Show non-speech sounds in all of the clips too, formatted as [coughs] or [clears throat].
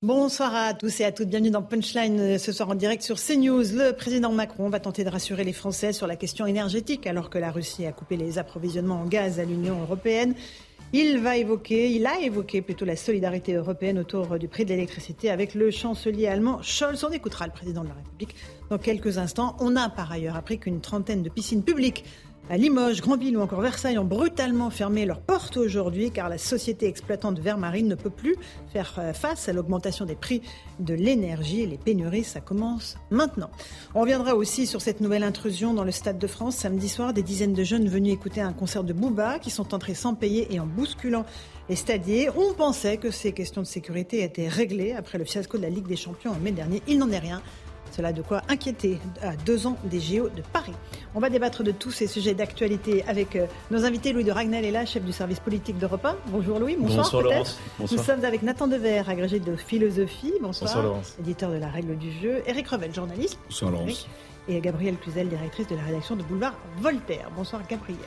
Bonsoir à tous et à toutes. Bienvenue dans Punchline euh, ce soir en direct sur CNews. Le président Macron va tenter de rassurer les Français sur la question énergétique alors que la Russie a coupé les approvisionnements en gaz à l'Union européenne. Il va évoquer, il a évoqué plutôt la solidarité européenne autour du prix de l'électricité avec le chancelier allemand Scholz. On écoutera le président de la République dans quelques instants. On a par ailleurs appris qu'une trentaine de piscines publiques à Limoges, Granville ou encore Versailles ont brutalement fermé leurs portes aujourd'hui car la société exploitante Vermarine ne peut plus faire euh, face à l'augmentation des prix de l'énergie et les pénuries. Ça commence maintenant. On reviendra aussi sur cette nouvelle intrusion dans le Stade de France samedi soir. Des dizaines de jeunes venus écouter un concert de Booba qui sont entrés sans payer et en bousculant les stadiers. On pensait que ces questions de sécurité étaient réglées après le fiasco de la Ligue des Champions en mai dernier. Il n'en est rien. Cela de quoi inquiéter à deux ans des JO de Paris. On va débattre de tous ces sujets d'actualité avec euh, nos invités. Louis de Ragnel est là, chef du service politique d'Europe 1. Bonjour Louis, bonsoir. Bonsoir Laurence. Nous sommes avec Nathan Dever, agrégé de philosophie. Bonsoir. Bonsoir, Laurence. Éditeur de la règle du jeu. Eric Revel, journaliste. Bonsoir Laurence. Et Gabrielle Cluzel, directrice de la rédaction de Boulevard Voltaire. Bonsoir Gabrielle.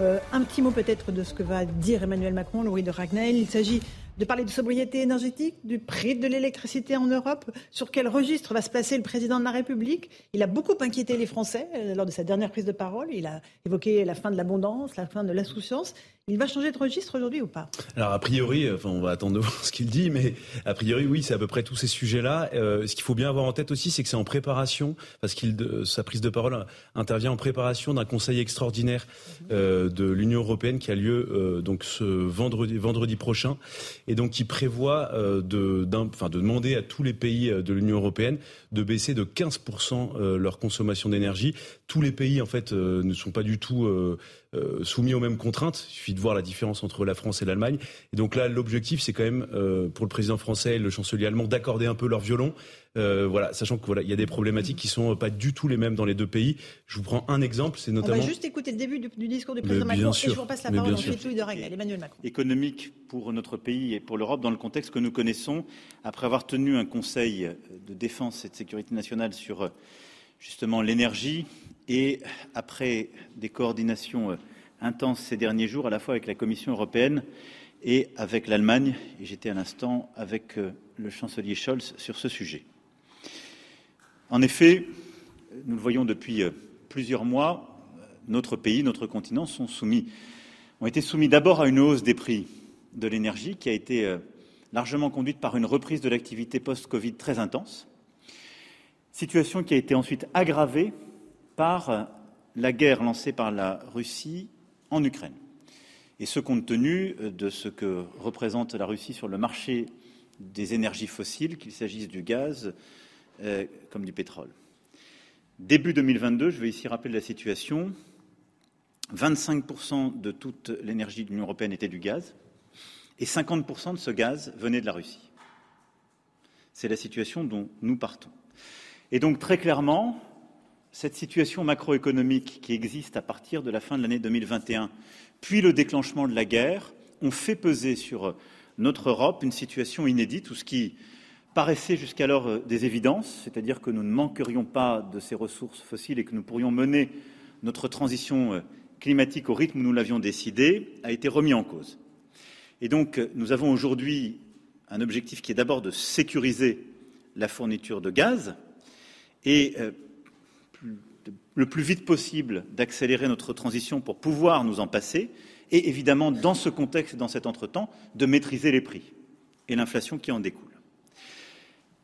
Euh, un petit mot peut-être de ce que va dire Emmanuel Macron, Louis de Ragnel. Il s'agit de parler de sobriété énergétique, du prix de l'électricité en Europe, sur quel registre va se placer le président de la République. Il a beaucoup inquiété les Français euh, lors de sa dernière prise de parole. Il a évoqué la fin de l'abondance, la fin de l'insouciance. Il va changer de registre aujourd'hui ou pas? Alors a priori, enfin on va attendre de voir ce qu'il dit, mais a priori oui, c'est à peu près tous ces sujets-là. Euh, ce qu'il faut bien avoir en tête aussi, c'est que c'est en préparation, parce qu'il sa prise de parole intervient en préparation d'un conseil extraordinaire euh, de l'Union européenne qui a lieu euh, donc ce vendredi, prochain, donc qui prévoit euh, de, demander à tous les pays euh, de l'Union européenne de baisser de 15% euh, leur consommation d'énergie. Tous les pays en fait ne sont pas du tout soumis aux mêmes contraintes. Il suffit de voir la différence entre la France et l'Allemagne. Et donc là, l'objectif, c'est quand même pour le président français et le chancelier allemand d'accorder un peu leur violon. Euh, voilà, sachant que voilà, il y a des problématiques qui sont pas du tout les mêmes dans les deux pays. Je vous prends un exemple, c'est On notamment. va juste écouter le début du, du discours du président Macron et je vous repasse la parole ensuite. Louis de Ragnel. Emmanuel Macron. économique pour notre pays et pour l'Europe dans le contexte que nous connaissons, après avoir tenu un conseil de défense et de sécurité nationale sur euh, justement l'énergie et après des coordinations euh, intenses ces derniers jours, à la fois avec la Commission européenne et avec l'Allemagne, et j'étais à l'instant avec euh, le chancelier Scholz sur ce sujet. En effet, nous le voyons depuis euh, plusieurs mois, notre pays, notre continent sont soumis ont été soumis d'abord à une hausse des prix de l'énergie qui a été euh, largement conduite par une reprise de l'activité post-Covid très intense, situation qui a été ensuite aggravée par euh, la guerre lancée par la Russie en Ukraine. Et ce compte tenu de ce que représente la Russie sur le marché des énergies fossiles, qu'il s'agisse du gaz euh, comme du pétrole. Début 2022, je vais ici rappeler la situation, 25% de toute l'énergie de l'Union européenne était du gaz et 50% de ce gaz venait de la Russie. C'est la situation dont nous partons. Et donc très clairement, cette situation macroéconomique qui existe à partir de la fin de l'année 2021, puis le déclenchement de la guerre, ont fait peser sur notre Europe une situation inédite où ce qui paraissait jusqu'alors euh, des évidences, c'est-à-dire que nous ne manquerions pas de ces ressources fossiles et que nous pourrions mener notre transition euh, climatique au rythme où nous l'avions décidé, a été remis en cause. Et donc, euh, nous avons aujourd'hui un objectif qui est d'abord de sécuriser la fourniture de gaz et le plus vite possible d'accélérer notre transition pour pouvoir nous en passer et évidemment, dans ce contexte et dans cet entretemps, de maîtriser les prix et l'inflation qui en découle.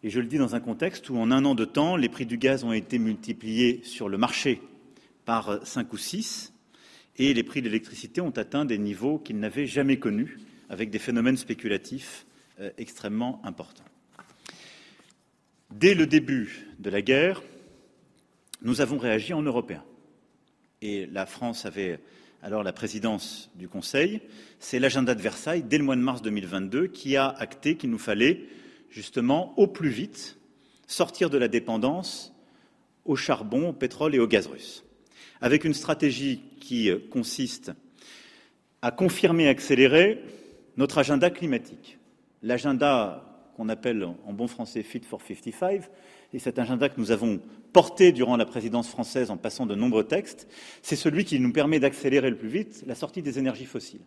Et je le dis dans un contexte où, en un an de temps, les prix du gaz ont été multipliés sur le marché par 5 ou 6, et les prix de l'électricité ont atteint des niveaux qu'ils n'avaient jamais connus, avec des phénomènes spéculatifs euh, extrêmement importants. Dès le début de la guerre, nous avons réagi en Européens. Et la France avait alors la présidence du Conseil, c'est l'agenda de Versailles dès le mois de mars 2022 qui a acté qu'il nous fallait justement au plus vite sortir de la dépendance au charbon, au pétrole et au gaz russe, avec une stratégie qui consiste à confirmer et accélérer notre agenda climatique. L'agenda qu'on appelle en bon français Fit for 55, et cet agenda que nous avons porté durant la présidence française en passant de nombreux textes, c'est celui qui nous permet d'accélérer le plus vite la sortie des énergies fossiles.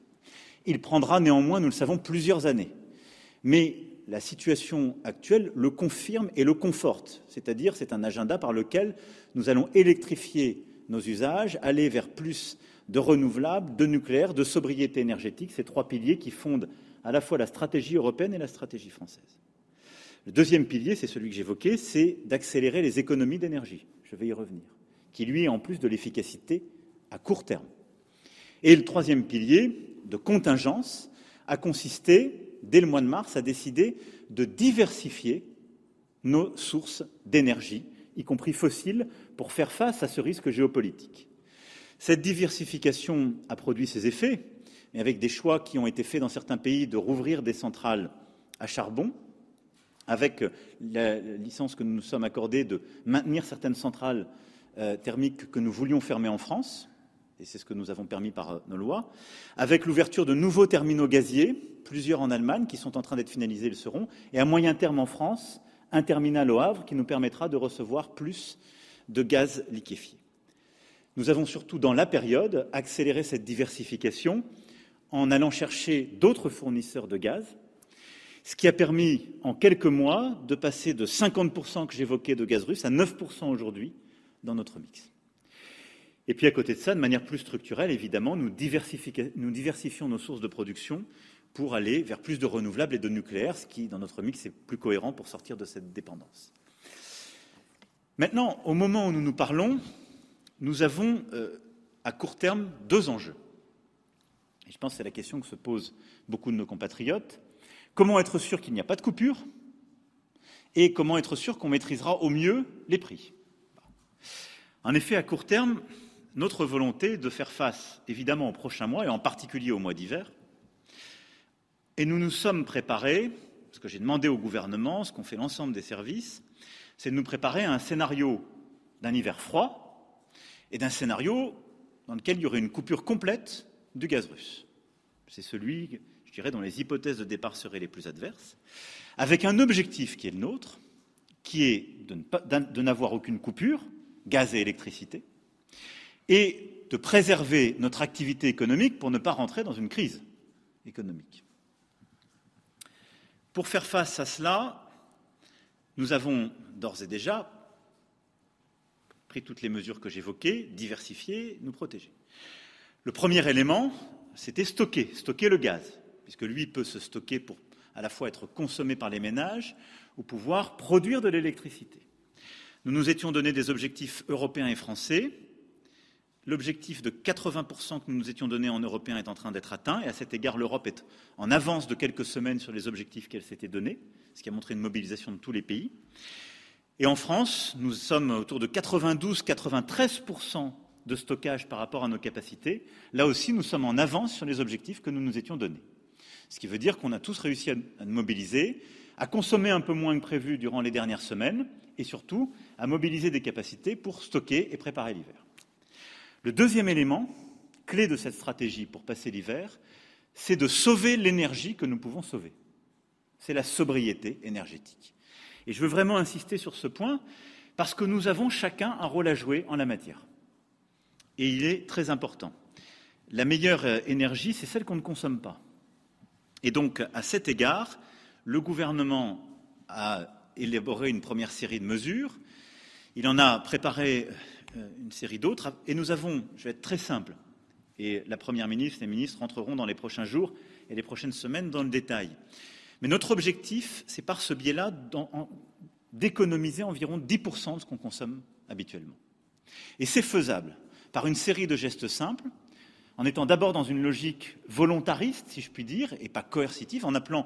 Il prendra néanmoins, nous le savons, plusieurs années. Mais la situation actuelle le confirme et le conforte, c'est-à-dire c'est un agenda par lequel nous allons électrifier nos usages, aller vers plus de renouvelables, de nucléaire, de sobriété énergétique, ces trois piliers qui fondent à la fois la stratégie européenne et la stratégie française. Le deuxième pilier, c'est celui que j'évoquais, c'est d'accélérer les économies d'énergie. Je vais y revenir. Qui, lui, en plus de l'efficacité à court terme. Et le troisième pilier, de contingence, a consisté, dès le mois de mars, à décider de diversifier nos sources d'énergie, y compris fossiles, pour faire face à ce risque géopolitique. Cette diversification a produit ses effets, mais avec des choix qui ont été faits dans certains pays de rouvrir des centrales à charbon, avec la licence que nous nous sommes accordée de maintenir certaines centrales euh, thermiques que nous voulions fermer en France, et c'est ce que nous avons permis par euh, nos lois, avec l'ouverture de nouveaux terminaux gaziers, plusieurs en Allemagne qui sont en train d'être finalisés, le seront, et à moyen terme en France, un terminal au Havre qui nous permettra de recevoir plus de gaz liquéfié. Nous avons surtout, dans la période, accéléré cette diversification en allant chercher d'autres fournisseurs de gaz, ce qui a permis en quelques mois de passer de 50% que j'évoquais de gaz russe à 9% aujourd'hui dans notre mix. Et puis à côté de ça, de manière plus structurelle, évidemment, nous, diversifions nos sources de production pour aller vers plus de renouvelables et de nucléaire, ce qui, dans notre mix, est plus cohérent pour sortir de cette dépendance. Maintenant, au moment où nous nous parlons, nous avons euh, à court terme deux enjeux. Et je pense que c'est la question que se posent beaucoup de nos compatriotes. Comment être sûr qu'il n'y a pas de coupure et comment être sûr qu'on maîtrisera au mieux les prix? En effet, à court terme, notre volonté de faire face évidemment aux prochains mois et en particulier au mois d'hiver, et nous nous sommes préparés, ce que j'ai demandé au gouvernement, ce qu'ont fait l'ensemble des services, c'est de nous préparer à un scénario d'un hiver froid et d'un scénario dans lequel il y aurait une coupure complète du gaz russe. C'est celui je dirais, dont les hypothèses de départ seraient les plus adverses, avec un objectif qui est le nôtre, qui est de n'avoir aucune coupure, gaz et électricité, et de préserver notre activité économique pour ne pas rentrer dans une crise économique. Pour faire face à cela, nous avons d'ores et déjà pris toutes les mesures que j'évoquais, diversifier, nous protéger. Le premier élément, c'était stocker, stocker le gaz puisque lui peut se stocker pour à la fois être consommé par les ménages ou pouvoir produire de l'électricité. Nous nous étions donné des objectifs européens et français. L'objectif de 80% que nous nous étions donné en européen est en train d'être atteint, et à cet égard, l'Europe est en avance de quelques semaines sur les objectifs qu'elle s'était donnés, ce qui a montré une mobilisation de tous les pays. Et en France, nous sommes autour de 92-93% de stockage par rapport à nos capacités. Là aussi, nous sommes en avance sur les objectifs que nous nous étions donnés. Ce qui veut dire qu'on a tous réussi à, nous mobiliser, à consommer un peu moins que prévu durant les dernières semaines et surtout à mobiliser des capacités pour stocker et préparer l'hiver. Le deuxième élément, clé de cette stratégie pour passer l'hiver, c'est de sauver l'énergie que nous pouvons sauver. C'est la sobriété énergétique. Et je veux vraiment insister sur ce point parce que nous avons chacun un rôle à jouer en la matière. Et il est très important. La meilleure euh, énergie, c'est celle qu'on ne consomme pas. Et donc, à cet égard, le gouvernement a élaboré une première série de mesures. Il en a préparé euh, une série d'autres. Et nous avons, je vais être très simple, et la Première ministre et les ministres rentreront dans les prochains jours et les prochaines semaines dans le détail. Mais notre objectif, c'est par ce biais-là d'économiser environ 10% de ce qu'on consomme habituellement. Et c'est faisable par une série de gestes simples en étant d'abord dans une logique volontariste, si je puis dire, et pas coercitive, en appelant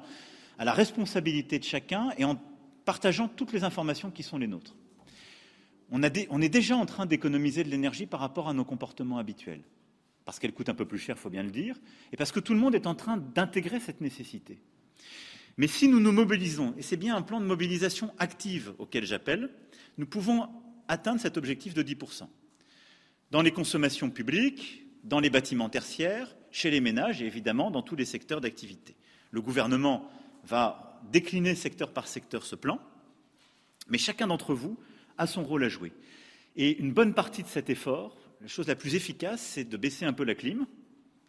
à la responsabilité de chacun et en partageant toutes les informations qui sont les nôtres. On, est déjà en train d'économiser de l'énergie par rapport à nos comportements habituels. parce qu'elle coûte un peu plus cher, il faut bien le dire, et parce que tout le monde est en train d'intégrer cette nécessité. Mais si nous nous mobilisons, et c'est bien un plan de mobilisation active auquel j'appelle, nous pouvons atteindre cet objectif de 10%. Dans les consommations publiques, dans les bâtiments tertiaires, chez les ménages et évidemment dans tous les secteurs d'activité. Le gouvernement va décliner secteur par secteur ce plan, mais chacun d'entre vous a son rôle à jouer. Et une bonne partie de cet effort, la chose la plus efficace, c'est de baisser un peu la clim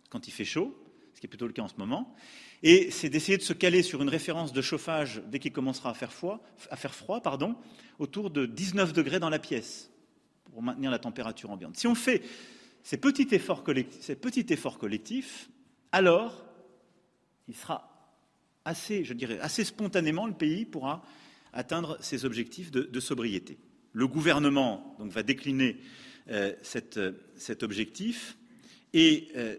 quand il fait chaud, ce qui est plutôt le cas en ce moment, et c'est d'essayer de se caler sur une référence de chauffage dès qu'il commencera à faire froid, à faire froid pardon, autour de 19 degrés dans la pièce pour maintenir la température ambiante. Si on fait ces petits efforts collectifs, alors il sera assez, je dirais, assez spontanément, le pays pourra atteindre ses objectifs de sobriété. Le gouvernement va décliner euh, euh, cet objectif et euh,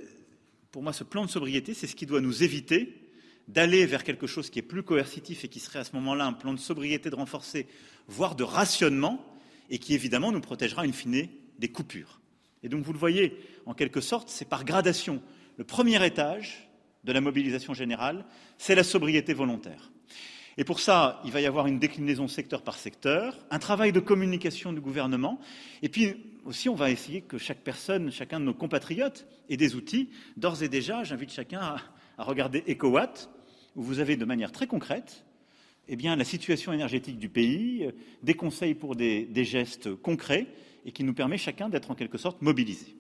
pour moi, ce plan de sobriété, c'est ce qui doit nous éviter d'aller vers quelque chose qui est plus coercitif et qui serait à ce moment-là un plan de sobriété de renforcer, voire de rationnement, et qui évidemment nous protégera in fine des coupures. Et donc vous le voyez, en quelque sorte, c'est par gradation. Le premier étage de la mobilisation générale, c'est la sobriété volontaire. Et pour ça, il va y avoir une déclinaison secteur par secteur, un travail de communication du gouvernement, et puis aussi on va essayer que chaque personne, chacun de nos compatriotes ait des outils. D'ores et déjà, j'invite chacun à, regarder EcoWatt, où vous avez de manière très concrète eh bien, la situation énergétique du pays, des conseils pour des, des gestes concrets, et qui nous permet chacun d'être en quelque sorte mobilisé.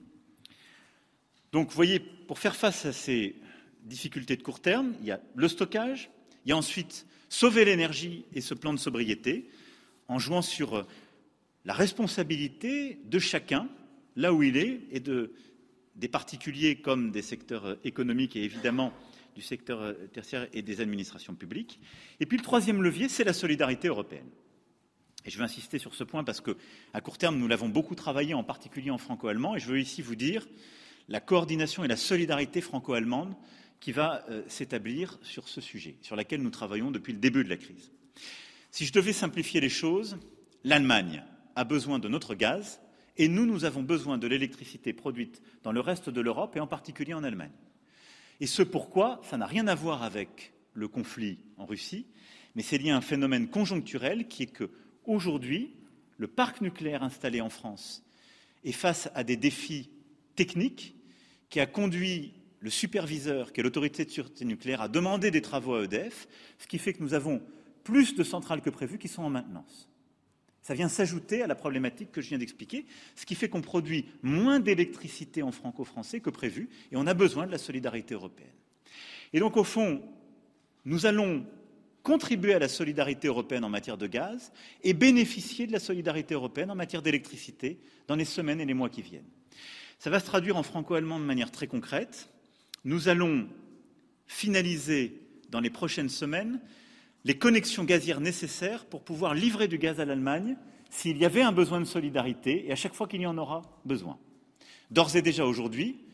Donc, vous voyez, pour faire face à ces difficultés de court terme, il y a le stockage, il y a ensuite sauver l'énergie et ce plan de sobriété en jouant sur la responsabilité de chacun, là où il est, et de, des particuliers comme des secteurs économiques et évidemment du secteur tertiaire et des administrations publiques. Et puis le troisième levier, c'est la solidarité européenne. Et je veux insister sur ce point parce que, à court terme, nous l'avons beaucoup travaillé, en particulier en franco-allemand, et je veux ici vous dire la coordination et la solidarité franco-allemande qui va euh, s'établir sur ce sujet, sur laquelle nous travaillons depuis le début de la crise. Si je devais simplifier les choses, l'Allemagne a besoin de notre gaz et nous, nous avons besoin de l'électricité produite dans le reste de l'Europe et en particulier en Allemagne. Et ce pourquoi, ça n'a rien à voir avec le conflit en Russie, mais c'est lié à un phénomène conjoncturel qui est que, aujourd'hui, le parc nucléaire installé en France est face à des défis techniques qui a conduit le superviseur, qui est l'autorité de sûreté nucléaire, a demandé des travaux à EDF, ce qui fait que nous avons plus de centrales que prévu qui sont en maintenance. Ça vient s'ajouter à la problématique que je viens d'expliquer, ce qui fait qu'on produit moins d'électricité en franco-français que prévu, et on a besoin de la solidarité européenne. Et donc, au fond, nous allons contribuer à la solidarité européenne en matière de gaz et bénéficier de la solidarité européenne en matière d'électricité dans les semaines et les mois qui viennent. Ça va se traduire en franco-allemand de manière très concrète. Nous allons finaliser dans les prochaines semaines les connexions gazières nécessaires pour pouvoir livrer du gaz à l'Allemagne s'il y avait un besoin de solidarité et à chaque fois qu'il y en aura besoin. D'ores et déjà aujourd'hui,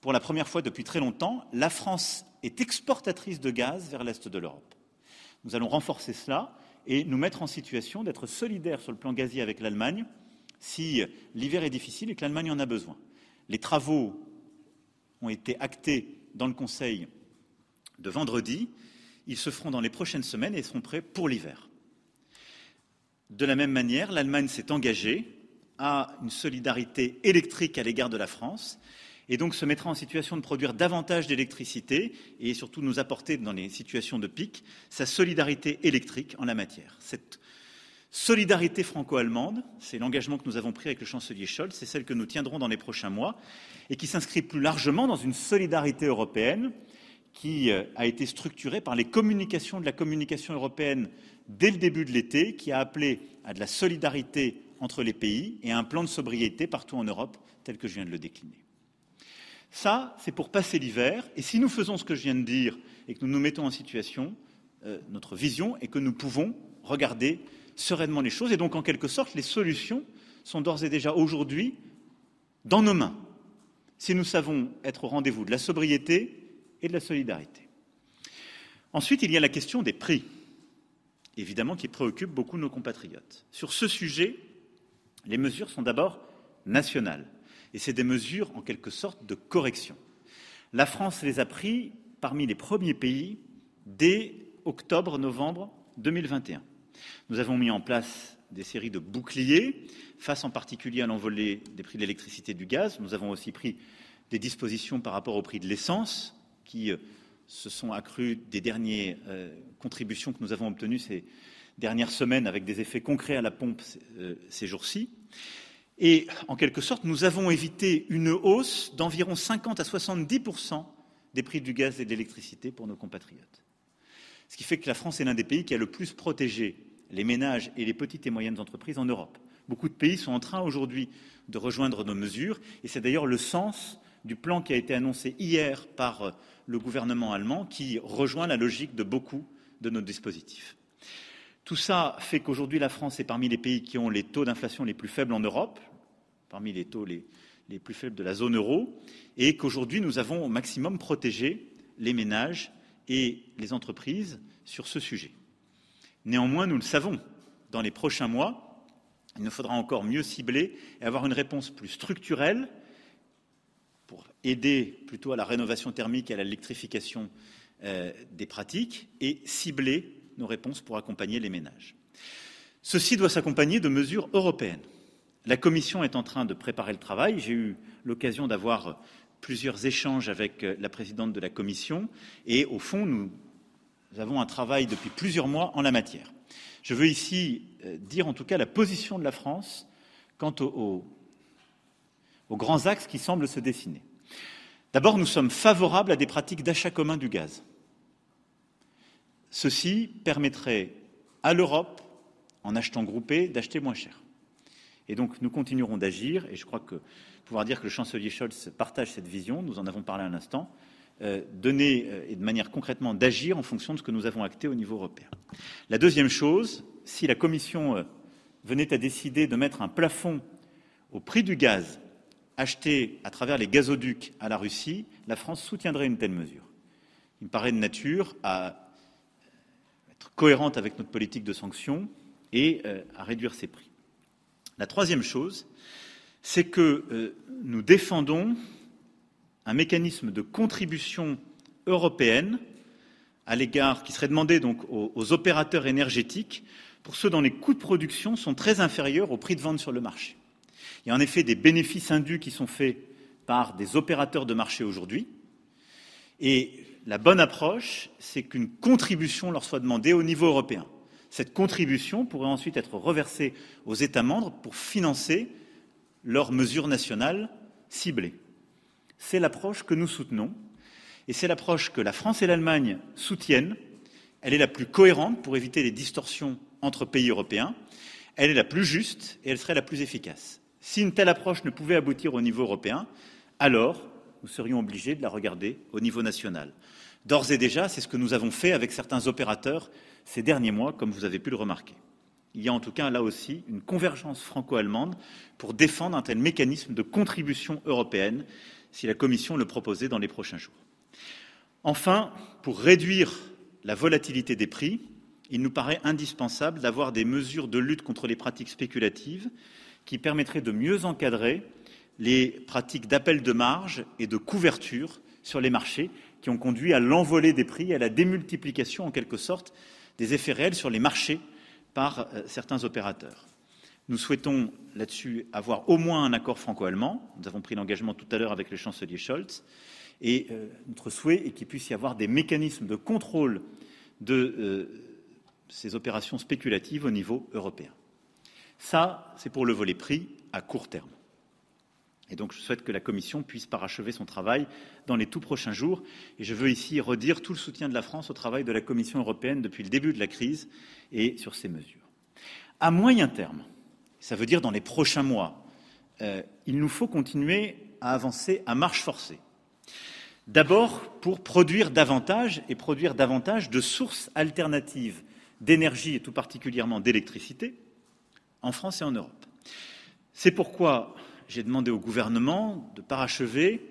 pour la première fois depuis très longtemps, la France est exportatrice de gaz vers l'Est de l'Europe. Nous allons renforcer cela et nous mettre en situation d'être solidaires sur le plan gazier avec l'Allemagne si l'hiver est difficile et que l'Allemagne en a besoin. Les travaux ont été actés dans le Conseil de vendredi. Ils se feront dans les prochaines semaines et seront prêts pour l'hiver. De la même manière, l'Allemagne s'est engagée à une solidarité électrique à l'égard de la France et donc se mettra en situation de produire davantage d'électricité et surtout nous apporter dans les situations de pic sa solidarité électrique en la matière. Solidarité franco-allemande, c'est l'engagement que nous avons pris avec le chancelier Scholz, c'est celle que nous tiendrons dans les prochains mois et qui s'inscrit plus largement dans une solidarité européenne qui euh, a été structurée par les communications de la communication européenne dès le début de l'été, qui a appelé à de la solidarité entre les pays et à un plan de sobriété partout en Europe, tel que je viens de le décliner. Ça, c'est pour passer l'hiver, et si nous faisons ce que je viens de dire et que nous nous mettons en situation, euh, notre vision est que nous pouvons regarder sereinement les choses. Et donc, en quelque sorte, les solutions sont d'ores et déjà aujourd'hui dans nos mains, si nous savons être au rendez-vous de la sobriété et de la solidarité. Ensuite, il y a la question des prix, évidemment, qui préoccupe beaucoup nos compatriotes. Sur ce sujet, les mesures sont d'abord nationales. Et c'est des mesures en quelque sorte de correction. La France les a pris parmi les premiers pays dès octobre-novembre 2021. Nous avons mis en place des séries de boucliers face en particulier à l'envolée des prix de l'électricité et du gaz. Nous avons aussi pris des dispositions par rapport au prix de l'essence qui euh, se sont accrues des dernières euh, contributions que nous avons obtenues ces dernières semaines avec des effets concrets à la pompe euh, ces jours-ci. Et en quelque sorte, nous avons évité une hausse d'environ 50 à 70% des prix du gaz et de l'électricité pour nos compatriotes. Ce qui fait que la France est l'un des pays qui a le plus protégé les ménages et les petites et moyennes entreprises en Europe. Beaucoup de pays sont en train aujourd'hui de rejoindre nos mesures, et c'est d'ailleurs le sens du plan qui a été annoncé hier par euh, le gouvernement allemand, qui rejoint la logique de beaucoup de nos dispositifs. Tout ça fait qu'aujourd'hui, la France est parmi les pays qui ont les taux d'inflation les plus faibles en Europe, parmi les taux les, les plus faibles de la zone euro, et qu'aujourd'hui, nous avons au maximum protégé les ménages et les entreprises sur ce sujet. Néanmoins, nous le savons, dans les prochains mois, il nous faudra encore mieux cibler et avoir une réponse plus structurelle pour aider plutôt à la rénovation thermique et à l'électrification euh, des pratiques et cibler nos réponses pour accompagner les ménages. Ceci doit s'accompagner de mesures européennes. La Commission est en train de préparer le travail. J'ai eu l'occasion d'avoir plusieurs échanges avec euh, la présidente de la Commission et, au fond, nous avons un travail depuis plusieurs mois en la matière. Je veux ici euh, dire en tout cas la position de la France quant aux, grands axes qui semblent se dessiner. D'abord, nous sommes favorables à des pratiques d'achat commun du gaz. Ceci permettrait à l'Europe, en achetant groupé, d'acheter moins cher. Et donc, nous continuerons d'agir, et je crois que pouvoir dire que le chancelier Scholz partage cette vision, nous en avons parlé un instant, euh, donner euh, et de manière concrètement d'agir en fonction de ce que nous avons acté au niveau européen. La deuxième chose, si la Commission euh, venait à décider de mettre un plafond au prix du gaz acheté à travers les gazoducs à la Russie, la France soutiendrait une telle mesure. Il me paraît de nature à être cohérente avec notre politique de sanctions et à réduire ces prix. La troisième chose, c'est que euh, nous défendons un mécanisme de contribution européenne à l'égard qui serait demandé donc aux, opérateurs énergétiques pour ceux dont les coûts de production sont très inférieurs au prix de vente sur le marché. Il y a en effet des bénéfices indus qui sont faits par des opérateurs de marché aujourd'hui. Et la bonne approche, c'est qu'une contribution leur soit demandée au niveau européen. Cette contribution pourrait ensuite être reversée aux États membres pour financer leurs mesures nationales ciblées. C'est l'approche que nous soutenons et c'est l'approche que la France et l'Allemagne soutiennent. Elle est la plus cohérente pour éviter les distorsions entre pays européens. Elle est la plus juste et elle serait la plus efficace. Si une telle approche ne pouvait aboutir au niveau européen, alors nous serions obligés de la regarder au niveau national. D'ores et déjà, c'est ce que nous avons fait avec certains opérateurs ces derniers mois, comme vous avez pu le remarquer il y a en tout cas là aussi une convergence franco-allemande pour défendre un tel mécanisme de contribution européenne si la Commission le proposait dans les prochains jours. Enfin, pour réduire la volatilité des prix, il nous paraît indispensable d'avoir des mesures de lutte contre les pratiques spéculatives qui permettraient de mieux encadrer les pratiques d'appel de marge et de couverture sur les marchés qui ont conduit à l'envolée des prix et à la démultiplication, en quelque sorte, des effets réels sur les marchés par euh, certains opérateurs. Nous souhaitons là-dessus avoir au moins un accord franco-allemand. Nous avons pris l'engagement tout à l'heure avec le chancelier Scholz. Et euh, notre souhait est qu'il puisse y avoir des mécanismes de contrôle de euh, ces opérations spéculatives au niveau européen. Ça, c'est pour le volet prix à court terme. Et donc, je souhaite que la Commission puisse parachever son travail dans les tout prochains jours. Et je veux ici redire tout le soutien de la France au travail de la Commission européenne depuis le début de la crise et sur ces mesures. À moyen terme, ça veut dire dans les prochains mois, euh, il nous faut continuer à avancer à marche forcée. D'abord, pour produire davantage et produire davantage de sources alternatives d'énergie et tout particulièrement d'électricité en France et en Europe. C'est pourquoi j'ai demandé au gouvernement de parachever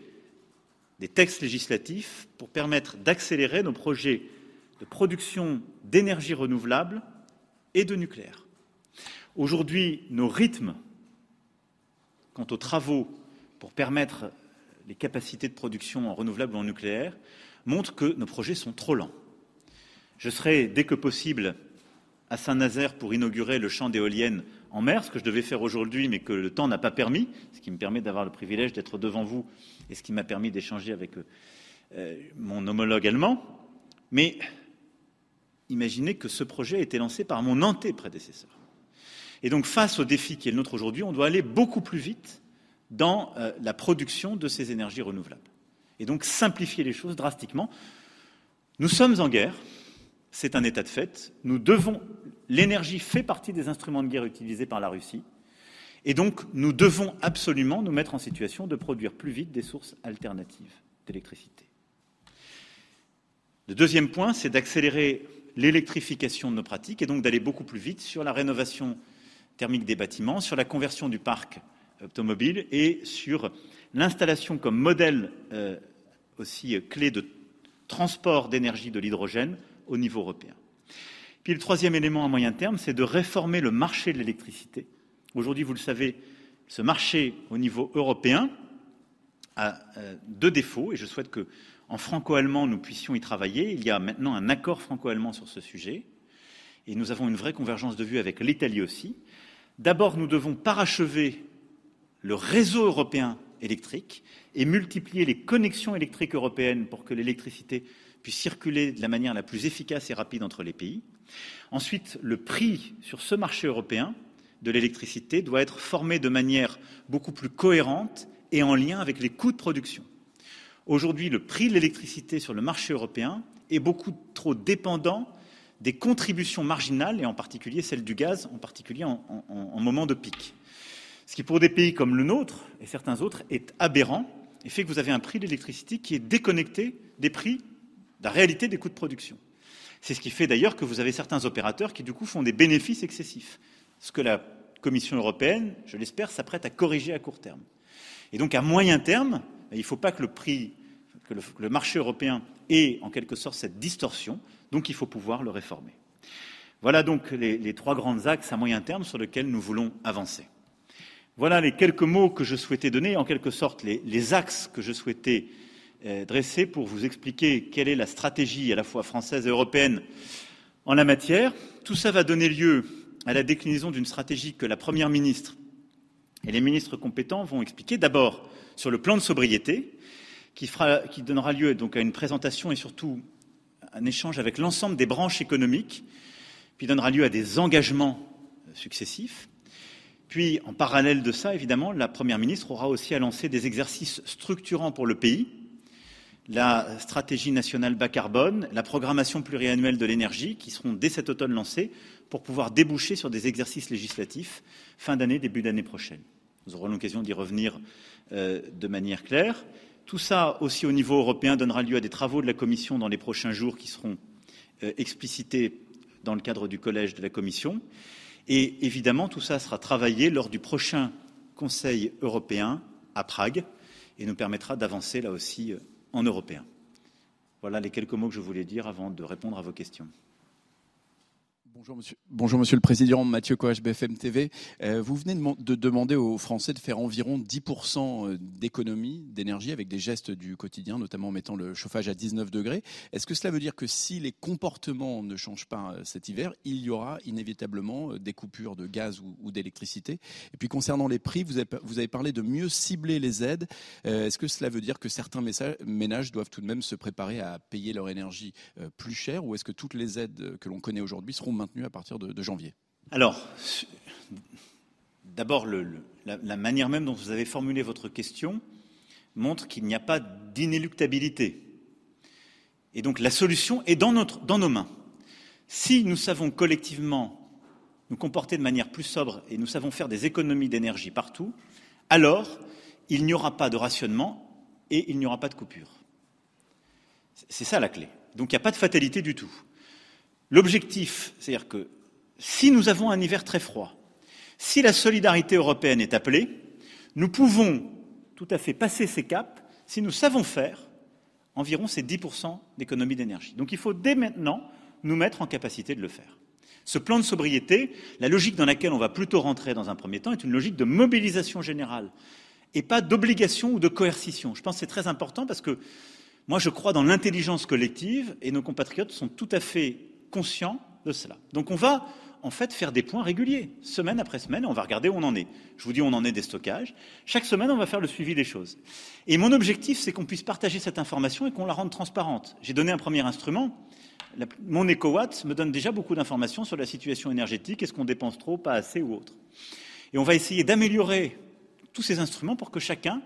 des textes législatifs pour permettre d'accélérer nos projets de production d'énergie renouvelable et de nucléaire. Aujourd'hui, nos rythmes quant aux travaux pour permettre les capacités de production en renouvelable ou en nucléaire montrent que nos projets sont trop lents. Je serai, dès que possible, à Saint-Nazaire pour inaugurer le champ d'éoliennes en mer, ce que je devais faire aujourd'hui, mais que le temps n'a pas permis, ce qui me permet d'avoir le privilège d'être devant vous et ce qui m'a permis d'échanger avec euh, mon homologue allemand. Mais imaginez que ce projet a été lancé par mon anté-prédécesseur. Et donc, face au défi qui est le nôtre aujourd'hui, on doit aller beaucoup plus vite dans euh, la production de ces énergies renouvelables. Et donc, simplifier les choses drastiquement. Nous sommes en guerre, c'est un état de fait. Nous devons, l'énergie fait partie des instruments de guerre utilisés par la Russie. Et donc, nous devons absolument nous mettre en situation de produire plus vite des sources alternatives d'électricité. Le deuxième point, c'est d'accélérer l'électrification de nos pratiques et donc d'aller beaucoup plus vite sur la rénovation thermique des bâtiments, sur la conversion du parc automobile et sur l'installation comme modèle euh, aussi clé de transport d'énergie de l'hydrogène au niveau européen. Puis le troisième élément à moyen terme, c'est de réformer le marché de l'électricité. Aujourd'hui, vous le savez, ce marché au niveau européen a euh, deux défauts et je souhaite que en franco-allemand nous puissions y travailler. Il y a maintenant un accord franco-allemand sur ce sujet et nous avons une vraie convergence de vues avec l'Italie aussi. D'abord, nous devons parachever le réseau européen électrique et multiplier les connexions électriques européennes pour que l'électricité puisse circuler de la manière la plus efficace et rapide entre les pays. Ensuite, le prix sur ce marché européen de l'électricité doit être formé de manière beaucoup plus cohérente et en lien avec les coûts de production. Aujourd'hui, le prix de l'électricité sur le marché européen est beaucoup trop dépendant des contributions marginales, et en particulier celles du gaz, en particulier en, en, moment de pic. Ce qui, pour des pays comme le nôtre et certains autres, est aberrant et fait que vous avez un prix de l'électricité qui est déconnecté des prix, de la réalité des coûts de production. C'est ce qui fait d'ailleurs que vous avez certains opérateurs qui, du coup, font des bénéfices excessifs. Ce que la Commission européenne, je l'espère, s'apprête à corriger à court terme. Et donc, à moyen terme, il ne faut pas que le que le marché européen ait en quelque sorte cette distorsion donc il faut pouvoir le réformer. Voilà donc les, trois grands axes à moyen terme sur lesquels nous voulons avancer. Voilà les quelques mots que je souhaitais donner, en quelque sorte les, axes que je souhaitais euh, dresser pour vous expliquer quelle est la stratégie à la fois française et européenne en la matière. Tout ça va donner lieu à la déclinaison d'une stratégie que la Première ministre et les ministres compétents vont expliquer d'abord sur le plan de sobriété, qui, qui donnera lieu donc à une présentation et surtout un échange avec l'ensemble des branches économiques, puis donnera lieu à des engagements successifs. Puis, en parallèle de ça, évidemment, la Première ministre aura aussi à lancer des exercices structurants pour le pays, la stratégie nationale bas carbone, la programmation pluriannuelle de l'énergie, qui seront dès cet automne lancés pour pouvoir déboucher sur des exercices législatifs fin d'année, début d'année prochaine. Nous aurons l'occasion d'y revenir euh, de manière claire. Tout ça aussi au niveau européen donnera lieu à des travaux de la Commission dans les prochains jours qui seront euh, explicités dans le cadre du collège de la Commission. Et évidemment, tout ça sera travaillé lors du prochain Conseil européen à Prague et nous permettra d'avancer là aussi euh, en européen. Voilà les quelques mots que je voulais dire avant de répondre à vos questions. Bonjour monsieur, le Président, Mathieu Coach, BFM TV. Euh, vous venez de, demander aux Français de faire environ 10% euh, d'économie d'énergie avec des gestes du quotidien, notamment en mettant le chauffage à 19 degrés. Est-ce que cela veut dire que si les comportements ne changent pas euh, cet hiver, il y aura inévitablement des coupures de gaz ou, d'électricité? Et puis concernant les prix, vous avez, parlé de mieux cibler les aides. Est-ce que cela veut dire que certains ménages doivent tout de même se préparer à payer leur énergie plus cher ou est-ce que toutes les aides que l'on connaît aujourd'hui seront à partir de, janvier Alors, d'abord, la, manière même dont vous avez formulé votre question montre qu'il n'y a pas d'inéluctabilité. Et donc la solution est dans, dans nos mains. Si nous savons collectivement nous comporter de manière plus sobre et nous savons faire des économies d'énergie partout, alors il n'y aura pas de rationnement et il n'y aura pas de coupure. C'est ça la clé. Donc il n'y a pas de fatalité du tout. L'objectif, c'est-à-dire que si nous avons un hiver très froid, si la solidarité européenne est appelée, nous pouvons tout à fait passer ces caps si nous savons faire environ ces 10% d'économie d'énergie. Donc il faut dès maintenant nous mettre en capacité de le faire. Ce plan de sobriété, la logique dans laquelle on va plutôt rentrer dans un premier temps est une logique de mobilisation générale et pas d'obligation ou de coercition. Je pense que c'est très important parce que moi, je crois dans l'intelligence collective et nos compatriotes sont tout à fait conscients de cela. Donc on va en fait faire des points réguliers, semaine après semaine, on va regarder où on en est. Je vous dis on en est des stockages. Chaque semaine, on va faire le suivi des choses. Et mon objectif, c'est qu'on puisse partager cette information et qu'on la rende transparente. J'ai donné un premier instrument. mon EcoWatt me donne déjà beaucoup d'informations sur la situation énergétique, est-ce qu'on dépense trop, pas assez ou autre. Et on va essayer d'améliorer tous ces instruments pour que chacun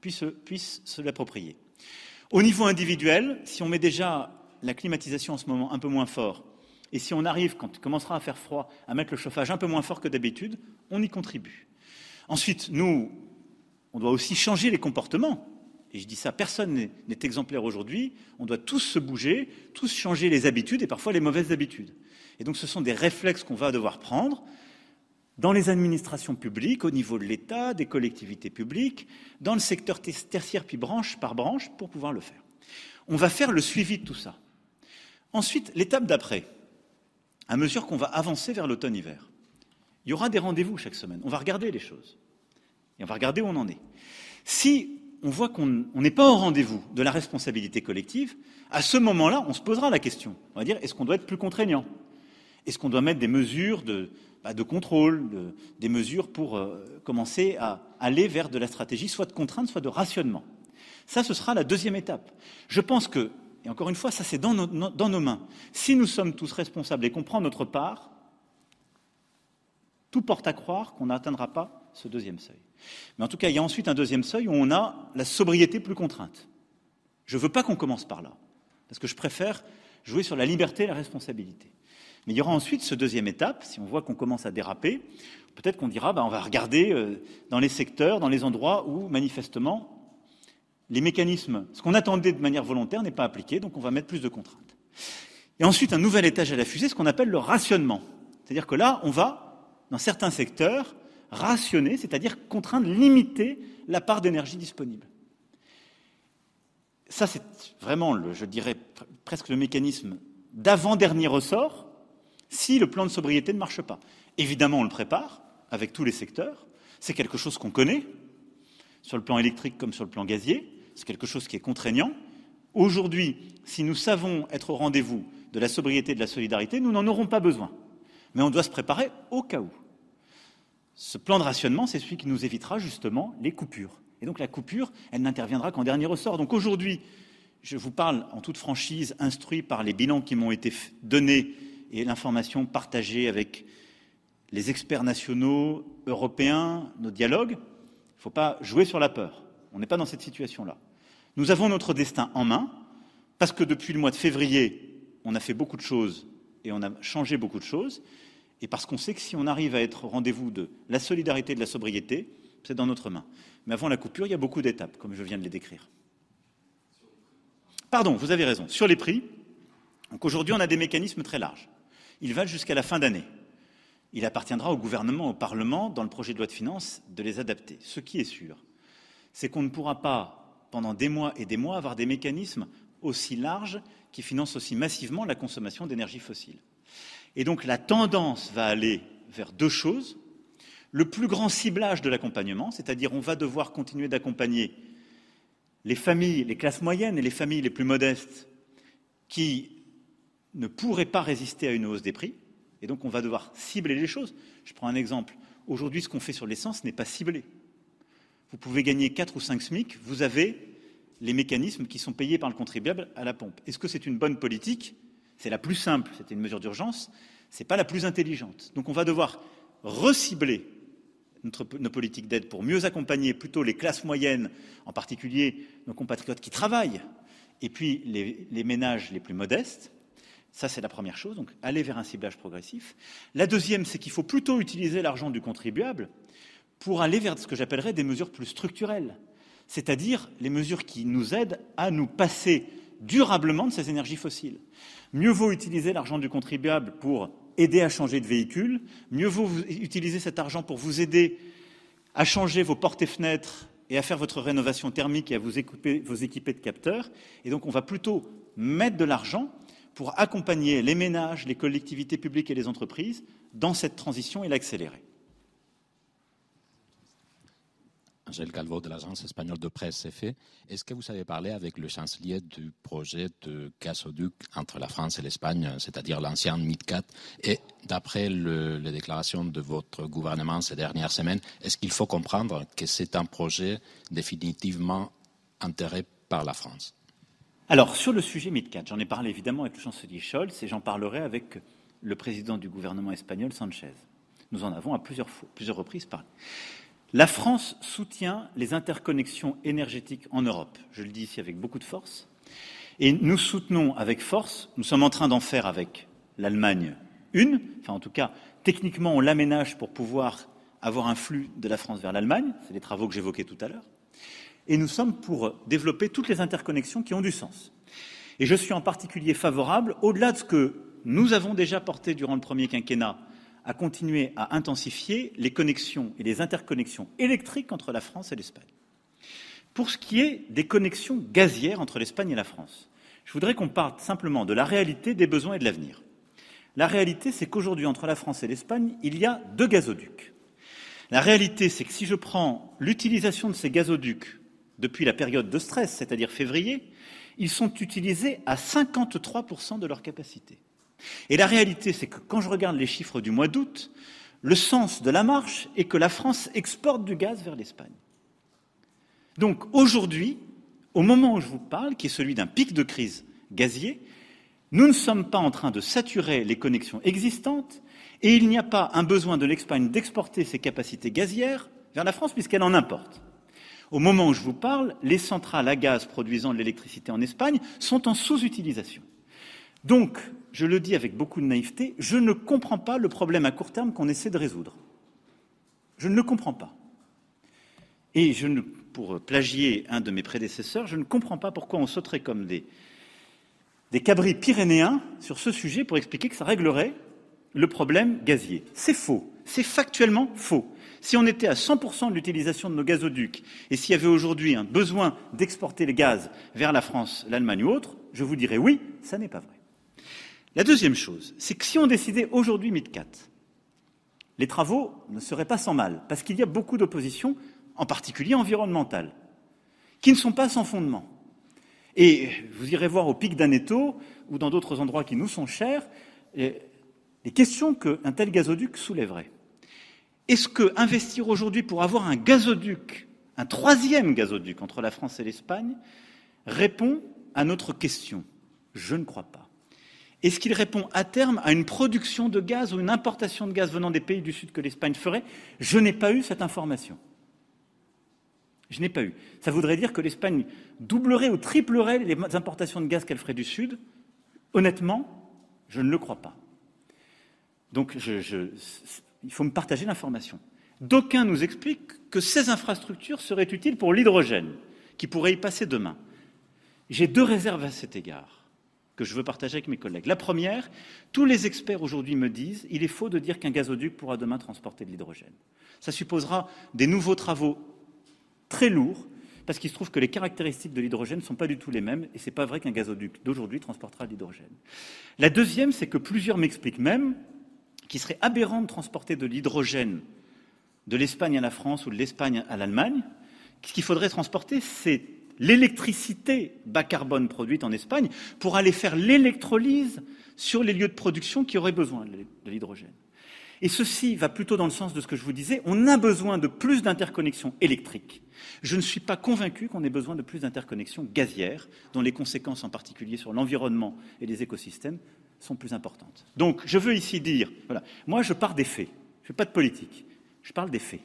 puisse, puisse se l'approprier. Au niveau individuel, si on met déjà la climatisation en ce moment un peu moins fort, et si on arrive, quand il commencera à faire froid, à mettre le chauffage un peu moins fort que d'habitude, on y contribue. Ensuite, nous, on doit aussi changer les comportements. Et je dis ça, personne n'est exemplaire aujourd'hui. On doit tous se bouger, tous changer les habitudes et parfois les mauvaises habitudes. Et donc ce sont des réflexes qu'on va devoir prendre dans les administrations publiques, au niveau de l'État, des collectivités publiques, dans le secteur tertiaire, puis branche par branche, pour pouvoir le faire. On va faire le suivi de tout ça. Ensuite, l'étape d'après, à mesure qu'on va avancer vers l'automne-hiver, il y aura des rendez-vous chaque semaine. On va regarder les choses. Et on va regarder où on en est. Si on voit qu'on n'est pas au rendez-vous de la responsabilité collective, à ce moment-là, on se posera la question. On va dire, est-ce qu'on doit être plus contraignant? Est-ce qu'on doit mettre des mesures de, bah, contrôle, des mesures pour euh, commencer à aller vers de la stratégie, soit de contrainte, soit de rationnement? Ça, ce sera la deuxième étape. Je pense que, et encore une fois, ça c'est dans, nos mains. Si nous sommes tous responsables et qu'on prend notre part, tout porte à croire qu'on n'atteindra pas ce deuxième seuil. Mais en tout cas, il y a ensuite un deuxième seuil où on a la sobriété plus contrainte. Je ne veux pas qu'on commence par là, parce que je préfère jouer sur la liberté et la responsabilité. Mais il y aura ensuite ce deuxième étape, si on voit qu'on commence à déraper, peut-être qu'on dira bah, on va regarder euh, dans les secteurs, dans les endroits où manifestement les mécanismes, ce qu'on attendait de manière volontaire n'est pas appliqué, donc on va mettre plus de contraintes. Et ensuite un nouvel étage à la fusée, ce qu'on appelle le rationnement. C'est-à-dire que là, on va, dans certains secteurs, rationner, c'est-à-dire contraindre, limiter la part d'énergie disponible. Ça, c'est vraiment, je dirais, presque le mécanisme d'avant-dernier ressort si le plan de sobriété ne marche pas. Évidemment, on le prépare avec tous les secteurs. C'est quelque chose qu'on connaît, sur le plan électrique comme sur le plan gazier. C'est quelque chose qui est contraignant. Aujourd'hui, si nous savons être au rendez-vous de la sobriété et de la solidarité, nous n'en aurons pas besoin. Mais on doit se préparer au cas où. Ce plan de rationnement, c'est celui qui nous évitera justement les coupures. Et donc la coupure, elle n'interviendra qu'en dernier ressort. Donc aujourd'hui, je vous parle en toute franchise, instruit par les bilans qui m'ont été donnés et l'information partagée avec les experts nationaux, européens, nos dialogues. Il ne faut pas jouer sur la peur. On n'est pas dans cette situation-là. Nous avons notre destin en main, parce que depuis le mois de février, on a fait beaucoup de choses et on a changé beaucoup de choses, et parce qu'on sait que si on arrive à être au rendez-vous de la solidarité et de la sobriété, c'est dans notre main. Mais avant la coupure, il y a beaucoup d'étapes, comme je viens de les décrire. Pardon, vous avez raison. Sur les prix, aujourd'hui, on a des mécanismes très larges. Ils valent jusqu'à la fin d'année. Il appartiendra au gouvernement, au Parlement, dans le projet de loi de finances, de les adapter. Ce qui est sûr, c'est qu'on ne pourra pas, pendant des mois et des mois, avoir des mécanismes aussi larges qui financent aussi massivement la consommation d'énergie fossile. Et donc la tendance va aller vers deux choses. Le plus grand ciblage de l'accompagnement, c'est-à-dire on va devoir continuer d'accompagner les familles, les classes moyennes et les familles les plus modestes qui ne pourrait pas résister à une hausse des prix, et donc on va devoir cibler les choses. Je prends un exemple. Aujourd'hui, ce qu'on fait sur l'essence n'est pas ciblé. Vous pouvez gagner 4 ou 5 SMIC, vous avez les mécanismes qui sont payés par le contribuable à la pompe. Est-ce que c'est une bonne politique? C'est la plus simple, c'était une mesure d'urgence, ce n'est pas la plus intelligente. Donc on va devoir recibler nos politiques d'aide pour mieux accompagner plutôt les classes moyennes, en particulier nos compatriotes qui travaillent, et puis les ménages les plus modestes, ça, c'est la première chose, donc aller vers un ciblage progressif. La deuxième, c'est qu'il faut plutôt utiliser l'argent du contribuable pour aller vers ce que j'appellerais des mesures plus structurelles, c'est-à-dire les mesures qui nous aident à nous passer durablement de ces énergies fossiles. Mieux vaut utiliser l'argent du contribuable pour aider à changer de véhicule, mieux vaut utiliser cet argent pour vous aider à changer vos portes et fenêtres et à faire votre rénovation thermique et à vous équiper, vous équiper de capteurs. Et donc on va plutôt mettre de l'argent pour accompagner les ménages, les collectivités publiques et les entreprises dans cette transition et l'accélérer. Angèle Calvo de l'agence espagnole de presse fait. Est-ce que vous avez parlé avec le chancelier du projet de gazoduc entre la France et l'Espagne, c'est-à-dire l'ancien MidCat? Et d'après les déclarations de votre gouvernement ces dernières semaines, est-ce qu'il faut comprendre que c'est un projet définitivement enterré par la France? Alors, sur le sujet MidCat, j'en ai parlé évidemment avec le chancelier Scholz et j'en parlerai avec le président du gouvernement espagnol, Sanchez. Nous en avons à plusieurs reprises parlé. La France soutient les interconnexions énergétiques en Europe. Je le dis ici avec beaucoup de force. Et nous soutenons avec force, nous sommes en train d'en faire avec l'Allemagne une, enfin en tout cas, techniquement on l'aménage pour pouvoir avoir un flux de la France vers l'Allemagne, c'est les travaux que j'évoquais tout à l'heure, et nous sommes pour développer toutes les interconnexions qui ont du sens. Et je suis en particulier favorable, au-delà de ce que nous avons déjà porté durant le premier quinquennat, à continuer à intensifier les connexions et les interconnexions électriques entre la France et l'Espagne. Pour ce qui est des connexions gazières entre l'Espagne et la France, je voudrais qu'on parle simplement de la réalité des besoins et de l'avenir. La réalité, c'est qu'aujourd'hui, entre la France et l'Espagne, il y a deux gazoducs. La réalité, c'est que si je prends l'utilisation de ces gazoducs depuis la période de stress, c'est-à-dire février, ils sont utilisés à 53% de leur capacité. Et la réalité, c'est que quand je regarde les chiffres du mois d'août, le sens de la marche est que la France exporte du gaz vers l'Espagne. Donc aujourd'hui, au moment où je vous parle, qui est celui d'un pic de crise gazier, nous ne sommes pas en train de saturer les connexions existantes et il n'y a pas un besoin de l'Espagne d'exporter ses capacités gazières vers la France puisqu'elle en importe. Au moment où je vous parle, les centrales à gaz produisant de l'électricité en Espagne sont en sous-utilisation. Donc, je le dis avec beaucoup de naïveté, je ne comprends pas le problème à court terme qu'on essaie de résoudre. Je ne le comprends pas. Et je ne, pour plagier un de mes prédécesseurs, je ne comprends pas pourquoi on sauterait comme des, cabris pyrénéens sur ce sujet pour expliquer que ça réglerait le problème gazier. C'est faux. C'est factuellement faux. Si on était à 100% de l'utilisation de nos gazoducs et s'il y avait aujourd'hui un besoin d'exporter le gaz vers la France, l'Allemagne ou autre, je vous dirais oui, ça n'est pas vrai. La deuxième chose, c'est que si on décidait aujourd'hui MidCat, les travaux ne seraient pas sans mal, parce qu'il y a beaucoup d'oppositions, en particulier environnementales, qui ne sont pas sans fondement. Et vous irez voir au pic d'Aneto ou dans d'autres endroits qui nous sont chers les questions qu'un tel gazoduc soulèverait. Est-ce que investir aujourd'hui pour avoir un gazoduc, un troisième gazoduc entre la France et l'Espagne, répond à notre question? Je ne crois pas. Est-ce qu'il répond à terme à une production de gaz ou une importation de gaz venant des pays du Sud que l'Espagne ferait? Je n'ai pas eu cette information. Je n'ai pas eu. Ça voudrait dire que l'Espagne doublerait ou triplerait les importations de gaz qu'elle ferait du Sud? Honnêtement, je ne le crois pas. Donc, il faut me partager l'information. D'aucuns nous expliquent que ces infrastructures seraient utiles pour l'hydrogène, qui pourrait y passer demain. J'ai deux réserves à cet égard que je veux partager avec mes collègues. La première, tous les experts aujourd'hui me disent il est faux de dire qu'un gazoduc pourra demain transporter de l'hydrogène. Ça supposera des nouveaux travaux très lourds, parce qu'il se trouve que les caractéristiques de l'hydrogène ne sont pas du tout les mêmes, et ce n'est pas vrai qu'un gazoduc d'aujourd'hui transportera de l'hydrogène. La deuxième, c'est que plusieurs m'expliquent même qu'il serait aberrant de transporter de l'hydrogène de l'Espagne à la France ou de l'Espagne à l'Allemagne. Ce qu'il faudrait transporter, c'est l'électricité bas carbone produite en Espagne pour aller faire l'électrolyse sur les lieux de production qui auraient besoin de l'hydrogène. Et ceci va plutôt dans le sens de ce que je vous disais, on a besoin de plus d'interconnexions électriques. Je ne suis pas convaincu qu'on ait besoin de plus d'interconnexions gazières, dont les conséquences en particulier sur l'environnement et les écosystèmes sont plus importantes. Donc je veux ici dire, voilà, moi je pars des faits, je ne fais pas de politique, je parle des faits.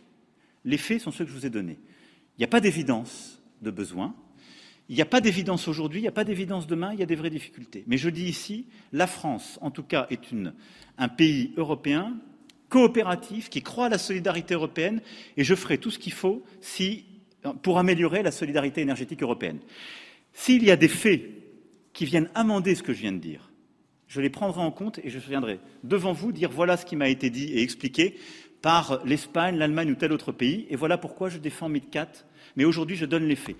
Les faits sont ceux que je vous ai donnés. Il n'y a pas d'évidence de besoin, il n'y a pas d'évidence aujourd'hui, il n'y a pas d'évidence demain, il y a des vraies difficultés. Mais je dis ici, la France, en tout cas, est un pays européen coopératif qui croit à la solidarité européenne et je ferai tout ce qu'il faut pour améliorer la solidarité énergétique européenne. S'il y a des faits qui viennent amender ce que je viens de dire, je les prendrai en compte et je viendrai devant vous dire voilà ce qui m'a été dit et expliqué par l'Espagne, l'Allemagne ou tel autre pays, et voilà pourquoi je défends MidCat, mais aujourd'hui je donne les faits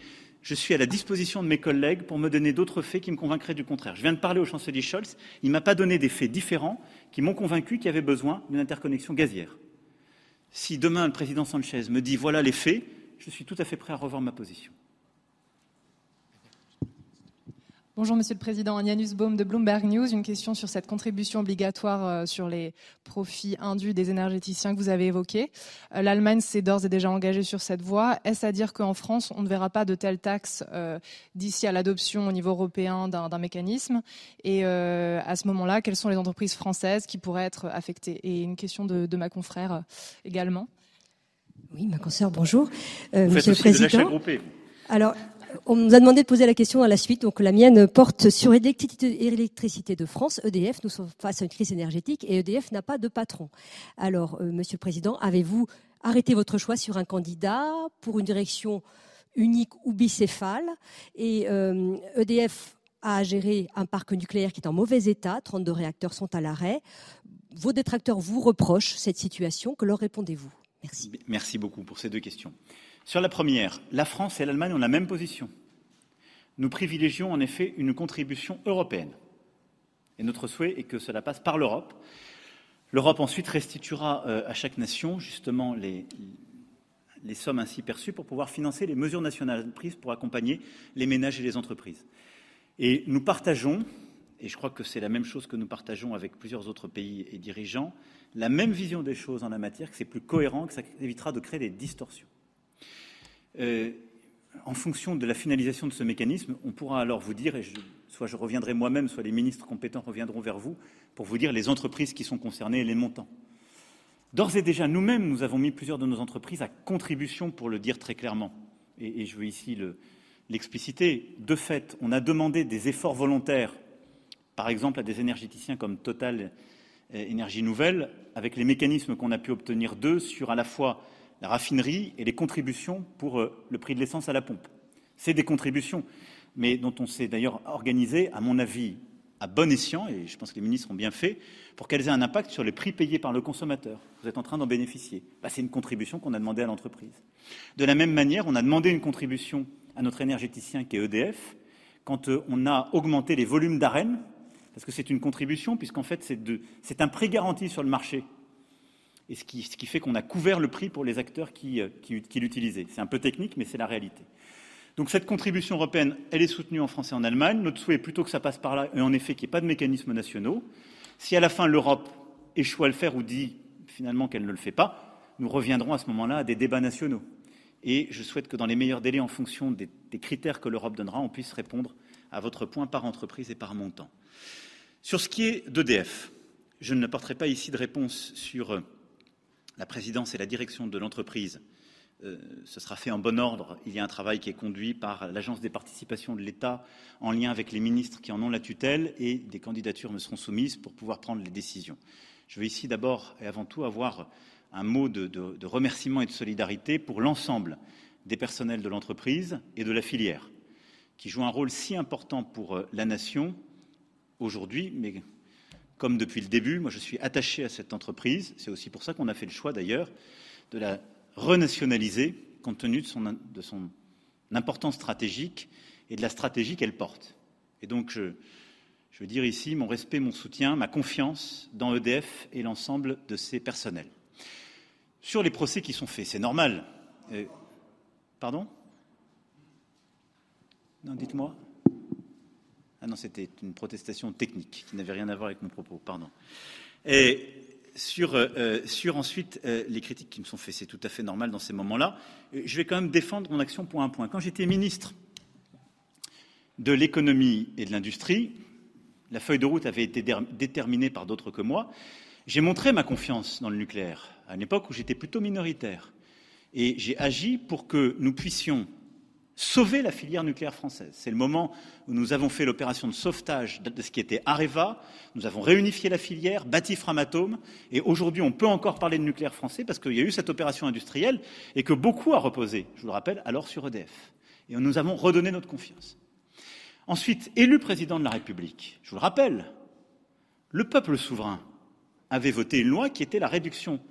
je suis à la disposition de mes collègues pour me donner d'autres faits qui me convaincraient du contraire. Je viens de parler au chancelier Scholz, il ne m'a pas donné des faits différents qui m'ont convaincu qu'il y avait besoin d'une interconnexion gazière. Si demain le président Sanchez me dit voilà les faits, je suis tout à fait prêt à revoir ma position. Bonjour Monsieur le Président, Janus Baum de Bloomberg News. Une question sur cette contribution obligatoire euh, sur les profits indus des énergéticiens que vous avez évoqués. Euh, L'Allemagne s'est d'ores et déjà engagée sur cette voie. Est-ce à dire qu'en France, on ne verra pas de telle taxe euh, d'ici à l'adoption au niveau européen d'un mécanisme? Et à ce moment-là, quelles sont les entreprises françaises qui pourraient être affectées? Et une question de, de ma confrère également. Oui, ma consoeur, bonjour. Monsieur le Président. Alors, on nous a demandé de poser la question à la suite. Donc la mienne porte sur l'électricité de France, EDF. Nous sommes face à une crise énergétique et EDF n'a pas de patron. Alors, euh, Monsieur le Président, avez-vous arrêté votre choix sur un candidat pour une direction unique ou bicéphale? Et EDF euh, e a géré un parc nucléaire qui est en mauvais état. 32 réacteurs sont à l'arrêt. Vos détracteurs vous reprochent cette situation. Que leur répondez-vous? Merci. Beaucoup pour ces deux questions. Sur la première, la France et l'Allemagne ont la même position. Nous privilégions en effet une contribution européenne. Et notre souhait est que cela passe par l'Europe. L'Europe ensuite restituera euh, à chaque nation justement les, les sommes ainsi perçues pour pouvoir financer les mesures nationales prises pour accompagner les ménages et les entreprises. Et nous partageons, et je crois que c'est la même chose que nous partageons avec plusieurs autres pays et dirigeants, la même vision des choses en la matière, que c'est plus cohérent, que ça évitera de créer des distorsions. Euh, en fonction de la finalisation de ce mécanisme, on pourra alors vous dire, et soit je reviendrai moi-même, soit les ministres compétents reviendront vers vous, pour vous dire les entreprises qui sont concernées et les montants. D'ores et déjà, nous-mêmes, nous avons mis plusieurs de nos entreprises à contribution, pour le dire très clairement. Et, je veux ici l'expliciter. de fait, on a demandé des efforts volontaires, par exemple à des énergéticiens comme Total Énergie Nouvelle, avec les mécanismes qu'on a pu obtenir d'eux sur à la fois la raffinerie et les contributions pour euh, le prix de l'essence à la pompe. C'est des contributions, mais dont on s'est d'ailleurs organisé, à mon avis, à bon escient, et je pense que les ministres ont bien fait, pour qu'elles aient un impact sur les prix payés par le consommateur. Vous êtes en train d'en bénéficier. Bah, c'est une contribution qu'on a demandée à l'entreprise. De la même manière, on a demandé une contribution à notre énergéticien qui est EDF, quand euh, on a augmenté les volumes d'arène, parce que c'est une contribution, puisqu'en fait c'est un prêt garanti sur le marché et ce qui, fait qu'on a couvert le prix pour les acteurs qui, euh, l'utilisaient. C'est un peu technique, mais c'est la réalité. Donc cette contribution européenne, elle est soutenue en France et en Allemagne. Notre souhait est plutôt que ça passe par là, et en effet qu'il n'y ait pas de mécanismes nationaux. Si à la fin l'Europe échoue à le faire ou dit finalement qu'elle ne le fait pas, nous reviendrons à ce moment-là à des débats nationaux. Et je souhaite que dans les meilleurs délais, en fonction des critères que l'Europe donnera, on puisse répondre à votre point par entreprise et par montant. Sur ce qui est d'EDF, je ne n'apporterai pas ici de réponse sur euh, la présidence et la direction de l'entreprise, euh, ce sera fait en bon ordre. Il y a un travail qui est conduit par l'Agence des participations de l'État en lien avec les ministres qui en ont la tutelle et des candidatures me seront soumises pour pouvoir prendre les décisions. Je veux ici d'abord et avant tout avoir un mot de, de remerciement et de solidarité pour l'ensemble des personnels de l'entreprise et de la filière, qui jouent un rôle si important pour euh, la nation aujourd'hui, mais comme depuis le début, moi je suis attaché à cette entreprise. C'est aussi pour ça qu'on a fait le choix d'ailleurs de la renationaliser compte tenu de son, de son importance stratégique et de la stratégie qu'elle porte. Et donc je, veux dire ici mon respect, mon soutien, ma confiance dans EDF et l'ensemble de ses personnels. Sur les procès qui sont faits, c'est normal. Euh, pardon? Non, dites-moi. Ah non, c'était une protestation technique qui n'avait rien à voir avec mon propos, pardon. Et sur, euh, euh, ensuite euh, les critiques qui me sont faites, c'est tout à fait normal dans ces moments-là. Je vais quand même défendre mon action point un point. Quand j'étais ministre de l'économie et de l'industrie, la feuille de route avait été déterminée par d'autres que moi. J'ai montré ma confiance dans le nucléaire à une époque où j'étais plutôt minoritaire. Et j'ai agi pour que nous puissions sauver la filière nucléaire française. C'est le moment où nous avons fait l'opération de sauvetage de ce qui était Areva, nous avons réunifié la filière, bâti Framatome, et aujourd'hui on peut encore parler de nucléaire français parce qu'il y a eu cette opération industrielle et que beaucoup a reposé, je vous le rappelle, alors sur EDF. Et nous avons redonné notre confiance. Ensuite, élu président de la République, je vous le rappelle, le peuple souverain avait voté une loi qui était la réduction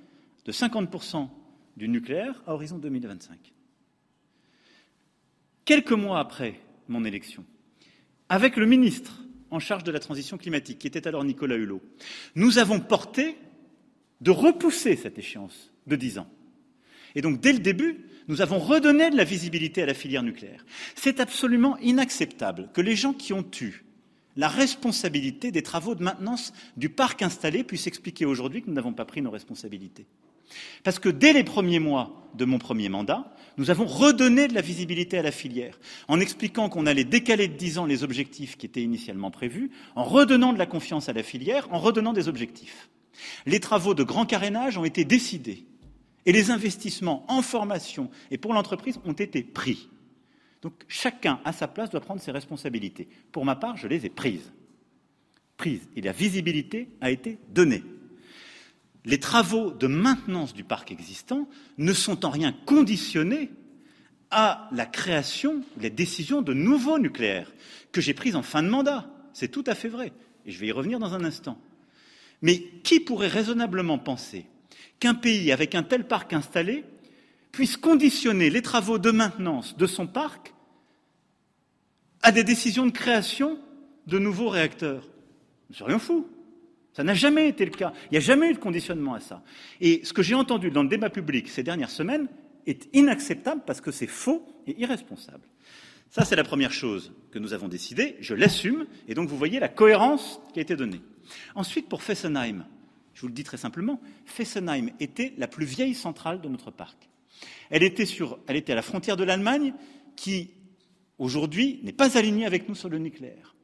de 50% du nucléaire à horizon 2025 quelques mois après mon élection, avec le ministre en charge de la transition climatique, qui était alors Nicolas Hulot, nous avons porté de repousser cette échéance de dix ans. Et donc, dès le début, nous avons redonné de la visibilité à la filière nucléaire. C'est absolument inacceptable que les gens qui ont eu la responsabilité des travaux de maintenance du parc installé puissent expliquer aujourd'hui que nous n'avons pas pris nos responsabilités. Parce que dès les premiers mois de mon premier mandat, nous avons redonné de la visibilité à la filière, en expliquant qu'on allait décaler de dix ans les objectifs qui étaient initialement prévus, en redonnant de la confiance à la filière, en redonnant des objectifs. Les travaux de grand carénage ont été décidés et les investissements en formation et pour l'entreprise ont été pris. Donc chacun à sa place doit prendre ses responsabilités. Pour ma part, je les ai prises. Prises. Et la visibilité a été donnée. Les travaux de maintenance du parc existant ne sont en rien conditionnés à la création, les décisions de nouveaux nucléaires que j'ai prises en fin de mandat. C'est tout à fait vrai. Et je vais y revenir dans un instant. Mais qui pourrait raisonnablement penser qu'un pays avec un tel parc installé puisse conditionner les travaux de maintenance de son parc à des décisions de création de nouveaux réacteurs? Nous serions fous. Ça n'a jamais été le cas. Il n'y a jamais eu de conditionnement à ça. Et ce que j'ai entendu dans le débat public ces dernières semaines est inacceptable parce que c'est faux et irresponsable. Ça, c'est la première chose que nous avons décidée. Je l'assume. Et donc, vous voyez la cohérence qui a été donnée. Ensuite, pour Fessenheim, je vous le dis très simplement, Fessenheim était la plus vieille centrale de notre parc. Elle était, sur, elle était à la frontière de l'Allemagne, qui aujourd'hui n'est pas alignée avec nous sur le nucléaire.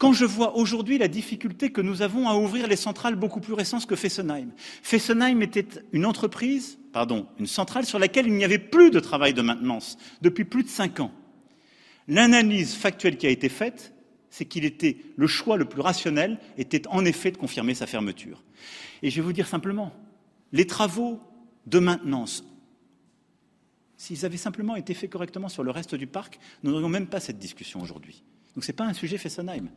Quand je vois aujourd'hui la difficulté que nous avons à ouvrir les centrales beaucoup plus récentes que Fessenheim, Fessenheim était une entreprise, pardon, une centrale sur laquelle il n'y avait plus de travail de maintenance depuis plus de cinq ans. L'analyse factuelle qui a été faite c'est qu'il était le choix le plus rationnel était en effet de confirmer sa fermeture. Et je vais vous dire simplement, les travaux de maintenance, s'ils avaient simplement été faits correctement sur le reste du parc, nous n'aurions même pas cette discussion aujourd'hui. Donc ce n'est pas un sujet Fessenheim.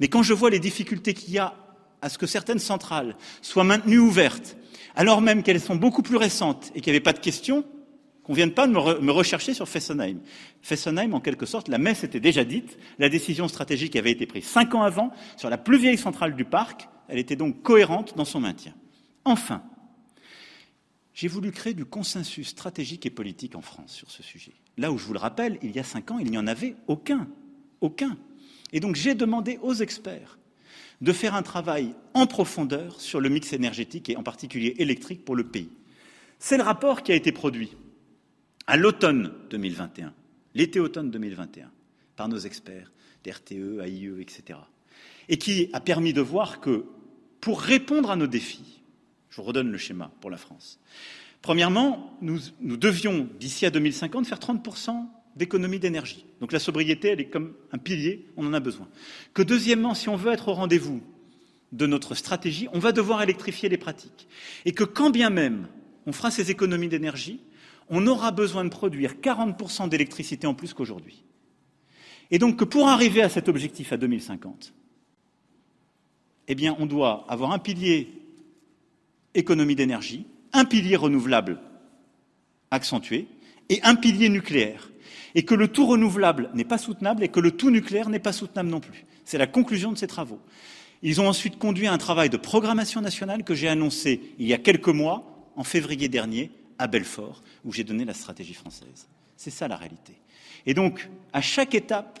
Mais quand je vois les difficultés qu'il y a à ce que certaines centrales soient maintenues ouvertes, alors même qu'elles sont beaucoup plus récentes et qu'il n'y avait pas de questions, qu'on ne vienne pas me, me, rechercher sur Fessenheim. Fessenheim, en quelque sorte, la messe était déjà dite, la décision stratégique avait été prise cinq ans avant sur la plus vieille centrale du parc, elle était donc cohérente dans son maintien. Enfin, j'ai voulu créer du consensus stratégique et politique en France sur ce sujet. Là où je vous le rappelle, il y a cinq ans, il n'y en avait aucun. Aucun. Et donc j'ai demandé aux experts de faire un travail en profondeur sur le mix énergétique et en particulier électrique pour le pays. C'est le rapport qui a été produit à l'automne 2021, l'été-automne 2021, par nos experts, d'RTE, AIE, etc. Et qui a permis de voir que pour répondre à nos défis, je vous redonne le schéma pour la France. Premièrement, nous, nous devions, d'ici à 2050, faire 30% d'économie d'énergie. Donc la sobriété, elle est comme un pilier, on en a besoin. Que deuxièmement, si on veut être au rendez-vous de notre stratégie, on va devoir électrifier les pratiques. Et que quand bien même on fera ces économies d'énergie, on aura besoin de produire 40% d'électricité en plus qu'aujourd'hui. Et donc que pour arriver à cet objectif à 2050, eh bien, on doit avoir un pilier économie d'énergie, un pilier renouvelable accentué et un pilier nucléaire. Et que le tout renouvelable n'est pas soutenable et que le tout nucléaire n'est pas soutenable non plus. C'est la conclusion de ces travaux. Ils ont ensuite conduit un travail de programmation nationale que j'ai annoncé il y a quelques mois, en février dernier, à Belfort, où j'ai donné la stratégie française. C'est ça la réalité. Et donc, à chaque étape,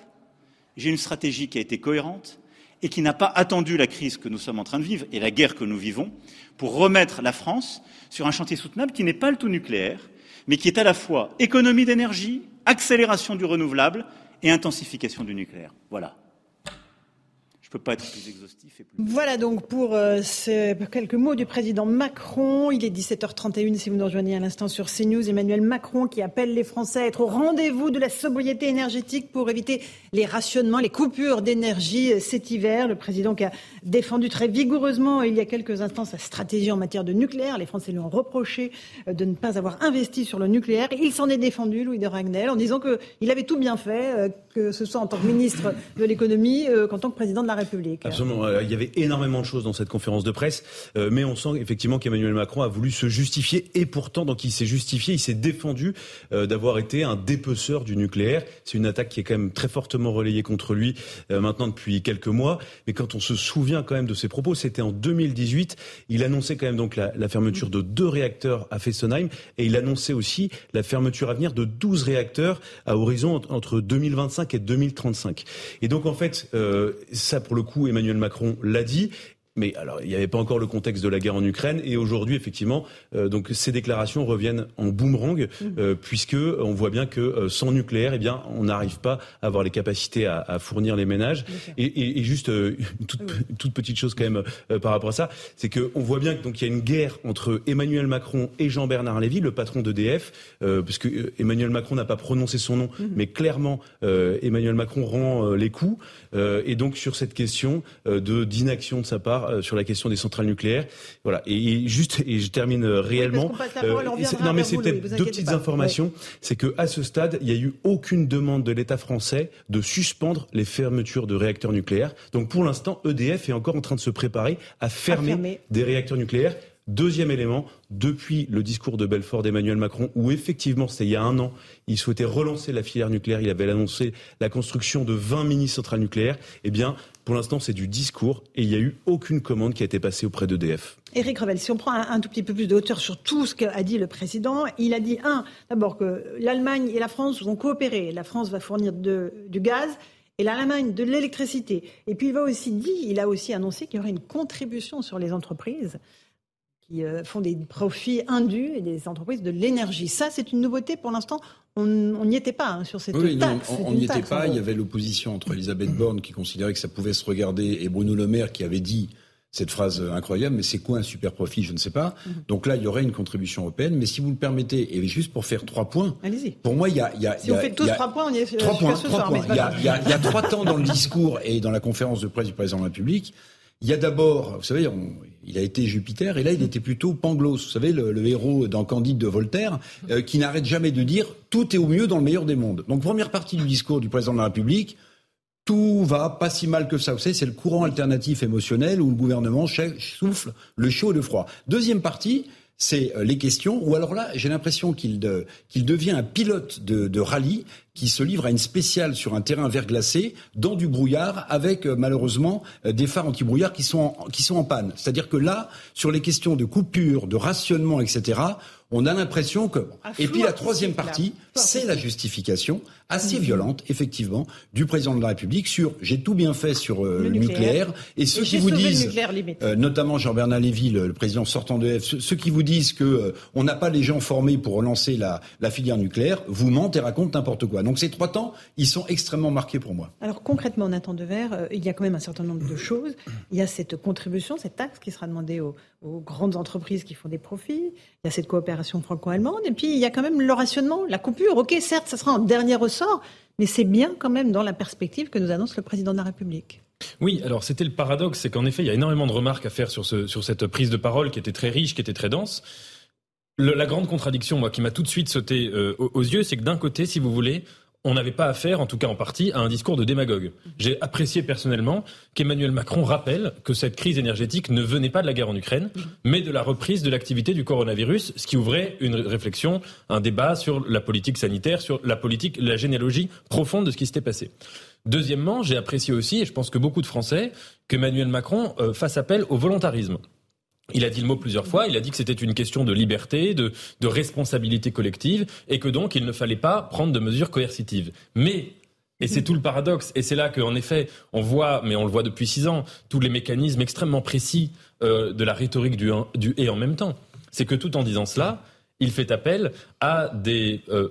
j'ai une stratégie qui a été cohérente et qui n'a pas attendu la crise que nous sommes en train de vivre et la guerre que nous vivons pour remettre la France sur un chantier soutenable qui n'est pas le tout nucléaire, mais qui est à la fois économie d'énergie, accélération du renouvelable et intensification du nucléaire. Voilà peux pas être plus exhaustif. Et plus... Voilà donc pour euh, ces quelques mots du président Macron. Il est 17h31 si vous nous rejoignez à l'instant sur CNews. Emmanuel Macron qui appelle les Français à être au rendez-vous de la sobriété énergétique pour éviter les rationnements, les coupures d'énergie cet hiver. Le président qui a défendu très vigoureusement il y a quelques instants sa stratégie en matière de nucléaire. Les Français lui ont reproché euh, de ne pas avoir investi sur le nucléaire. Il s'en est défendu, Louis de Ragnel, en disant qu'il avait tout bien fait, euh, que ce soit en tant que ministre de l'économie euh, qu'en tant que président de la République. Absolument. Il y avait énormément de choses dans cette conférence de presse, euh, mais on sent effectivement qu'Emmanuel Macron a voulu se justifier et pourtant, donc il s'est justifié, il s'est défendu euh, d'avoir été un dépeceur du nucléaire. C'est une attaque qui est quand même très fortement relayée contre lui maintenant depuis quelques mois. Mais quand on se souvient quand même de ses propos, c'était en 2018. Il annonçait quand même donc la fermeture de deux réacteurs à Fessenheim et il annonçait aussi la fermeture à venir de 12 réacteurs à horizon entre 2025 et 2035. Et donc en fait, euh, ça pour le coup, Emmanuel Macron l'a dit. Mais alors, il n'y avait pas encore le contexte de la guerre en Ukraine, et aujourd'hui, effectivement, euh, donc ces déclarations reviennent en boomerang, euh, puisque on voit bien que euh, sans nucléaire, eh bien, on n'arrive pas à avoir les capacités à, à fournir les ménages. Et, et, et, juste une toute, toute, petite chose quand même par rapport à ça, c'est qu'on voit bien que donc il y a une guerre entre Emmanuel Macron et Jean-Bernard Lévy, le patron d'EDF, puisque Emmanuel Macron n'a pas prononcé son nom, mmh. mais clairement Emmanuel Macron rend les coups, et donc sur cette question de d'inaction de sa part euh, sur la question des centrales nucléaires. Voilà. Et, juste, et je termine euh, réellement. Euh, non, mais c'est peut-être deux petites informations. C'est que à ce stade, il n'y a eu aucune demande de l'État français de suspendre les fermetures de réacteurs nucléaires. Donc pour l'instant, EDF est encore en train de se préparer à fermer, à fermer. des réacteurs nucléaires. Deuxième élément, depuis le discours de Belfort d'Emmanuel Macron, où effectivement, c'était il y a un an, il souhaitait relancer la filière nucléaire, il avait annoncé la construction de 20 mini-centrales nucléaires, eh bien, pour l'instant, c'est du discours et il n'y a eu aucune commande qui a été passée auprès d'EDF. Éric Revel, si on prend un, tout petit peu plus de hauteur sur tout ce qu'a dit le président, il a dit, un, d'abord que l'Allemagne et la France vont coopérer. La France va fournir du gaz et l'Allemagne de l'électricité. Et puis il va aussi dit, il a aussi annoncé qu'il y aurait une contribution sur les entreprises qui euh, font des profits indus et des entreprises de l'énergie. Ça, c'est une nouveauté pour l'instant. On n'y était pas hein, sur cette oui, taxe. Non, on n'y était pas. Il y avait l'opposition entre Elisabeth Borne qui considérait que ça pouvait se regarder et Bruno Le Maire qui avait dit cette phrase incroyable, mais c'est quoi un super profit Je ne sais pas. Mhm. Donc là, il y aurait une contribution européenne. Mais si vous le permettez, et juste pour faire trois points, pour moi, il y a, il y a, si on fait tous trois points, on y est trois points. Trois points. Il, y a, il, y a, il y a trois temps dans le discours et dans la conférence de presse du président de la République. Il y a d'abord, vous savez, il a été Jupiter et là il était plutôt Pangloss, vous savez, le, le héros dans Candide de Voltaire, euh, qui n'arrête jamais de dire tout est au mieux dans le meilleur des mondes. Donc première partie du discours du président de la République, tout va pas si mal que ça. Vous savez, c'est le courant alternatif émotionnel où le gouvernement souffle le chaud et le froid. Deuxième partie, c'est euh, les questions, ou alors là, j'ai l'impression qu'il de, qu'il devient un pilote de, rallye qui se livre à une spéciale sur un terrain verglacé, dans du brouillard, avec euh, malheureusement euh, des phares anti-brouillard qui, sont qui sont en panne. C'est-à-dire que là, sur les questions de coupure, de rationnement, etc., on a l'impression que... Et puis la troisième partie, c'est la justification assez mhm. violente, effectivement, du président de la République sur j'ai tout bien fait sur euh, le, nucléaire. Et ceux qui vous disent, euh, notamment Jean-Bernard Lévy, le, le, président sortant de F, ceux, qui vous disent que euh, on n'a pas les gens formés pour relancer la, la filière nucléaire, vous mentent et racontent n'importe quoi. Donc ces trois temps, ils sont extrêmement marqués pour moi. Alors concrètement, Nathan Devers, euh, il y a quand même un certain nombre de choses. Il y a cette contribution, cette taxe qui sera demandée aux, aux grandes entreprises qui font des profits. Il y a cette coopération franco-allemande. Et puis il y a quand même le rationnement, la coupure. Ok, certes, ça sera en dernier ressort mais c'est bien quand même dans la perspective que nous annonce le président de la République. Oui, alors c'était le paradoxe, c'est qu'en effet, il y a énormément de remarques à faire sur, ce, sur cette prise de parole qui était très riche, qui était très dense. La grande contradiction, moi, qui m'a tout de suite sauté euh, aux yeux, c'est que d'un côté, si vous voulez, on n'avait pas affaire, en tout cas en partie, à un discours de démagogue. J'ai apprécié personnellement qu'Emmanuel Macron rappelle que cette crise énergétique ne venait pas de la guerre en Ukraine, mais de la reprise de l'activité du coronavirus, ce qui ouvrait une réflexion, un débat sur la politique sanitaire, sur la politique, la généalogie profonde de ce qui s'était passé. Deuxièmement, j'ai apprécié aussi, et je pense que beaucoup de Français, qu'Emmanuel Macron euh, fasse appel au volontarisme. Il a dit le mot plusieurs fois, il a dit que c'était une question de liberté, de, responsabilité collective, et que donc il ne fallait pas prendre de mesures coercitives. Mais, et c'est tout le paradoxe, et c'est là qu'en effet, on voit, mais on le voit depuis six ans, tous les mécanismes extrêmement précis euh, de la rhétorique du, du et en même temps. C'est que tout en disant cela, il fait appel à des euh,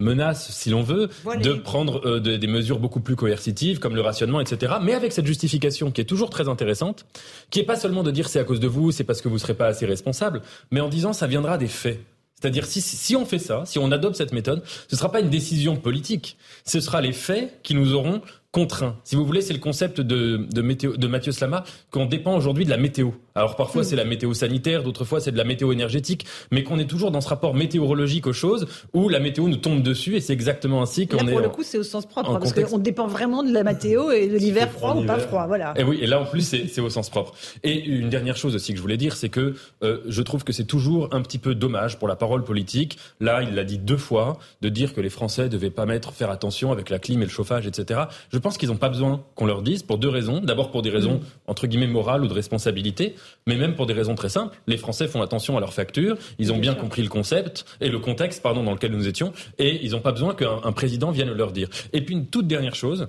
menace, si l'on veut, voilà. de prendre euh, de, des mesures beaucoup plus coercitives, comme le rationnement, etc. Mais avec cette justification qui est toujours très intéressante, qui est pas seulement de dire c'est à cause de vous, c'est parce que vous serez pas assez responsable, mais en disant ça viendra des faits. C'est-à-dire si, si on fait ça, si on adopte cette méthode, ce ne sera pas une décision politique, ce sera les faits qui nous auront contraint. Si vous voulez, c'est le concept de, de, météo, de Mathieu Slama qu'on dépend aujourd'hui de la météo. Alors parfois c'est la météo sanitaire, d'autres fois c'est de la météo énergétique, mais qu'on est toujours dans ce rapport météorologique aux choses où la météo nous tombe dessus et c'est exactement ainsi qu'on est. Pour le coup, c'est au sens propre hein, parce qu'on dépend vraiment de la météo et de l'hiver froid, ou pas froid, voilà. Et oui, et là en plus c'est au sens propre. Et une dernière chose aussi que je voulais dire, c'est que euh, je trouve que c'est toujours un petit peu dommage pour la parole politique. Là, il l'a dit deux fois, de dire que les Français devaient pas mettre faire attention avec la clim et le chauffage, etc. Je pense qu'ils n'ont pas besoin qu'on leur dise pour deux raisons. D'abord pour des raisons mm. entre guillemets morales ou de responsabilité, mais même pour des raisons très simples. Les Français font attention à leurs factures, ils ont bien, compris le concept et le contexte, pardon, dans lequel nous étions, et ils n'ont pas besoin qu'un président vienne leur dire. Et puis une toute dernière chose.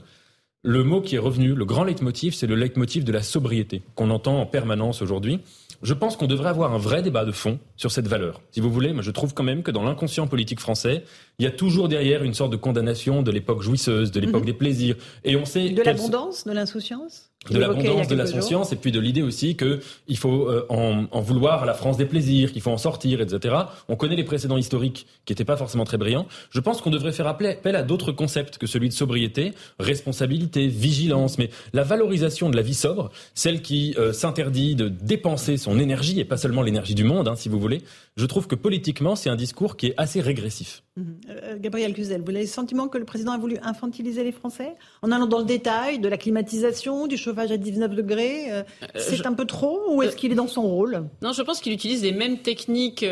Le mot qui est revenu, le grand leitmotiv, c'est le leitmotiv de la sobriété qu'on entend en permanence aujourd'hui. Je pense qu'on devrait avoir un vrai débat de fond sur cette valeur. Si vous voulez, moi je trouve quand même que dans l'inconscient politique français, il y a toujours derrière une sorte de condamnation de l'époque jouisseuse, de l'époque mhm. des plaisirs. Et on sait de l'abondance, de l'insouciance de l'abondance, de la conscience, et puis de l'idée aussi que il faut euh, en, en, vouloir à la France des plaisirs, qu'il faut en sortir, etc. On connaît les précédents historiques qui n'étaient pas forcément très brillants. Je pense qu'on devrait faire appel à d'autres concepts que celui de sobriété, responsabilité, vigilance, mais la valorisation de la vie sobre, celle qui euh, s'interdit de dépenser son énergie, et pas seulement l'énergie du monde, hein, si vous voulez. Je trouve que politiquement, c'est un discours qui est assez régressif. Mmh. Euh, Gabriel Cluzel, vous avez le sentiment que le président a voulu infantiliser les Français en allant dans le détail de la climatisation, du chauffage à 19 degrés. Euh, euh, c'est un peu trop ou est-ce qu'il est dans son rôle? Non, je pense qu'il utilise les mêmes techniques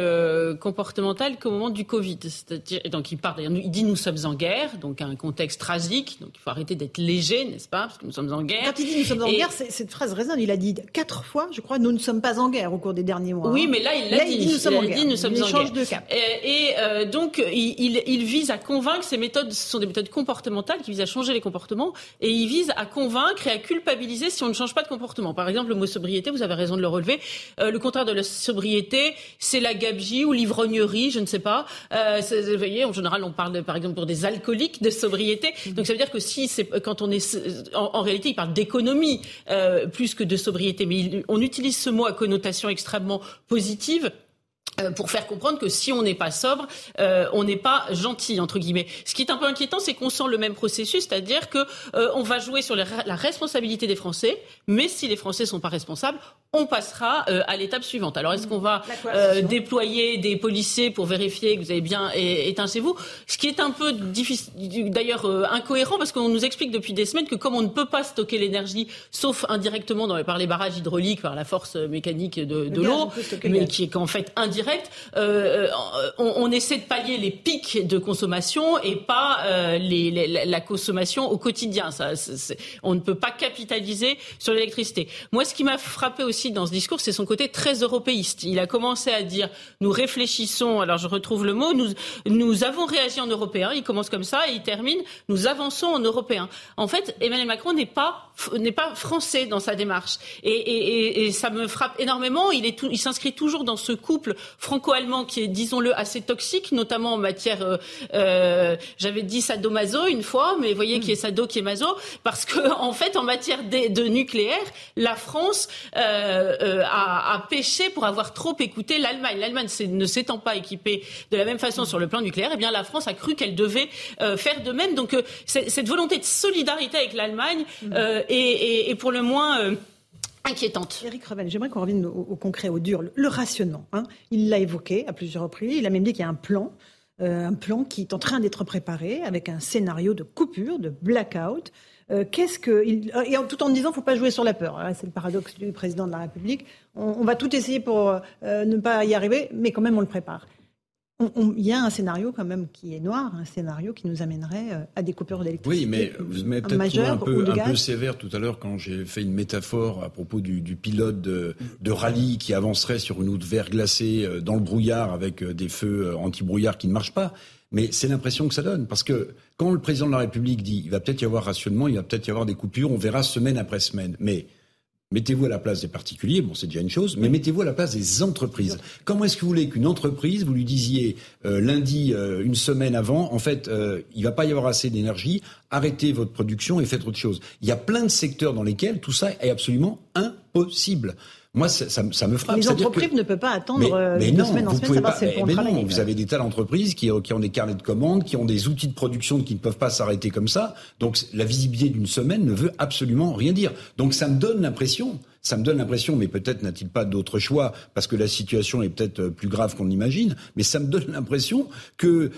comportementales qu'au moment du Covid. C'est-à-dire, donc il parle, il dit nous sommes en guerre, donc un contexte tragique, donc il faut arrêter d'être léger, n'est-ce pas, parce que nous sommes en guerre. Quand il dit nous sommes en guerre, cette phrase résonne. Il a dit quatre fois, je crois, nous ne sommes pas en guerre au cours des derniers mois. Oui, mais là il l'a dit. Il dit nous sommes en guerre. Dit, nous sommes il en guerre. de cap. Et, et donc il, il, vise à convaincre. Ces méthodes ce sont des méthodes comportementales qui visent à changer les comportements et il vise à convaincre et à culpabiliser si on ne change pas de comportement. Par exemple, le mot sobriété, vous avez raison de le relever. Euh, le contraire de la sobriété, c'est la gabegie ou l'ivrognerie, je ne sais pas. Euh, vous voyez, en général, on parle, par exemple, pour des alcooliques de sobriété. Mm-hmm. Donc ça veut dire que si c'est quand on est, en, réalité, il parle d'économie euh, plus que de sobriété, mais on utilise ce mot à connotation extrêmement positive euh, pour faire comprendre que si on n'est pas sobre, euh, on n'est pas gentil entre guillemets. Ce qui est un peu inquiétant, c'est qu'on sent le même processus, c'est-à-dire que euh, on va jouer sur la responsabilité des Français, mais si les Français sont pas responsables, on passera à l'étape suivante. Alors est-ce qu'on va déployer des policiers pour vérifier que vous avez bien éteint chez vous Ce qui est un peu difficile, d'ailleurs incohérent, parce qu'on nous explique depuis des semaines que comme on ne peut pas stocker l'énergie, sauf indirectement dans, par les barrages hydrauliques, par la force mécanique de, de l'eau, mais qui est qu'en fait indirect euh, euh, on, essaie de pallier les pics de consommation et pas euh, la consommation au quotidien. Ça, on ne peut pas capitaliser sur l'électricité. Moi, ce qui m'a frappé aussi dans ce discours, c'est son côté très européiste. Il a commencé à dire nous réfléchissons. Alors je retrouve le mot. Nous, nous avons réagi en européen. Il commence comme ça et il termine nous avançons en européen. En fait, Emmanuel Macron n'est pas n'est pas français dans sa démarche et, et, ça me frappe énormément. Il est il s'inscrit toujours dans ce couple franco-allemand qui est, disons-le, assez toxique, notamment en matière, euh, euh, j'avais dit sadomaso une fois, mais vous voyez qui est sado, qui est maso, parce que en fait, en matière de, nucléaire, la France euh, a, a, péché pour avoir trop écouté l'Allemagne. L'Allemagne ne s'étant pas équipée de la même façon sur le plan nucléaire, eh bien la France a cru qu'elle devait faire de même. Donc cette volonté de solidarité avec l'Allemagne mmh. est, est, pour le moins inquiétante. Eric Revel, j'aimerais qu'on revienne au, concret, au dur, le, rationnement. Hein. Il l'a évoqué à plusieurs reprises. Il a même dit qu'il y a un plan, euh, un plan qui est en train d'être préparé avec un scénario de coupure, de blackout. Euh, qu'est-ce que il, et tout en disant, faut pas jouer sur la peur. C'est le paradoxe du président de la République. On, va tout essayer pour euh, ne pas y arriver, mais quand même on le prépare il y a un scénario quand même qui est noir, un scénario qui nous amènerait euh, à des coupures d'électricité. Oui, mais vous m'avez peut-être un peu, un peu sévère tout à l'heure quand j'ai fait une métaphore à propos du, pilote de, rallye qui avancerait sur une route vert glacée euh, dans le brouillard avec euh, des feux anti-brouillard qui ne marchent pas. Mais c'est l'impression que ça donne. Parce que quand le président de la République dit il va peut-être y avoir rationnement, il va peut-être y avoir des coupures, on verra semaine après semaine. Mais Mettez-vous à la place des particuliers, bon c'est déjà une chose, mais mettez-vous à la place des entreprises. Comment est-ce que vous voulez qu'une entreprise, vous lui disiez euh, lundi, euh, une semaine avant, en fait, euh, il va pas y avoir assez d'énergie, arrêtez votre production et faites autre chose. Il y a plein de secteurs dans lesquels tout ça est absolument impossible. Moi, ça, ça, ça me frappe. Les entreprises ne peuvent pas attendre euh, deux semaines en semaine savoir si elles pourront travailler. vous avez des tas d'entreprises qui, qui, ont des carnets de commandes, qui ont des outils de production qui ne peuvent pas s'arrêter comme ça. Donc la visibilité d'une semaine ne veut absolument rien dire. Donc ça me donne l'impression ça me donne l'impression, mais peut-être n'a-t-il pas d'autre choix, parce que la situation est peut-être euh, plus grave qu'on l'imagine, mais ça me donne l'impression que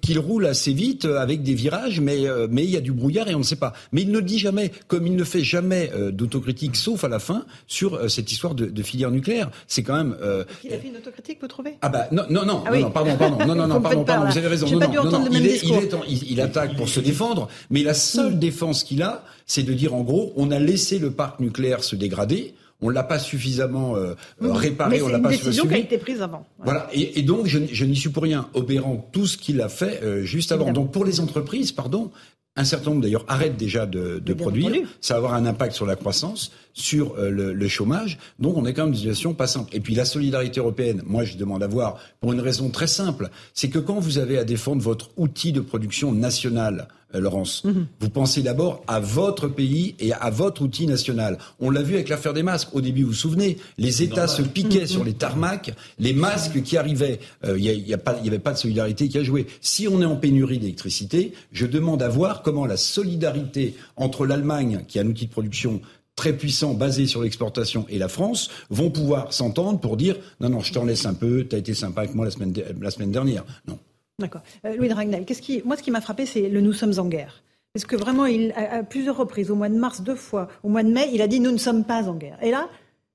qu'il roule assez vite euh, avec des virages, mais euh, mais il y a du brouillard et on ne sait pas. Mais il ne dit jamais, comme il ne fait jamais d'autocritique, sauf à la fin sur cette histoire de, de, filière nucléaire. C'est quand même. il a fait une autocritique, vous trouvez? Ah bah non non non, ah non, pardon pardon non non [laughs] non pardon pardon, vous avez raison. Non, non, non, il, est, il, est il, il, attaque pour se défendre, mais la seule défense qu'il a, c'est de dire en gros, on a laissé le parc nucléaire se dégrader. On l'a pas suffisamment euh, réparé, on l'a pas suffisamment. C'est une décision qui a été prise avant. Voilà, et, et donc je, je n'y suis pour rien, obérant tout ce qu'il a fait euh, juste avant. Donc pour les entreprises, pardon, un certain nombre d'ailleurs arrêtent déjà de, de produire. Ça va avoir un impact sur la croissance, sur euh, le, le, chômage. Donc on est quand même dans une situation pas simple. Et puis la solidarité européenne, moi je demande à voir pour une raison très simple, c'est que quand vous avez à défendre votre outil de production national, euh, Laurence, mhm. vous pensez d'abord à votre pays et à votre outil national. On l'a vu avec l'affaire des masques. Au début, vous vous souvenez, les États se piquaient mhm. sur les tarmacs, les masques qui arrivaient. Euh, il n'y avait pas de solidarité qui a joué. Si on est en pénurie d'électricité, je demande à voir comment la solidarité entre l'Allemagne, qui a un outil de production très puissant basé sur l'exportation et la France vont pouvoir s'entendre pour dire non non je t'en laisse un peu tu as été sympa avec moi la semaine la semaine dernière non d'accord. Euh, Louis Dragnel qu'est-ce qui moi ce qui m'a frappé c'est le nous sommes en guerre parce que vraiment il à plusieurs reprises au mois de mars deux fois au mois de mai il a dit nous ne sommes pas en guerre et là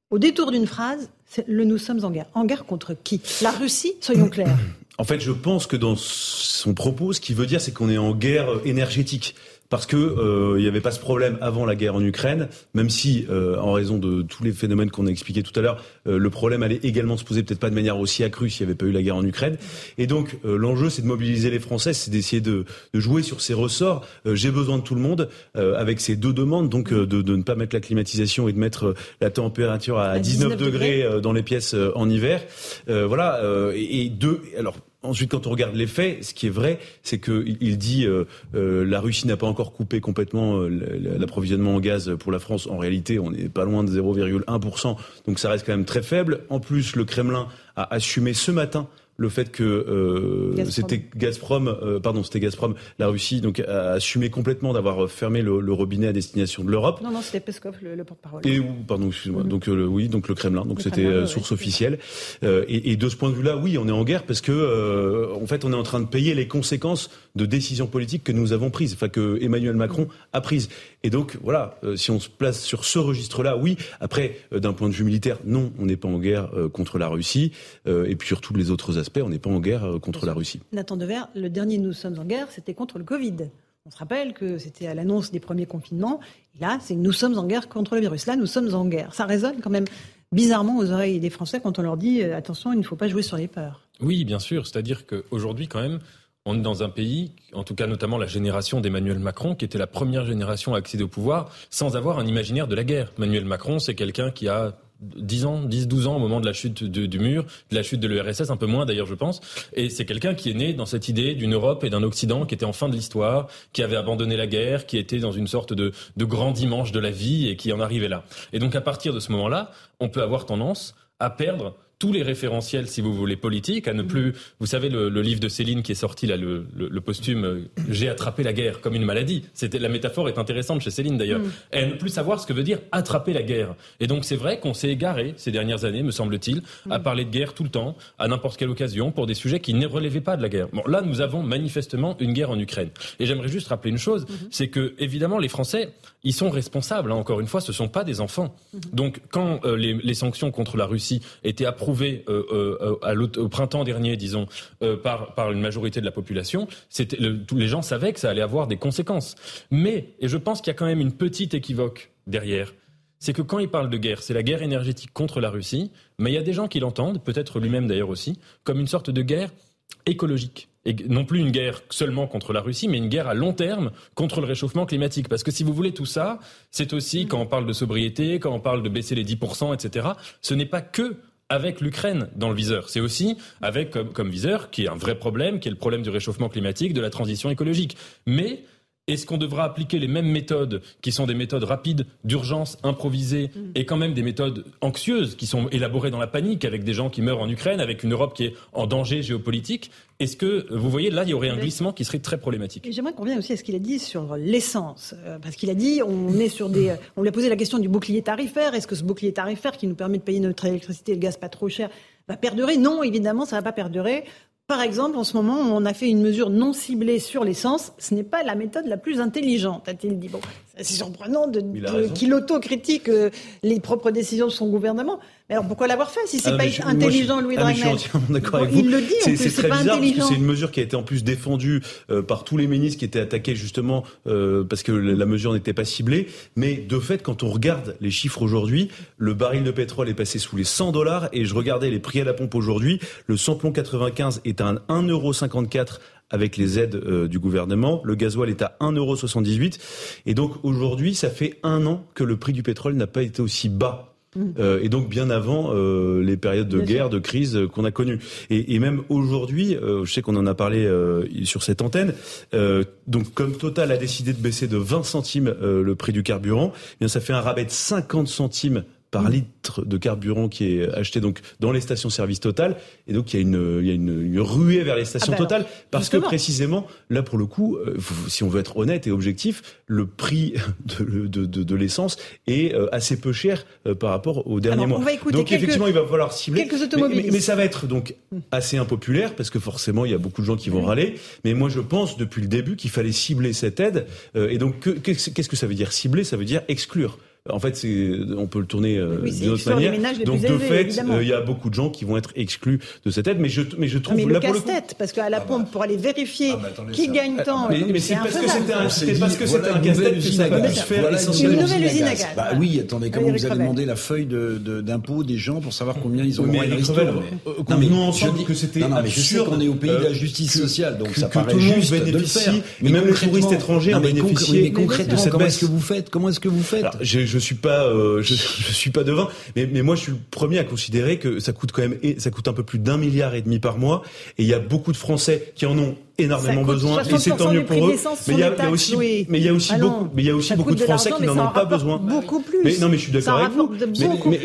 au détour d'une phrase c'est le nous sommes en guerre en guerre contre qui? La Russie soyons clairs. En fait, je pense que dans son propos, ce qu'il veut dire, c'est qu'on est en guerre énergétique parce que euh, il n'y avait pas ce problème avant la guerre en Ukraine, même si, euh, en raison de tous les phénomènes qu'on a expliqués tout à l'heure, euh, le problème allait également se poser, peut-être pas de manière aussi accrue s'il n'y avait pas eu la guerre en Ukraine. Et donc, l'enjeu, c'est de mobiliser les Français, c'est d'essayer de, de, jouer sur ces ressorts. J'ai besoin de tout le monde, avec ces deux demandes, donc de, de, ne pas mettre la climatisation et de mettre la température à, 19, degrés, dans les pièces en hiver. voilà. et, et deux. Alors, Ensuite, quand on regarde les faits, ce qui est vrai, c'est qu'il il dit euh, euh, la Russie n'a pas encore coupé complètement euh, l'approvisionnement en gaz pour la France. En réalité, on n'est pas loin de 0,1%, donc ça reste quand même très faible. En plus, le Kremlin a assumé ce matin le fait que euh, c'était Gazprom, euh, pardon, c'était Gazprom, la Russie, donc a assumé complètement d'avoir fermé le, le, robinet à destination de l'Europe. Non, non, c'était Peskov, le, le porte-parole. Et pardon, excuse-moi. Mhm. Donc euh, oui, donc le Kremlin, donc c'était source officielle. Euh, et, et, de ce point de vue-là, oui, on est en guerre parce que en fait, on est en train de payer les conséquences de décisions politiques que nous avons prises, enfin que Emmanuel Macron a prises. Et donc voilà, si on se place sur ce registre-là, oui. Après, d'un point de vue militaire, non, on n'est pas en guerre contre la Russie. et puis sur tous les autres aspects on n'est pas en guerre euh, contre la Russie. Nathan Dever, le dernier Nous sommes en guerre, c'était contre le Covid. On se rappelle que c'était à l'annonce des premiers confinements. Et là, c'est nous sommes en guerre contre le virus. Là, nous sommes en guerre. Ça résonne quand même bizarrement aux oreilles des Français quand on leur dit euh, attention, il ne faut pas jouer sur les peurs. Oui, bien sûr. C'est-à-dire qu'aujourd'hui, quand même, on est dans un pays, en tout cas notamment la génération d'Emmanuel Macron, qui était la première génération à accéder au pouvoir sans avoir un imaginaire de la guerre. Emmanuel Macron, c'est quelqu'un qui a 10 ans, 10, 12 ans au moment de la chute du mur, de la chute de l'URSS, un peu moins d'ailleurs je pense. Et c'est quelqu'un qui est né dans cette idée d'une Europe et d'un Occident qui était en fin de l'histoire, qui avait abandonné la guerre, qui était dans une sorte de, de grand dimanche de la vie et qui en arrivait là. Et donc à partir de ce moment-là, on peut avoir tendance à perdre tous les référentiels, si vous voulez, politiques, à ne plus. Vous savez, le, le livre de Céline qui est sorti là, le, le, le posthume euh, J'ai attrapé la guerre comme une maladie. C'était la métaphore est intéressante chez Céline d'ailleurs. Mm. Et à ne plus savoir ce que veut dire attraper la guerre. Et donc c'est vrai qu'on s'est égaré ces dernières années, me semble-t-il, à mm. parler de guerre tout le temps, à n'importe quelle occasion, pour des sujets qui ne relevaient pas de la guerre. Bon, là, nous avons manifestement une guerre en Ukraine. Et j'aimerais juste rappeler une chose, mm-hmm. c'est que évidemment les Français, ils sont responsables. Hein, encore une fois, ce sont pas des enfants. Mm-hmm. Donc quand euh, les, les, sanctions contre la Russie étaient approuvées euh, euh euh, au printemps dernier, disons, euh, par, une majorité de la population, tous les gens savaient que ça allait avoir des conséquences. Mais, et je pense qu'il y a quand même une petite équivoque derrière, c'est que quand il parle de guerre, c'est la guerre énergétique contre la Russie, mais il y a des gens qui l'entendent, peut-être lui-même d'ailleurs aussi, comme une sorte de guerre écologique. Et non plus une guerre seulement contre la Russie, mais une guerre à long terme contre le réchauffement climatique. Parce que si vous voulez tout ça, c'est aussi quand on parle de sobriété, quand on parle de baisser les 10%, etc., ce n'est pas que avec l'Ukraine dans le viseur. C'est aussi avec comme, viseur qui est un vrai problème, qui est le problème du réchauffement climatique, de la transition écologique. Mais est-ce qu'on devra appliquer les mêmes méthodes qui sont des méthodes rapides, d'urgence, improvisées, Mm. et quand même des méthodes anxieuses qui sont élaborées dans la panique avec des gens qui meurent en Ukraine, avec une Europe qui est en danger géopolitique? Est-ce que vous voyez là, il y aurait un glissement qui serait très problématique? J'aimerais qu'on revienne aussi à ce qu'il a dit sur l'essence. Euh, Parce qu'il a dit, on est sur des. [laughs] On lui a posé la question du bouclier tarifaire. Est-ce que ce bouclier tarifaire qui nous permet de payer notre électricité et le gaz pas trop cher va perdurer? Non, évidemment, ça va pas perdurer. Par exemple, en ce moment, on a fait une mesure non ciblée sur l'essence. Ce n'est pas la méthode la plus intelligente, a-t-il dit. Bon, c'est surprenant de, de- qu'il auto-critique euh, les propres décisions de son gouvernement. Mais alors pourquoi l'avoir fait si c'est Ah pas je- intelligent, je- Louis ah, mais Je suis Dragnel entièrement d'accord Bon, avec vous. Il le dit, en C'est plus, c'est c'est très pas bizarre parce que c'est une mesure qui a été en plus défendue euh, par tous les ministres qui étaient attaqués justement euh, parce que la mesure n'était pas ciblée. Mais de fait, quand on regarde les chiffres aujourd'hui, le baril de pétrole est passé sous les 100 dollars et je regardais les prix à la pompe aujourd'hui. Le samplon 95 est à un 1,54€ avec les aides euh, du gouvernement. Le gasoil est à 1,78€. Et donc aujourd'hui, ça fait un an que le prix du pétrole n'a pas été aussi bas. Euh, et donc bien avant euh, les périodes de Bien sûr. guerre, de crise qu'on a connues. Et, et même aujourd'hui, je sais qu'on en a parlé sur cette antenne. donc comme Total a décidé de baisser de 20 centimes le prix du carburant, eh bien ça fait un rabais de 50 centimes par litre de carburant qui est acheté donc dans les stations-service Total. Et donc il y a une il y a une, une ruée vers les stations Ah bah Total alors, parce justement. que précisément là pour le coup euh, si on veut être honnête et objectif le prix [laughs] de, de, de, de l'essence est euh, assez peu cher euh, par rapport au dernier Alors, on mois. va écouter donc quelques- effectivement il va falloir cibler. quelques mais, automobilistes. mais- mais ça va être donc assez impopulaire parce que forcément il y a beaucoup de gens qui vont râler. Mais moi je pense depuis le début qu'il fallait cibler cette aide. Et donc que- qu'est-ce qu'est-ce que ça veut dire? Cibler ça veut dire exclure en fait, c'est, on peut le tourner euh, Oui, d'une autre manière. ménages les Donc, plus de élevés, fait, euh, il y a beaucoup de gens qui vont être exclus de cette aide. Mais je, mais je Non, trouve mais le là le casse-tête, parce qu'à la pompe, pour aller vérifier Ah, mais attendez, qui gagne tant, Mais, mais c'est parce que c'était un, On voilà un casse-tête que ça gaz. pu se faire essentiellement. Une nouvelle usine à gaz. Bah oui, attendez, comment vous allez demander la feuille de- de- d'impôt des gens pour savoir combien ils ont droit mais à euh, Non, mais ensemble je dis- que c'était non, non, mais je sais absurde, qu'on est au pays de la euh, justice sociale, donc ça paraît juste de le faire. et même les touristes concrètement- étrangers ont mais bénéficié mais de concrètement, cette comment est-ce que vous faites? Comment est-ce que vous faites je, suis pas, euh, je, [laughs] suis pas devin, mais, moi je suis le premier à considérer que ça coûte quand même, ça coûte un peu plus d'un milliard et demi par mois, et il y a beaucoup de Français qui en ont énormément besoin, et c'est 60% tant mieux pour eux. Mais il y a, aussi, oui. mais il y a aussi beaucoup, mais il y a aussi beaucoup de Français qui n'en ont pas besoin. Beaucoup plus. Mais non, mais je suis d'accord avec vous. Mais,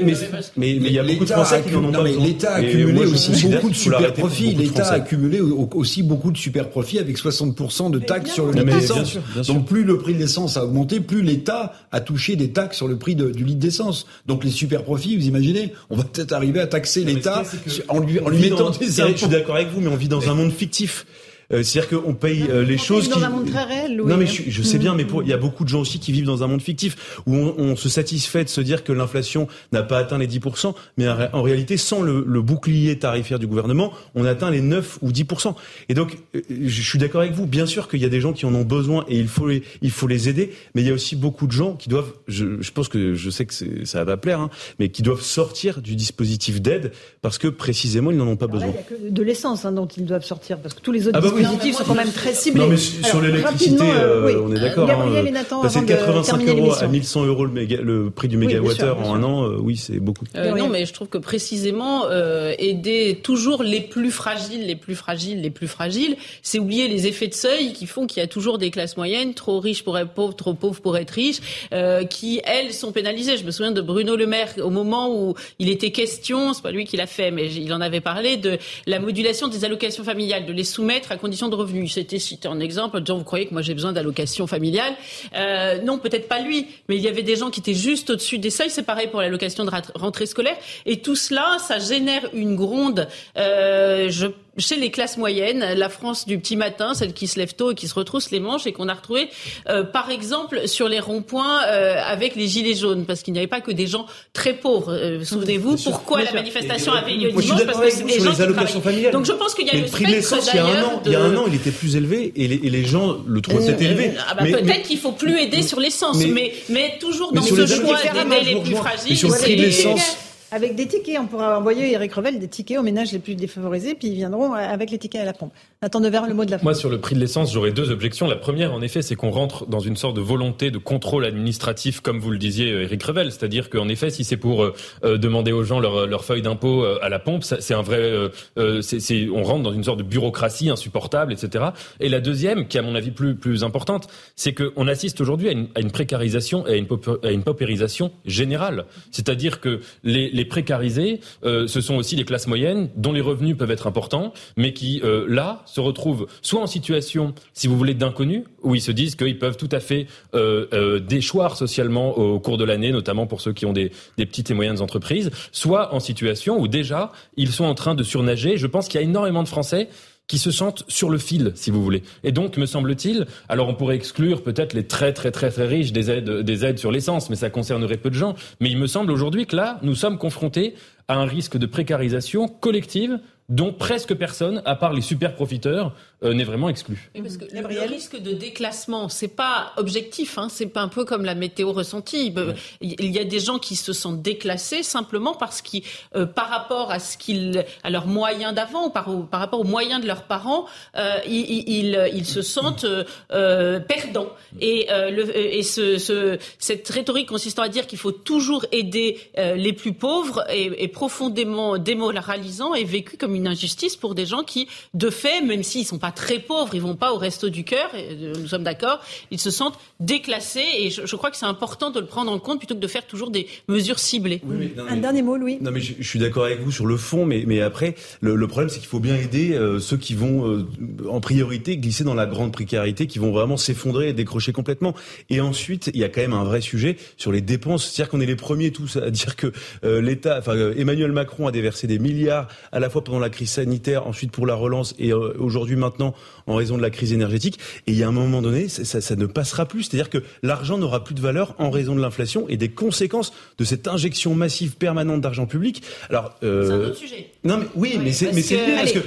mais, il y a beaucoup de L'État Français a qui n'en ont accumulé- pas non, mais besoin. l'État a accumulé je aussi beaucoup de super profits. L'État a accumulé au- aussi beaucoup de super profits avec 60% de taxes sur le litre d'essence. bien sûr, bien sûr. Donc plus le prix de l'essence a augmenté, plus l'État a touché des taxes sur le prix du litre d'essence. Donc les super profits, vous imaginez, on va peut-être arriver à taxer l'État en lui, mettant des Je impôts. suis d'accord avec vous, mais on vit dans un monde fictif. Euh, C'est-à-dire qu'on paye euh, les On choses qui... dans un monde très réel, Louis. Non mais je, je sais Mm. bien, mais pour- il y a beaucoup de gens aussi qui vivent dans un monde fictif où on, on se satisfait de se dire que l'inflation n'a pas atteint les 10%, mais en, ré- en réalité, sans le, le bouclier tarifaire du gouvernement, on atteint les 9 ou 10%. Et donc, euh, je suis d'accord avec vous. Bien sûr qu'il y a des gens qui en ont besoin et il faut les, il faut les aider, mais il y a aussi beaucoup de gens qui doivent, je, je pense que je sais que ça va plaire, hein, mais qui doivent sortir du dispositif d'aide parce que précisément ils n'en ont pas Alors là, besoin. il n'y a que de l'essence hein, dont ils doivent sortir, parce que tous les autres Ah bah oui. Dispositifs sont quand même très ciblés. Non mais sur l'électricité, euh, euh, oui. on est d'accord. Gabriel hein, et Nathan, passer de de 85 terminer euros à l'émission. 1100 euros le, méga- le prix du mégawattheure en un an, euh, oui, c'est beaucoup. Euh, non, mais je trouve que précisément euh, aider toujours les plus fragiles, les plus fragiles, les plus fragiles, c'est oublier les effets de seuil qui font qu'il y a toujours des classes moyennes, trop riches pour être pauvres, trop pauvres pour être riches, euh, qui elles sont pénalisées. Je me souviens de Bruno Le Maire au moment où il était question, c'est pas lui qui l'a fait, mais il en avait parlé de la modulation des allocations familiales, de les soumettre à condition de revenus. C'était cité en exemple, en disant vous croyez que moi j'ai besoin d'allocations familiales? Euh, Non, peut-être pas lui, mais il y avait des gens qui étaient juste au-dessus des seuils. C'est pareil pour l'allocation de rentrée scolaire. Et tout cela, ça génère une gronde euh, je, chez les classes moyennes. La France du petit matin, celle qui se lève tôt et qui se retrousse les manches et qu'on a retrouvé, euh, par exemple, sur les ronds-points euh, avec les gilets jaunes, parce qu'il n'y avait pas que des gens très pauvres. Euh, Souvenez-vous pourquoi la manifestation avait lieu dimanche parce que c'est des gens les allocations familiales. Donc je pense qu'il y a Mais le de spectre l'essence, il y a un d'ailleurs an, il y a un de- an, il était plus élevé et les, et les gens le trouvaient peut-être élevé. Ah bah peut-être qu'il faut plus aider sur l'essence, mais- mais, mais, toujours dans ce choix d'aider les plus fragiles. Sur le prix de c'est- l'essence, avec des tickets. On pourra envoyer Eric Revel des tickets aux ménages les plus défavorisés, puis ils viendront avec les tickets à la pompe. Nathan Devers, le mot de la fin. Moi, sur le prix de l'essence, j'aurais deux objections. La première, en effet, c'est qu'on rentre dans une sorte de volonté de contrôle administratif, comme vous le disiez, Eric Revel. C'est-à-dire qu'en effet, si c'est pour euh, euh, demander aux gens leur, leur feuille d'impôt à la pompe, c'est un vrai, on rentre dans une sorte de bureaucratie insupportable, etc. Et la deuxième, qui est à mon avis plus importante, c'est qu'on assiste aujourd'hui à une, précarisation et à une, à paupérisation générale. C'est-à-dire que les précarisés, euh, ce sont aussi les classes moyennes dont les revenus peuvent être importants, mais qui, euh, là, se retrouvent soit en situation, si vous voulez, d'inconnu, où ils se disent qu'ils peuvent tout à fait euh, déchoir socialement au cours de l'année, notamment pour ceux qui ont des, des petites et moyennes entreprises, soit en situation où déjà, ils sont en train de surnager. Je pense qu'il y a énormément de Français qui se sentent sur le fil, si vous voulez. Et donc, me semble-t-il, alors on pourrait exclure peut-être les très très très très riches des aides, des aides sur l'essence, mais ça concernerait peu de gens. Mais il me semble aujourd'hui que là, nous sommes confrontés à un risque de précarisation collective dont presque personne, à part les super profiteurs, euh, n'est vraiment exclu. parce que le, risque de déclassement, c'est pas objectif, hein, c'est pas un peu comme la météo ressentie. Il y a des gens qui se sentent déclassés simplement parce qu'ils, euh, par rapport à ce qu'ils, à leurs moyens d'avant ou par, par, rapport aux moyens de leurs parents, euh, ils, ils, ils, se sentent euh, perdants. Et, le, et ce, ce, cette rhétorique consistant à dire qu'il faut toujours aider les plus pauvres est, est profondément démoralisant et vécu comme une injustice pour des gens qui, de fait, même s'ils sont pas très pauvres, ils vont pas au resto du cœur, euh, nous sommes d'accord, ils se sentent déclassés et je, crois que c'est important de le prendre en compte plutôt que de faire toujours des mesures ciblées. Un dernier mot, Louis. Non, mais je, suis d'accord avec vous sur le fond, mais, mais après, le, problème, c'est qu'il faut bien aider euh, ceux qui vont euh, en priorité glisser dans la grande précarité, qui vont vraiment s'effondrer et décrocher complètement. Et ensuite, il y a quand même un vrai sujet sur les dépenses. C'est-à-dire qu'on est les premiers tous à dire que l'État, enfin Emmanuel Macron a déversé des milliards à la fois pendant la crise sanitaire, ensuite pour la relance et aujourd'hui maintenant en raison de la crise énergétique. Et il y a un moment donné, ça, ça ne passera plus. C'est-à-dire que l'argent n'aura plus de valeur en raison de l'inflation et des conséquences de cette injection massive permanente d'argent public. Alors, euh... c'est un autre sujet. Non, mais oui, mais c'est, c'est parce que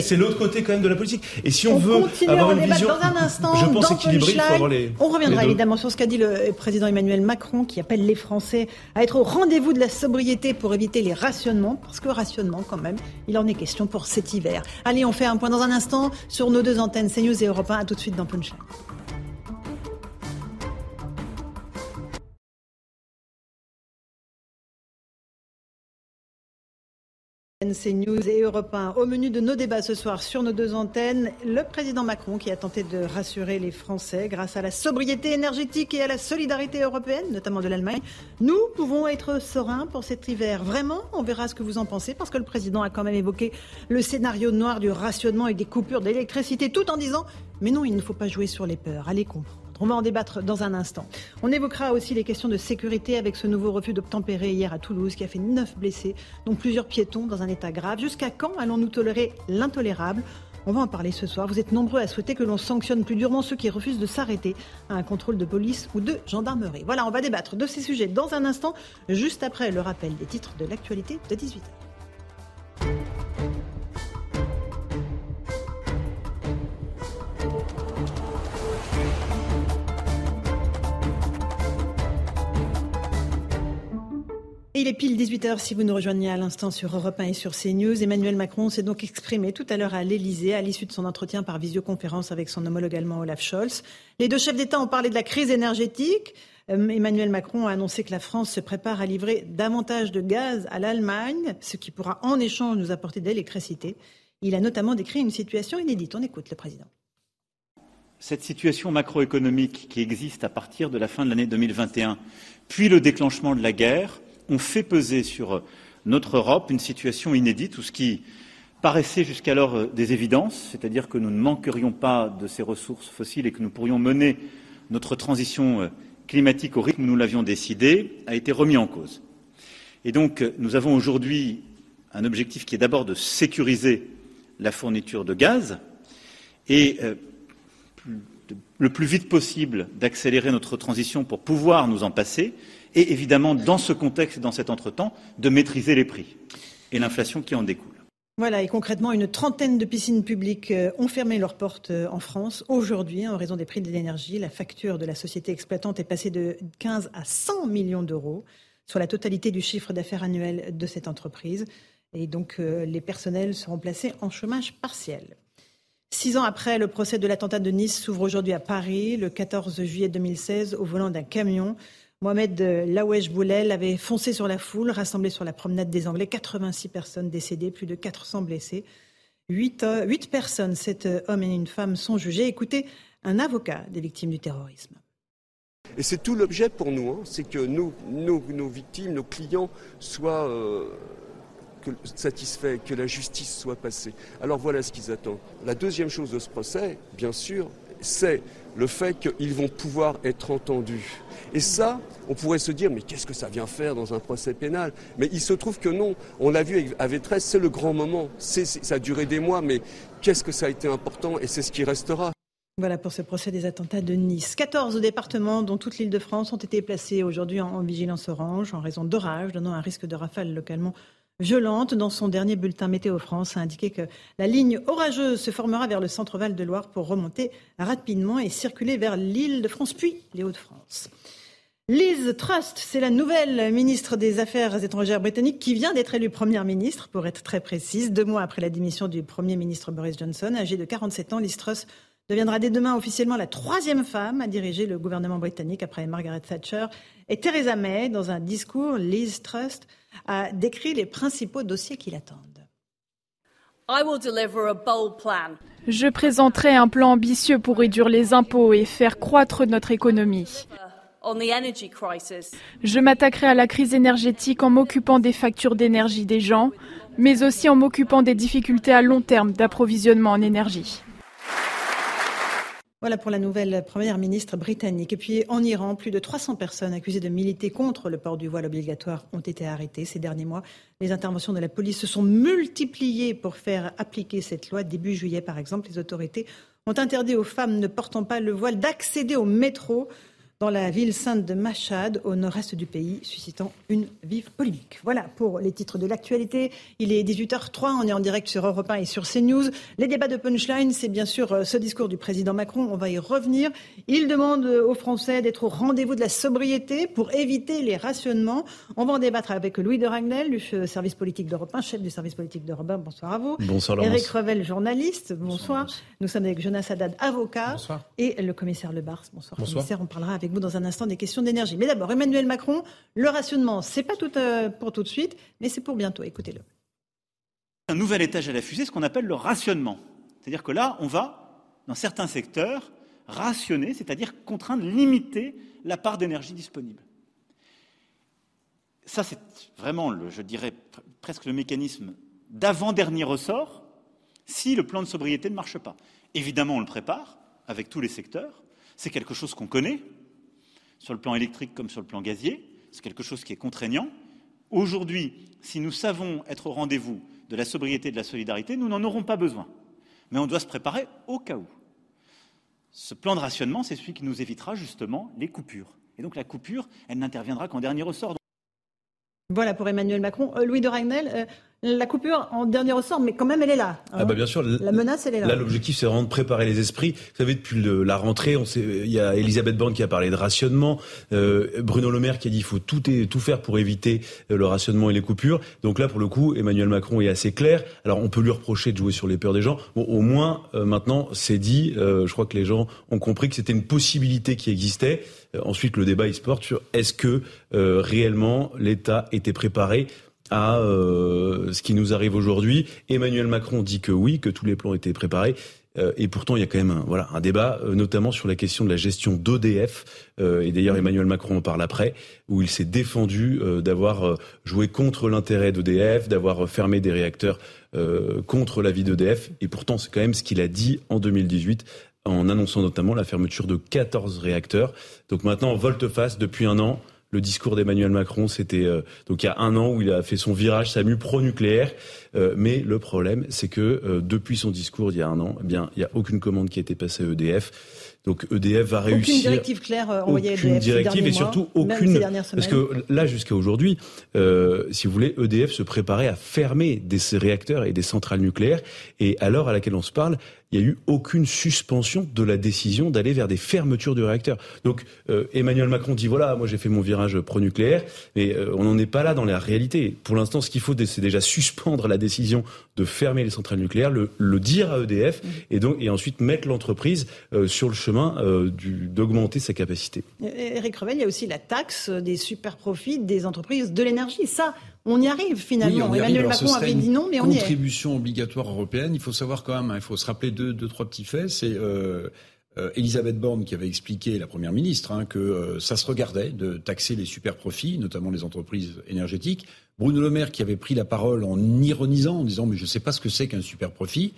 c'est l'autre côté quand même de la politique. Et si on, veut avoir une vision, dans un instant, je pense équilibrée, il faut avoir les. On reviendra évidemment sur ce qu'a dit le président Emmanuel Macron, qui appelle les Français à être au rendez-vous de la sobriété pour éviter les rationnements, parce que rationnement, quand même, il en est question pour cet hiver. Allez, on fait un point dans un instant sur nos deux antennes CNews et Europe 1. À tout de suite dans Punchline. CNews et Europe 1. Au menu de nos débats ce soir sur nos deux antennes, le président Macron qui a tenté de rassurer les Français grâce à la sobriété énergétique et à la solidarité européenne, notamment de l'Allemagne. Nous pouvons être sereins pour cet hiver. Vraiment, on verra ce que vous en pensez parce que le président a quand même évoqué le scénario noir du rationnement et des coupures d'électricité tout en disant mais non, il ne faut pas jouer sur les peurs. Allez comprendre. On va en débattre dans un instant. On évoquera aussi les questions de sécurité avec ce nouveau refus d'obtempérer hier à Toulouse qui a fait neuf blessés, dont plusieurs piétons dans un état grave. Jusqu'à quand allons-nous tolérer l'intolérable? On va en parler ce soir. Vous êtes nombreux à souhaiter que l'on sanctionne plus durement ceux qui refusent de s'arrêter à un contrôle de police ou de gendarmerie. Voilà, on va débattre de ces sujets dans un instant, juste après le rappel des titres de l'actualité de 18h. Il est pile 18h si vous nous rejoignez à l'instant sur Europe 1 et sur CNews. Emmanuel Macron s'est donc exprimé tout à l'heure à l'Elysée à l'issue de son entretien par visioconférence avec son homologue allemand Olaf Scholz. Les deux chefs d'État ont parlé de la crise énergétique. Euh, Emmanuel Macron a annoncé que la France se prépare à livrer davantage de gaz à l'Allemagne, ce qui pourra en échange nous apporter de l'électricité. Il a notamment décrit une situation inédite. On écoute le président. Cette situation macroéconomique qui existe à partir de la fin de l'année 2021, puis le déclenchement de la guerre, ont fait peser sur notre Europe une situation inédite où ce qui paraissait jusqu'alors euh, des évidences, c'est-à-dire que nous ne manquerions pas de ces ressources fossiles et que nous pourrions mener notre transition euh, climatique au rythme où nous l'avions décidé, a été remis en cause. Euh, nous avons aujourd'hui un objectif qui est d'abord de sécuriser la fourniture de gaz et le plus vite possible d'accélérer notre transition pour pouvoir nous en passer, et évidemment, dans ce contexte et dans cet entretemps, de maîtriser les prix et l'inflation qui en découle. Voilà, et concrètement, une trentaine de piscines publiques euh, ont fermé leurs portes euh, en France aujourd'hui en raison des prix de l'énergie. La facture de la société exploitante est passée de 15 à 100 millions d'euros. sur la totalité du chiffre d'affaires annuel de cette entreprise. Et donc, euh, les personnels seront placés en chômage partiel. Six ans après, le procès de l'attentat de Nice s'ouvre aujourd'hui à Paris, le 14 juillet 2016, au volant d'un camion. Mohamed Lawesh Boulel avait foncé sur la foule rassemblée sur la promenade des Anglais. 86 personnes décédées, plus de 400 blessés. Huit, euh, huit personnes, sept hommes et une femme, sont jugés. Écoutez un avocat des victimes du terrorisme. Et c'est tout l'objet pour nous, hein. c'est que nos, nos, victimes, nos clients soient euh, satisfaits, que la justice soit passée. Alors voilà ce qu'ils attendent. La deuxième chose de ce procès, bien sûr, c'est le fait qu'ils vont pouvoir être entendus. Et ça, on pourrait se dire, mais qu'est-ce que ça vient faire dans un procès pénal? Mais il se trouve que non. On l'a vu avec 13, c'est le grand moment. ça a duré des mois, mais qu'est-ce que ça a été important et c'est ce qui restera. Voilà pour ce procès des attentats de Nice. 14 départements, dont toute l'île de France, ont été placés aujourd'hui en, vigilance orange en raison d'orages, donnant un risque de rafale localement violente. Dans son dernier bulletin Météo France, a indiqué que la ligne orageuse se formera vers le centre-val de Loire pour remonter rapidement et circuler vers l'île de France, puis les Hauts-de-France. Liz Trust, c'est la nouvelle ministre des Affaires étrangères britannique qui vient d'être élue première ministre, pour être très précise, deux mois après la démission du premier ministre Boris Johnson. Âgée de 47 ans, Liz Truss deviendra dès demain officiellement la troisième femme à diriger le gouvernement britannique après Margaret Thatcher et Theresa May. Dans un discours, Liz Trust a décrit les principaux dossiers qui l'attendent. Je présenterai un plan ambitieux pour réduire les impôts et faire croître notre économie. Je m'attaquerai à la crise énergétique en m'occupant des factures d'énergie des gens, mais aussi en m'occupant des difficultés à long terme d'approvisionnement en énergie. Voilà pour la nouvelle première ministre britannique. Et puis en Iran, plus de 300 personnes accusées de militer contre le port du voile obligatoire ont été arrêtées ces derniers mois. Les interventions de la police se sont multipliées pour faire appliquer cette loi. Début juillet, par exemple, les autorités ont interdit aux femmes ne portant pas le voile d'accéder au métro dans la ville sainte de Machad, au nord-est du pays, suscitant une vive polémique. Voilà pour les titres de l'actualité. Il est 18h03, on est en direct sur Europe 1 et sur CNews. Les débats de punchline, c'est bien sûr euh, ce discours du président Macron, on va y revenir. Il demande aux Français d'être au rendez-vous de la sobriété pour éviter les rationnements. On va en débattre avec Louis de Ragnel, du service politique d'Europe 1, chef du service politique d'Europe 1. Bonsoir à vous. Bonsoir Laurence. Eric Revel, journaliste. Bonsoir. Nous sommes avec Jonas Haddad, avocat. Bonsoir. Et le commissaire Lebars. Bonsoir, Bonsoir. commissaire. On parlera avec dans un instant des questions d'énergie. Mais d'abord, Emmanuel Macron, le rationnement, c'est pas euh, pour tout de suite, mais c'est pour bientôt. Écoutez-le. Un nouvel étage à la fusée, ce qu'on appelle le rationnement. C'est-à-dire que là, on va, dans certains secteurs, rationner, c'est-à-dire contraindre, limiter la part d'énergie disponible. Ça, c'est vraiment, je dirais, presque le mécanisme d'avant-dernier ressort si le plan de sobriété ne marche pas. Évidemment, on le prépare avec tous les secteurs. C'est quelque chose qu'on connaît sur le plan électrique comme sur le plan gazier. C'est quelque chose qui est contraignant. Aujourd'hui, si nous savons être au rendez-vous de la sobriété et de la solidarité, nous n'en aurons pas besoin. Mais on doit se préparer au cas où. Ce plan de rationnement, c'est celui qui nous évitera justement les coupures. Et donc la coupure, elle n'interviendra qu'en dernier ressort. Voilà pour Emmanuel Macron. Euh, Louis de Ragnel, euh, la coupure en dernier ressort, mais quand même elle est là. Hein. Ah bah bien sûr. La menace, elle est là. Là, l'objectif, c'est vraiment de préparer les esprits. Vous savez, depuis la rentrée, on sait, il y a Elisabeth Borne qui a parlé de rationnement, euh, Bruno Le Maire qui a dit qu'il faut tout, tout faire pour éviter le rationnement et les coupures. Donc là, pour le coup, Emmanuel Macron est assez clair. Alors, on peut lui reprocher de jouer sur les peurs des gens. Bon, au moins, maintenant, c'est dit. je crois que les gens ont compris que c'était une possibilité qui existait. Euh, ensuite, le débat il se porte sur est-ce que euh, réellement l'État était préparé à euh, ce qui nous arrive aujourd'hui. Emmanuel Macron dit que oui, que tous les plans étaient préparés. et pourtant, il y a quand même un, voilà, un débat, notamment sur la question de la gestion d'EDF. et d'ailleurs, Emmanuel Macron en parle après, où il s'est défendu d'avoir joué contre l'intérêt d'EDF, d'avoir fermé des réacteurs contre l'avis d'EDF. Et pourtant, c'est quand même ce qu'il a dit en 2018 en annonçant notamment la fermeture de 14 réacteurs. Donc maintenant, volte-face depuis un an. Le discours d'Emmanuel Macron, c'était euh, donc il y a un an où il a fait son virage SAMU pro-nucléaire. Euh, mais le problème, c'est que euh, depuis son discours il y a un an, eh bien, il n'y a aucune commande qui a été passée à EDF. Donc EDF va réussir. Aucune directive claire envoyée à EDF. Aucune directive et surtout aucune. Parce que là, jusqu'à aujourd'hui, euh, si vous voulez, EDF se préparait à fermer des réacteurs et des centrales nucléaires. Et à l'heure à laquelle on se parle, il n'y a eu aucune suspension de la décision d'aller vers des fermetures de réacteurs. Donc euh, Emmanuel Macron dit voilà, moi j'ai fait mon virage pro-nucléaire, mais euh, on n'en est pas là dans la réalité. Pour l'instant, ce qu'il faut, c'est déjà suspendre la décision de fermer les centrales nucléaires, le, dire à EDF, et donc et ensuite mettre l'entreprise euh, sur le chemin d'augmenter sa capacité. Eric Revel, il y a aussi la taxe des super profits des entreprises de l'énergie. Ça, on y arrive finalement. Emmanuel Macron avait dit non, mais on y est. Contribution obligatoire européenne. Il faut savoir quand même, hein, il faut se rappeler deux, deux trois petits faits. C'est euh, euh, Elisabeth Borne qui avait expliqué, la première ministre, hein, que euh, ça se regardait de taxer les super profits, notamment les entreprises énergétiques. Bruno Le Maire qui avait pris la parole en ironisant, en disant mais je ne sais pas ce que c'est qu'un super profit.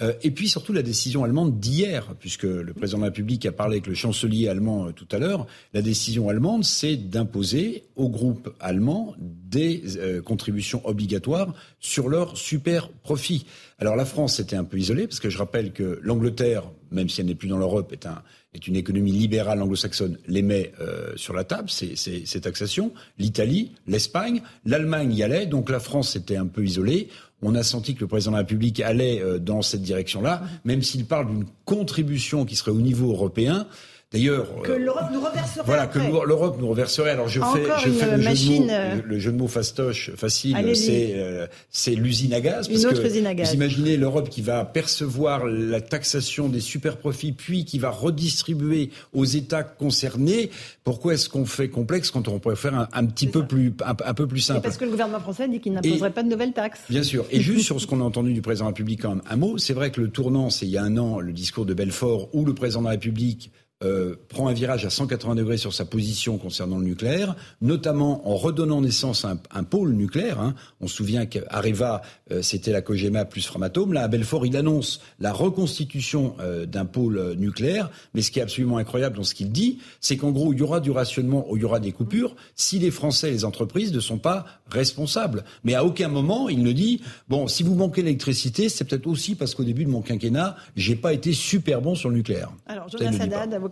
Euh, et puis surtout la décision allemande d'hier, puisque le président de la République a parlé avec le chancelier allemand euh, tout à l'heure. La décision allemande, c'est d'imposer aux groupes allemands des euh, contributions obligatoires sur leurs super profits. Alors la France était un peu isolée, parce que je rappelle que l'Angleterre, même si elle n'est plus dans l'Europe, est, un, est une économie libérale anglo-saxonne, les met sur la table, ces taxations. L'Italie, l'Espagne, l'Allemagne y allait, donc la France était un peu isolée on a senti que le président de la République allait euh, dans cette direction-là, même s'il parle d'une contribution qui serait au niveau européen. D'ailleurs, que euh, l'Europe nous reverserait. Voilà, que l'Europe nous reverserait. Alors je fais, je fais le, jeu de mots, euh, le, jeu de mots fastoche facile, c'est euh, c'est l'usine à gaz. Une autre usine à gaz. Vous imaginez l'Europe qui va percevoir la taxation des super profits, puis qui va redistribuer aux États concernés. Pourquoi est-ce qu'on fait complexe quand on pourrait faire un, petit peu plus un, peu plus simple? Parce que le gouvernement français dit qu'il n'imposerait pas de nouvelles taxes. Bien sûr. Et [laughs] juste sur ce qu'on a entendu du président de la République, quand même, un mot. C'est vrai que le tournant, c'est il y a un an, le discours de Belfort, où le président de la République euh, prend un virage à 180 degrés sur sa position concernant le nucléaire, notamment en redonnant naissance à un, pôle nucléaire. Hein. On se souvient qu'Areva, euh, c'était la Cogema plus Framatome. Là, à Belfort, il annonce la reconstitution euh, d'un pôle nucléaire. Mais ce qui est absolument incroyable dans ce qu'il dit, c'est qu'en gros, il y aura du rationnement ou il y aura des coupures si les Français et les entreprises ne sont pas responsables. Mais à aucun moment, il ne dit, bon, si vous manquez d'électricité, c'est peut-être aussi parce qu'au début de mon quinquennat, j'ai pas été super bon sur le nucléaire. Alors,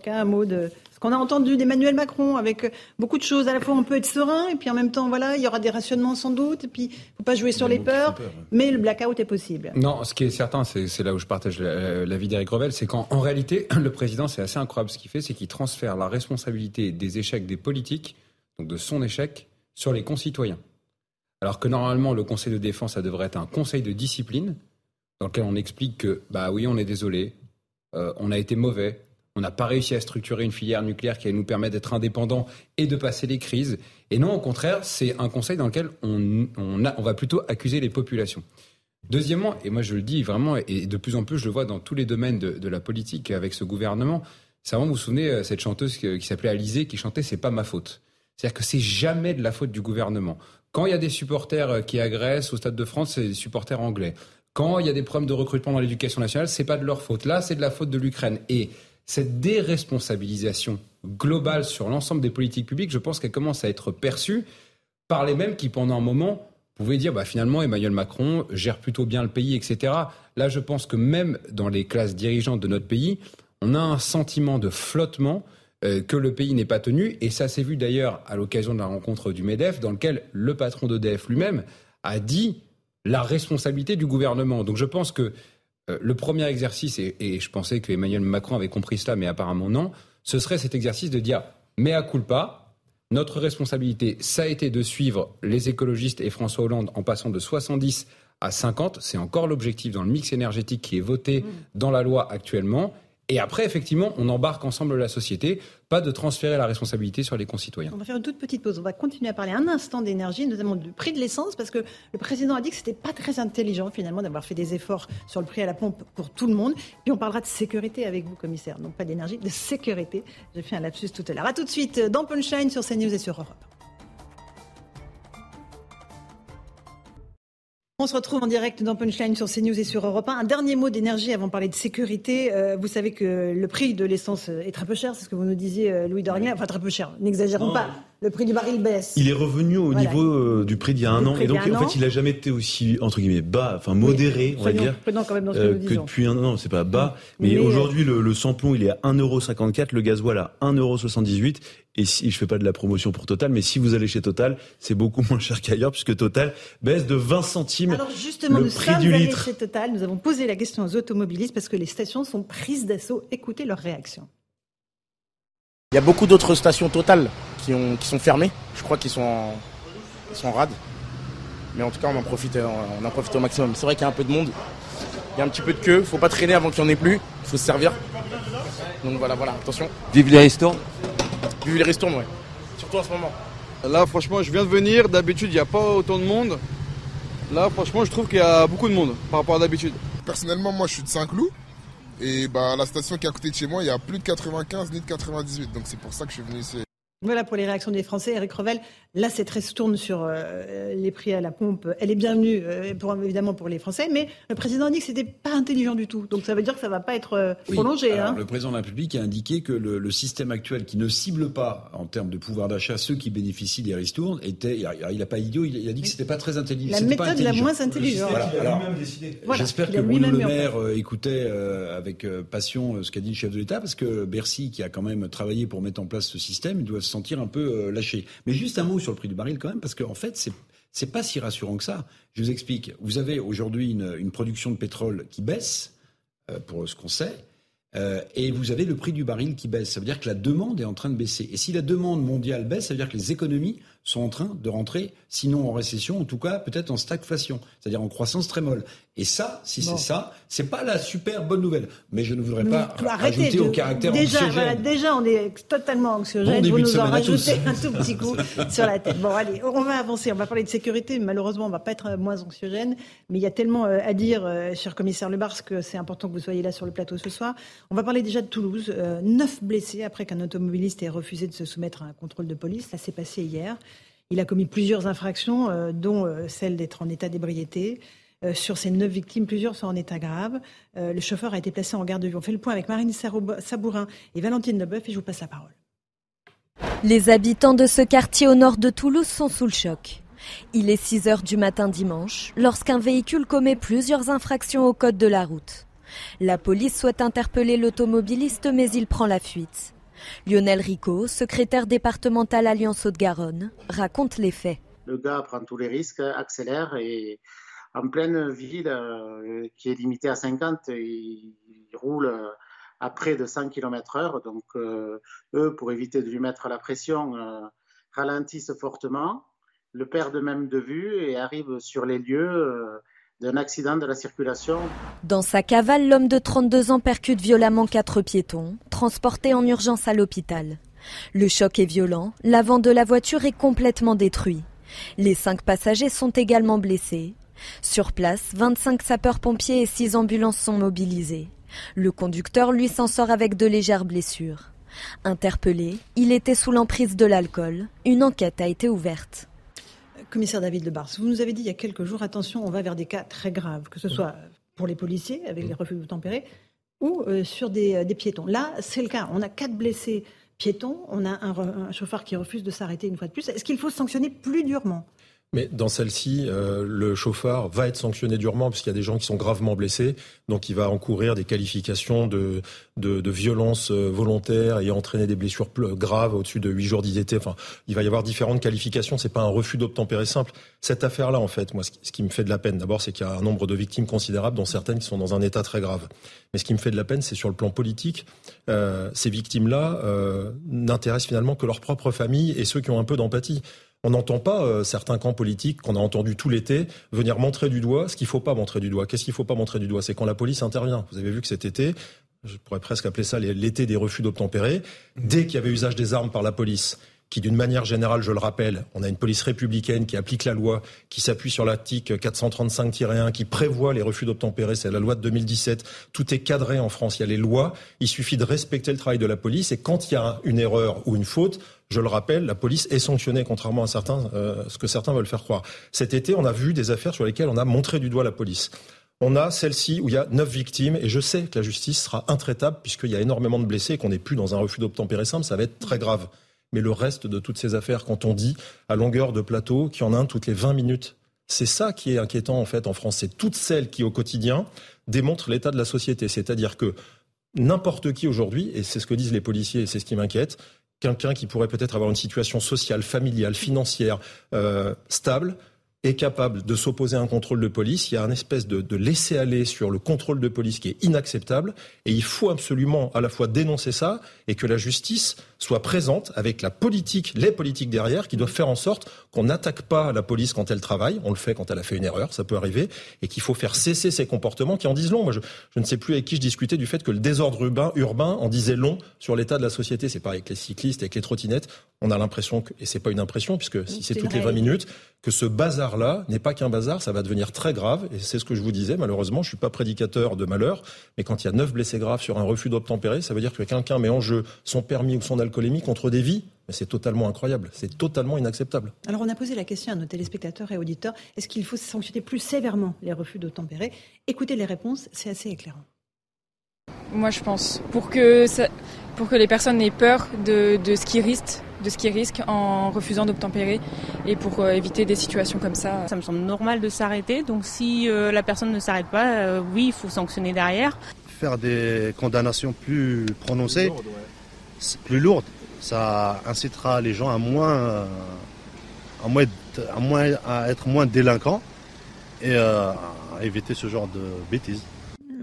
un mot de ce qu'on a entendu d'Emmanuel Macron avec beaucoup de choses. À la fois, on peut être serein, et puis en même temps, voilà, il y aura des rationnements sans doute, et puis il ne faut pas jouer sur les peurs, mais le blackout est possible. Non, ce qui est certain, c'est là où je partage l'avis d'Éric Revel, c'est qu'en réalité, [clears throat] le président, c'est assez incroyable ce qu'il fait, c'est qu'il transfère la responsabilité des échecs des politiques, donc de son échec, sur les concitoyens. Alors que normalement, le Conseil de défense, ça devrait être un conseil de discipline, dans lequel on explique que, bah oui, on est désolé, euh, on a été mauvais, on n'a pas réussi à structurer une filière nucléaire qui nous permet d'être indépendants et de passer les crises. Et non, au contraire, c'est un conseil dans lequel on, va plutôt accuser les populations. Deuxièmement, et moi je le dis vraiment, et de plus en plus je le vois dans tous les domaines de, la politique avec ce gouvernement, c'est vraiment, vous vous souvenez, euh, cette chanteuse qui s'appelait Alizée qui chantait C'est pas ma faute. C'est-à-dire que c'est jamais de la faute du gouvernement. Quand il y a des supporters euh, qui agressent au Stade de France, c'est des supporters anglais. Quand il y a des problèmes de recrutement dans l'éducation nationale, c'est pas de leur faute. Là, c'est de la faute de l'Ukraine. Et cette déresponsabilisation globale sur l'ensemble des politiques publiques, je pense qu'elle commence à être perçue par les mêmes qui, pendant un moment, pouvaient dire bah, finalement Emmanuel Macron gère plutôt bien le pays, etc. Là, je pense que même dans les classes dirigeantes de notre pays, on a un sentiment de flottement euh, que le pays n'est pas tenu. Et ça s'est vu d'ailleurs à l'occasion de la rencontre du MEDEF, dans lequel le patron d'EDF lui-même a dit la responsabilité du gouvernement. Donc je pense que euh, le premier exercice, et, je pensais que Emmanuel Macron avait compris cela, mais apparemment non, ce serait cet exercice de dire mais à culpa, notre responsabilité, ça a été de suivre les écologistes et François Hollande en passant de 70 à 50. C'est encore l'objectif dans le mix énergétique qui est voté mmh. dans la loi actuellement. Et après, effectivement, on embarque ensemble la société, pas de transférer la responsabilité sur les concitoyens. On va faire une toute petite pause. On va continuer à parler un instant d'énergie, notamment du prix de l'essence, parce que le président a dit que c'était pas très intelligent finalement d'avoir fait des efforts sur le prix à la pompe pour tout le monde. Puis on parlera de sécurité avec vous, commissaire. Donc pas d'énergie, de sécurité. J'ai fait un lapsus tout à l'heure. À tout de suite dans Punchline sur CNews et sur Europe. On se retrouve en direct dans Punchline sur CNews et sur Europe 1. Un dernier mot d'énergie avant de parler de sécurité. Euh, vous savez que le prix de l'essence est très peu cher, c'est ce que vous nous disiez, euh, Louis Dornier. Enfin, très peu cher, n'exagérons pas. le prix du baril baisse. Il est revenu au niveau euh, du prix d'il y a un an. Et donc, en fait, il n'a jamais été aussi, entre guillemets, bas, enfin modéré, on va dire. Quand même dans ce que, euh, que depuis un an. C'est pas bas. Mais, aujourd'hui, le, le samplon, il est à 1,54€, le gasoil à 1,78€. Et si je fais pas de la promotion pour Total, mais si vous allez chez Total, c'est beaucoup [laughs] moins cher qu'ailleurs puisque Total baisse de 20 centimes Alors justement, le nous prix sommes du allés litre. chez Total. Nous avons posé la question aux automobilistes parce que les stations sont prises d'assaut. Écoutez leur réaction. Il y a beaucoup d'autres stations Total qui, ont, qui sont fermées. Je crois qu'ils sont, en, ils sont en rade. Mais en tout cas, on en profite, on en profite au maximum. C'est vrai qu'il y a un peu de monde. Il y a un petit peu de queue. Faut pas traîner avant qu'il n'y en ait plus. Il faut se servir. Donc voilà, voilà, attention. Vive les restaurants Vive les restaurants, ouais. Surtout en ce moment. Là, franchement, je viens de venir. D'habitude, il n'y a pas autant de monde. Là, franchement, je trouve qu'il y a beaucoup de monde par rapport à d'habitude. Personnellement, moi, je suis de Saint-Cloud. Et bah, la station qui est à côté de chez moi, il y a plus de 95 ni de 98. Donc c'est pour ça que je suis venu ici. Voilà pour les réactions des Français. Eric Revel, là, cette se tourne sur euh, les prix à la pompe. Elle est bienvenue, euh, pour, évidemment, pour les Français. Mais le président a dit que c'était pas intelligent du tout. Donc ça veut dire que ça va pas être euh, prolongé. Alors, hein. Le président de la République a indiqué que le, le, système actuel qui ne cible pas, en termes de pouvoir d'achat, ceux qui bénéficient des ristournes, était. Il n'a pas idiot, il a dit que c'était pas très intelligent. La méthode pas la moins intelligente. Voilà, alors, Voilà, J'espère que Bruno lui-même Le Maire écoutait euh, avec passion euh, ce qu'a dit le chef de l'État, parce que Bercy, qui a quand même travaillé pour mettre en place ce système, il doit se sentir un peu euh, lâché. Mais juste un mot sur le prix du baril quand même, parce qu'en fait, c'est c'est pas si rassurant que ça. Je vous explique. Vous avez aujourd'hui une, une production de pétrole qui baisse, euh, pour ce qu'on sait, euh, et vous avez le prix du baril qui baisse. Ça veut dire que la demande est en train de baisser. Et si la demande mondiale baisse, ça veut dire que les économies sont en train de rentrer, sinon en récession, en tout cas peut-être en stagflation, c'est-à-dire en croissance très molle. Et ça, si Bon. c'est ça, c'est pas la super bonne nouvelle. Mais je ne voudrais Mais pas rajouter de- au caractère déjà, anxiogène. voilà, déjà, on est totalement anxiogène. Bon Vous nous en rajoutez un tout petit coup [laughs] sur la tête. Bon, allez, on va avancer. On va parler de sécurité. Malheureusement, on va pas être moins anxiogène. Mais il y a tellement euh, à dire, euh, cher commissaire Lebars, que c'est important que vous soyez là sur le plateau ce soir. On va parler déjà de Toulouse. Euh, Neuf blessés après qu'un automobiliste ait refusé de se soumettre à un contrôle de police. Ça s'est passé hier. Il a commis plusieurs infractions, euh, dont euh, celle d'être en état d'ébriété. Euh, sur ces neuf victimes, plusieurs sont en état grave. Le chauffeur a été placé en garde de vue. On fait le point avec Marine Sabourin et Valentine Leboeuf et je vous passe la parole. Les habitants de ce quartier au nord de Toulouse sont sous le choc. Il est 6 heures du matin dimanche lorsqu'un véhicule commet plusieurs infractions au code de la route. La police souhaite interpeller l'automobiliste mais il prend la fuite. Lionel Rico, secrétaire départemental Alliance Haute-Garonne, raconte les faits. Le gars prend tous les risques, accélère et en pleine ville euh, qui est limitée à 50, il, roule à près de 100 km heure. Donc euh, eux, pour éviter de lui mettre la pression, euh, ralentissent fortement, le perdent même de vue et arrivent sur les lieux d'un accident de la circulation. Dans sa cavale, l'homme de 32 ans percute violemment quatre piétons, transportés en urgence à l'hôpital. Le choc est violent, l'avant de la voiture est complètement détruit. Les cinq passagers sont également blessés. Sur place, 25 sapeurs-pompiers et 6 ambulances sont mobilisés. Le conducteur, lui, s'en sort avec de légères blessures. Interpellé, il était sous l'emprise de l'alcool. Une enquête a été ouverte. Commissaire David Lebars, vous nous avez dit il y a quelques jours, attention, on va vers des cas très graves, que ce soit pour les policiers avec les refus tempérés ou euh, sur des, euh, des piétons. Là, c'est le cas. On a quatre blessés piétons, on a un, un chauffeur qui refuse de s'arrêter une fois de plus. Est-ce qu'il faut sanctionner plus durement? Mais dans celle-ci, euh, le chauffeur va être sanctionné durement puisqu'il y a des gens qui sont gravement blessés. Donc il va encourir des qualifications de, violence euh, volontaire et entraîner des blessures graves au-dessus de 8 jours d'IDT. Enfin, il va y avoir différentes qualifications. C'est pas un refus d'obtempérer simple. Cette affaire-là, en fait, moi, ce qui, me fait de la peine, d'abord, c'est qu'il y a un nombre de victimes considérable, dont certaines qui sont dans un état très grave. Mais ce qui me fait de la peine, c'est sur le plan politique. Euh, ces victimes-là n'intéressent finalement que leur propre famille et ceux qui ont un peu d'empathie. On n'entend pas euh, certains camps politiques qu'on a entendus tout l'été venir montrer du doigt ce qu'il faut pas montrer du doigt. Qu'est-ce qu'il faut pas montrer du doigt? C'est quand la police intervient. Vous avez vu que cet été, je pourrais presque appeler ça l'été des refus d'obtempérer, dès qu'il y avait usage des armes par la police, qui d'une manière générale, je le rappelle, on a une police républicaine qui applique la loi, qui s'appuie sur l'article 435-1, qui prévoit les refus d'obtempérer, c'est la loi de 2017. Tout est cadré en France, il y a les lois, il suffit de respecter le travail de la police, et quand il y a une erreur ou une faute, je le rappelle, la police est sanctionnée, contrairement à certains, euh, ce que certains veulent faire croire. Cet été, on a vu des affaires sur lesquelles on a montré du doigt la police. On a celle-ci où il y a neuf victimes et je sais que la justice sera intraitable puisqu'il y a énormément de blessés et qu'on n'est plus dans un refus d'obtempérer simple, ça va être très grave. Mais le reste de toutes ces affaires, quand on dit à longueur de plateau qu'il y en a un toutes les 20 minutes, c'est ça qui est inquiétant en fait en France. C'est toutes celles qui au quotidien démontrent l'état de la société. C'est-à-dire que n'importe qui aujourd'hui, et c'est ce que disent les policiers, et c'est ce qui m'inquiète, quelqu'un qui pourrait peut-être avoir une situation sociale, familiale, financière euh, stable, est capable de s'opposer à un contrôle de police. Il y a un espèce de, de laisser-aller sur le contrôle de police qui est inacceptable. Et il faut absolument à la fois dénoncer ça et que la justice soit présente avec la politique, les politiques derrière, qui doivent faire en sorte qu'on n'attaque pas la police quand elle travaille. On le fait quand elle a fait une erreur, ça peut arriver. Et qu'il faut faire cesser ces comportements qui en disent long. Moi, je, je, ne sais plus avec qui je discutais du fait que le désordre urbain, urbain en disait long sur l'état de la société. C'est pareil avec les cyclistes, avec les trottinettes. On a l'impression que, et c'est pas une impression, puisque si c'est toutes les 20 minutes, que ce bazar-là n'est pas qu'un bazar, ça va devenir très grave. Et c'est ce que je vous disais, malheureusement, je suis pas prédicateur de malheur, mais quand il y a neuf blessés graves sur un refus d'obtempérer, ça veut dire que quelqu'un met en jeu son permis ou son alcoolémie contre des vies. Mais c'est totalement incroyable, c'est totalement inacceptable. Alors on a posé la question à nos téléspectateurs et auditeurs, est-ce qu'il faut sanctionner plus sévèrement les refus d'obtempérer Écoutez les réponses, c'est assez éclairant. Moi je pense, pour que, ça, pour que les personnes aient peur de, de ce qu'ils risquent de ce qu'ils risquent en refusant d'obtempérer et pour euh, éviter des situations comme ça. Ça me semble normal de s'arrêter, donc si euh, la personne ne s'arrête pas, euh, oui, il faut sanctionner derrière. Faire des condamnations plus prononcées, plus lourdes, ça incitera les gens à moins, à moins, à, moins, à être moins délinquants et à éviter ce genre de bêtises.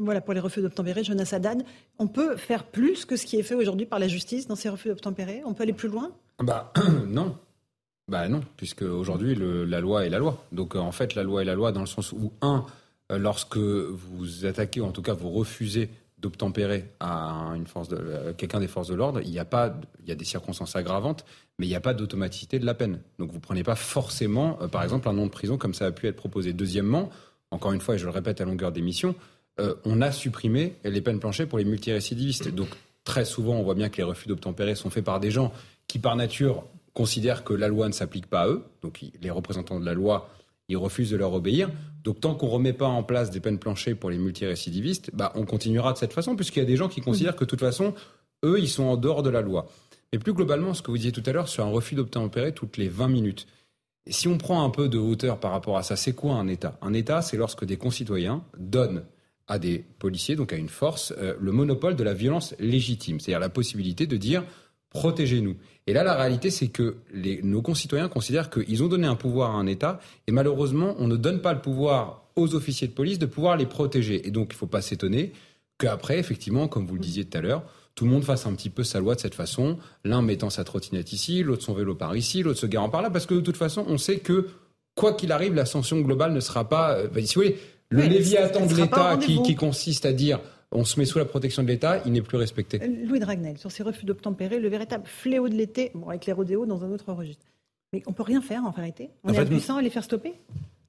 Voilà pour les refus d'obtempérer, Jonas Haddad. On peut faire plus que ce qui est fait aujourd'hui par la justice dans ces refus d'obtempérer? On peut aller plus loin? Bah [clears throat] non. Bah non, puisque aujourd'hui la loi est la loi. Donc en fait la loi est la loi dans le sens où un, lorsque vous attaquez, ou en tout cas vous refusez d'obtempérer à une force de quelqu'un des forces de l'ordre, il n'y a pas, il y a des circonstances aggravantes, mais il n'y a pas d'automaticité de la peine. Donc vous prenez pas forcément, par exemple, un nom de prison comme ça a pu être proposé. Deuxièmement, encore une fois, et je le répète à longueur d'émission, euh, on a supprimé les peines planchées pour les multirécidivistes. Donc très souvent, on voit bien que les refus d'obtempérer sont faits par des gens qui, par nature, considèrent que la loi ne s'applique pas à eux. Donc les représentants de la loi, ils refusent de leur obéir. Donc tant qu'on ne remet pas en place des peines planchées pour les multirécidivistes, bah, on continuera de cette façon, puisqu'il y a des gens qui considèrent que de toute façon, eux, ils sont en dehors de la loi. Mais plus globalement, ce que vous disiez tout à l'heure sur un refus d'obtempérer toutes les 20 minutes. si on prend un peu de hauteur par rapport à ça, c'est quoi un État? Un État, c'est lorsque des concitoyens donnent à des policiers, donc à une force, euh, le monopole de la violence légitime, c'est-à-dire la possibilité de dire protégez-nous. Et là, la réalité, c'est que les, nos concitoyens considèrent qu'ils ont donné un pouvoir à un État, et malheureusement, on ne donne pas le pouvoir aux officiers de police de pouvoir les protéger. Et donc, il ne faut pas s'étonner qu'après, effectivement, comme vous le disiez tout à l'heure, tout le monde fasse un petit peu sa loi de cette façon, l'un mettant sa trottinette ici, l'autre son vélo par ici, l'autre se garant par là, parce que de toute façon, on sait que, quoi qu'il arrive, la sanction globale ne sera pas... Euh, si vous voulez, le oui, léviathan de l'État qui, qui, consiste à dire on se met sous la protection de l'État, il n'est plus respecté. Louis Dragnel, sur ces refus d'obtempérer, le véritable fléau de l'été, bon, avec les rodéos dans un autre registre. Mais on peut rien faire en vérité On en est fait, impuissant à les faire stopper?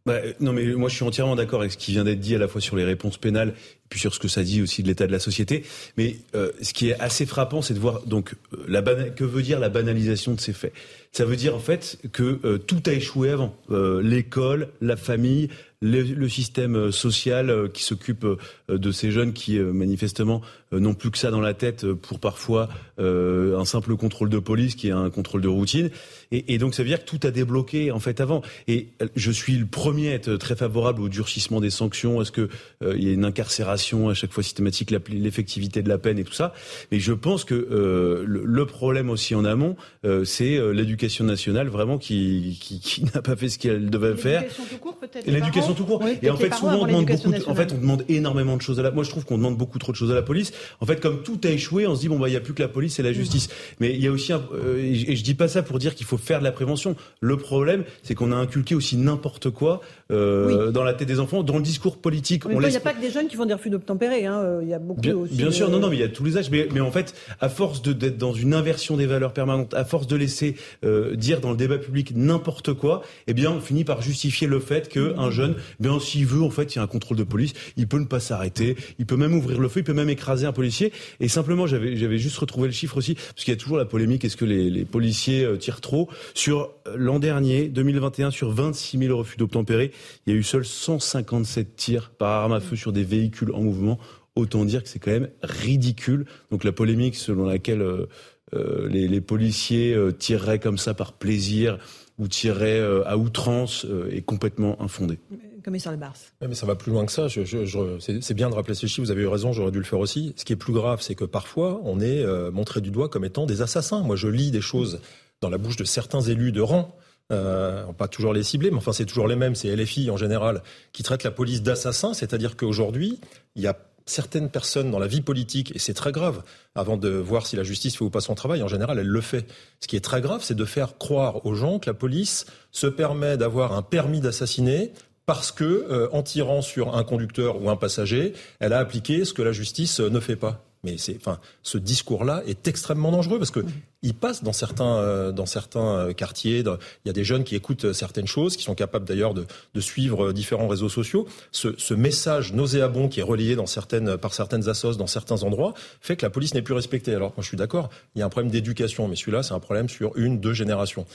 Bah, non, mais moi je suis entièrement d'accord avec ce qui vient d'être dit à la fois sur les réponses pénales puis sur ce que ça dit aussi de l'état de la société. Mais euh, ce qui est assez frappant, c'est de voir donc la que veut dire la banalisation de ces faits? Ça veut dire en fait que euh, tout a échoué avant. Euh, L'école, la famille, le, système social qui s'occupe de ces jeunes qui manifestement n'ont plus que ça dans la tête pour parfois un simple contrôle de police qui est un contrôle de routine. Et, donc ça veut dire que tout a débloqué en fait avant. Et je suis le premier à être très favorable au durcissement des sanctions, à ce qu'il euh, y ait une incarcération à chaque fois systématique, l'effectivité de la peine et tout ça. Mais je pense que euh, le, le, problème aussi en amont, euh, c'est l'éducation nationale vraiment qui, qui, qui [laughs] n'a pas fait ce qu'elle devait faire. L'éducation tout court peut-être. L'éducation tout court. Oui, et en fait souvent on demande beaucoup. De, en fait on demande énormément de choses à la. Moi je trouve qu'on demande beaucoup trop de choses à la police. En fait comme tout a échoué, on se dit bon bah il y a plus que la police et la justice. Mais il y a aussi un, et je dis pas ça pour dire qu'il faut faire de la prévention. Le problème, c'est qu'on a inculqué aussi n'importe quoi euh, oui. dans la tête des enfants, dans le discours politique. Il n'y a pas que des jeunes qui font des refus d'obtempérer. Hein. Il y a beaucoup bien, aussi. Bien sûr, non, non, mais il y a tous les âges. Mais, mais en fait, à force d'être dans une inversion des valeurs permanentes, à force de laisser euh, dire dans le débat public n'importe quoi, eh bien, on finit par justifier le fait qu'un jeune, eh bien, s'il veut, en fait, il y a un contrôle de police, il peut ne pas s'arrêter, il peut même ouvrir le feu, il peut même écraser un policier. Et simplement, j'avais, j'avais juste retrouvé le chiffre aussi, parce qu'il y a toujours la polémique est-ce que les, les policiers euh, tirent trop? Sur l'an dernier, 2021, sur 26 000 refus d'obtempérer, il y a eu seuls 157 tirs par arme à feu sur des véhicules en mouvement. Autant dire que c'est quand même ridicule. Donc la polémique selon laquelle euh, euh, les, les, policiers euh, tireraient comme ça par plaisir ou tireraient euh, à outrance est complètement infondé. Commissaire Le Bars. mais ça va plus loin que ça. Je, je, je, c'est bien de rappeler ces chiffres. Vous avez eu raison. J'aurais dû le faire aussi. Ce qui est plus grave, c'est que parfois, on est montré du doigt comme étant des assassins. Moi, je lis des choses dans la bouche de certains élus de rang euh, pas toujours les cibler, mais enfin c'est toujours les mêmes, c'est LFI en général, qui traitent la police d'assassin, c'est-à-dire qu'aujourd'hui, il y a certaines personnes dans la vie politique, et c'est très grave, avant de voir si la justice fait ou pas son travail, en général, elle le fait. Ce qui est très grave, c'est de faire croire aux gens que la police se permet d'avoir un permis d'assassiner parce que, euh, en tirant sur un conducteur ou un passager, elle a appliqué ce que la justice ne fait pas. Mais c'est, enfin, ce discours-là est extrêmement dangereux parce que il passe dans certains, euh, dans certains euh, quartiers. il y a des jeunes qui écoutent euh, certaines choses, qui sont capables d'ailleurs de, de, suivre différents réseaux sociaux. Ce, ce, message nauséabond qui est relayé dans certaines, par certaines assos dans certains endroits fait que la police n'est plus respectée. Alors, moi, je suis d'accord, il y a un problème d'éducation, mais celui-là, c'est un problème sur une, deux générations.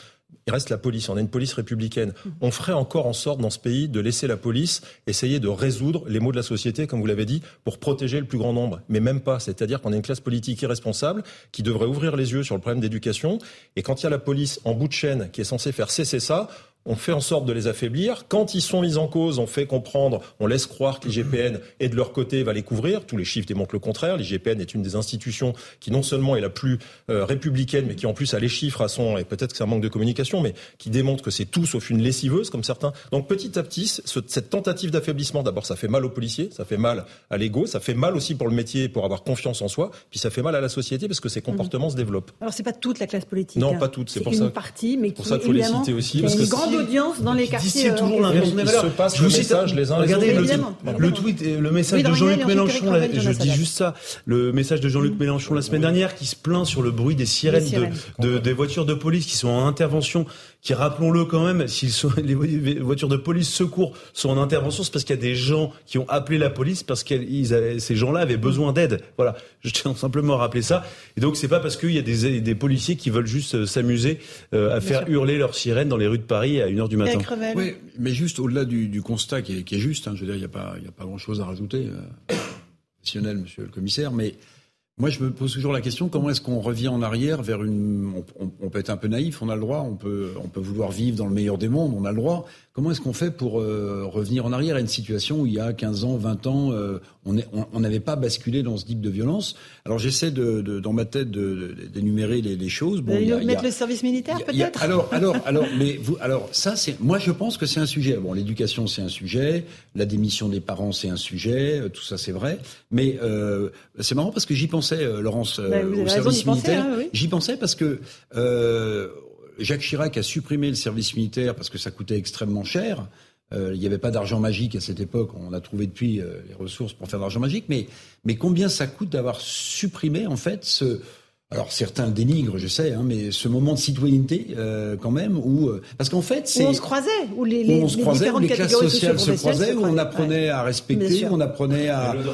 Il reste la police. On a une police républicaine. On ferait encore en sorte dans ce pays de laisser la police essayer de résoudre les maux de la société, comme vous l'avez dit, pour protéger le plus grand nombre. Mais même pas. C'est-à-dire qu'on a une classe politique irresponsable qui devrait ouvrir les yeux sur le problème d'éducation. Et quand il y a la police en bout de chaîne qui est censée faire cesser ça, on fait en sorte de les affaiblir. Quand ils sont mis en cause, on fait comprendre, on laisse croire que l'IGPN est de leur côté va les couvrir. Tous les chiffres démontrent le contraire. L'IGPN est une des institutions qui non seulement est la plus euh, républicaine, mais qui en plus a les chiffres à son, et peut-être que c'est un manque de communication, mais qui démontre que c'est tout sauf une lessiveuse, comme certains. Donc petit à petit, ce, cette tentative d'affaiblissement, d'abord, ça fait mal aux policiers, ça fait mal à l'ego, ça fait mal aussi pour le métier, pour avoir confiance en soi, puis ça fait mal à la société parce que ces comportements mmh. se développent. Alors c'est pas toute la classe politique. Non, hein. pas toute. C'est pour une ça. partie, mais pour qui, ça qu'il faut les citer aussi. Parce que d'audience dans les quartiers. C'est toujours l'inversion des valeurs. Se passe je le vous message les uns Regardez les le, autres. le tweet, et le message Oui, de Jean-Luc Mélenchon. Je dis juste ça. Le message de Jean-Luc Mélenchon la semaine dernière qui se plaint sur le bruit des sirènes, sirènes. De, de, des voitures de police qui sont en intervention. Qui, rappelons-le quand même, s'ils sont [laughs] les voitures de police secours sont en intervention, c'est parce qu'il y a des gens qui ont appelé la police parce que ces gens-là avaient besoin d'aide. Voilà, [laughs] je tiens simplement à rappeler ça. Et donc c'est pas parce qu'il y a des, des policiers qui veulent juste euh, s'amuser euh, à faire hurler leurs sirènes dans les rues de Paris à 1h du matin. Oui, mais juste au-delà du, du, constat qui est, qui est juste, hein, je veux dire, il n'y a pas, il y a pas grand-chose à rajouter, euh, [coughs] monsieur le commissaire, mais moi, je me pose toujours la question comment est-ce qu'on revient en arrière vers une. On, peut être un peu naïf, on a le droit, on peut, on peut vouloir vivre dans le meilleur des mondes, on a le droit. Comment est-ce qu'on fait pour euh, revenir en arrière à une situation où il y a 15 ans, 20 ans, euh, on n'avait pas basculé dans ce type de violence? Alors j'essaie de, de, dans ma tête d'énumérer les, les, choses. Bon, Vous allez mettre a, le service militaire peut-être? Alors, alors, alors, mais vous, alors ça, c'est. Moi, je pense que c'est un sujet. Bon, l'éducation, c'est un sujet. La démission des parents, c'est un sujet. Tout ça, c'est vrai. Mais euh, c'est marrant parce que j'y pensais, Laurence, bah, au service militaire. Hein, oui. J'y pensais parce que. Jacques Chirac a supprimé le service militaire parce que ça coûtait extrêmement cher. Euh, il n'y avait pas d'argent magique à cette époque. On a trouvé depuis euh, les ressources pour faire de l'argent magique. Mais, mais combien ça coûte d'avoir supprimé, en fait, ce. Alors certains le dénigrent, je sais, hein, mais ce moment de citoyenneté euh, quand même, où parce qu'en fait c'est où on se croisait, où les, les, où on se croisait, où les classes sociales se croisaient, où on apprenait ouais. à respecter, où on apprenait à. Mais est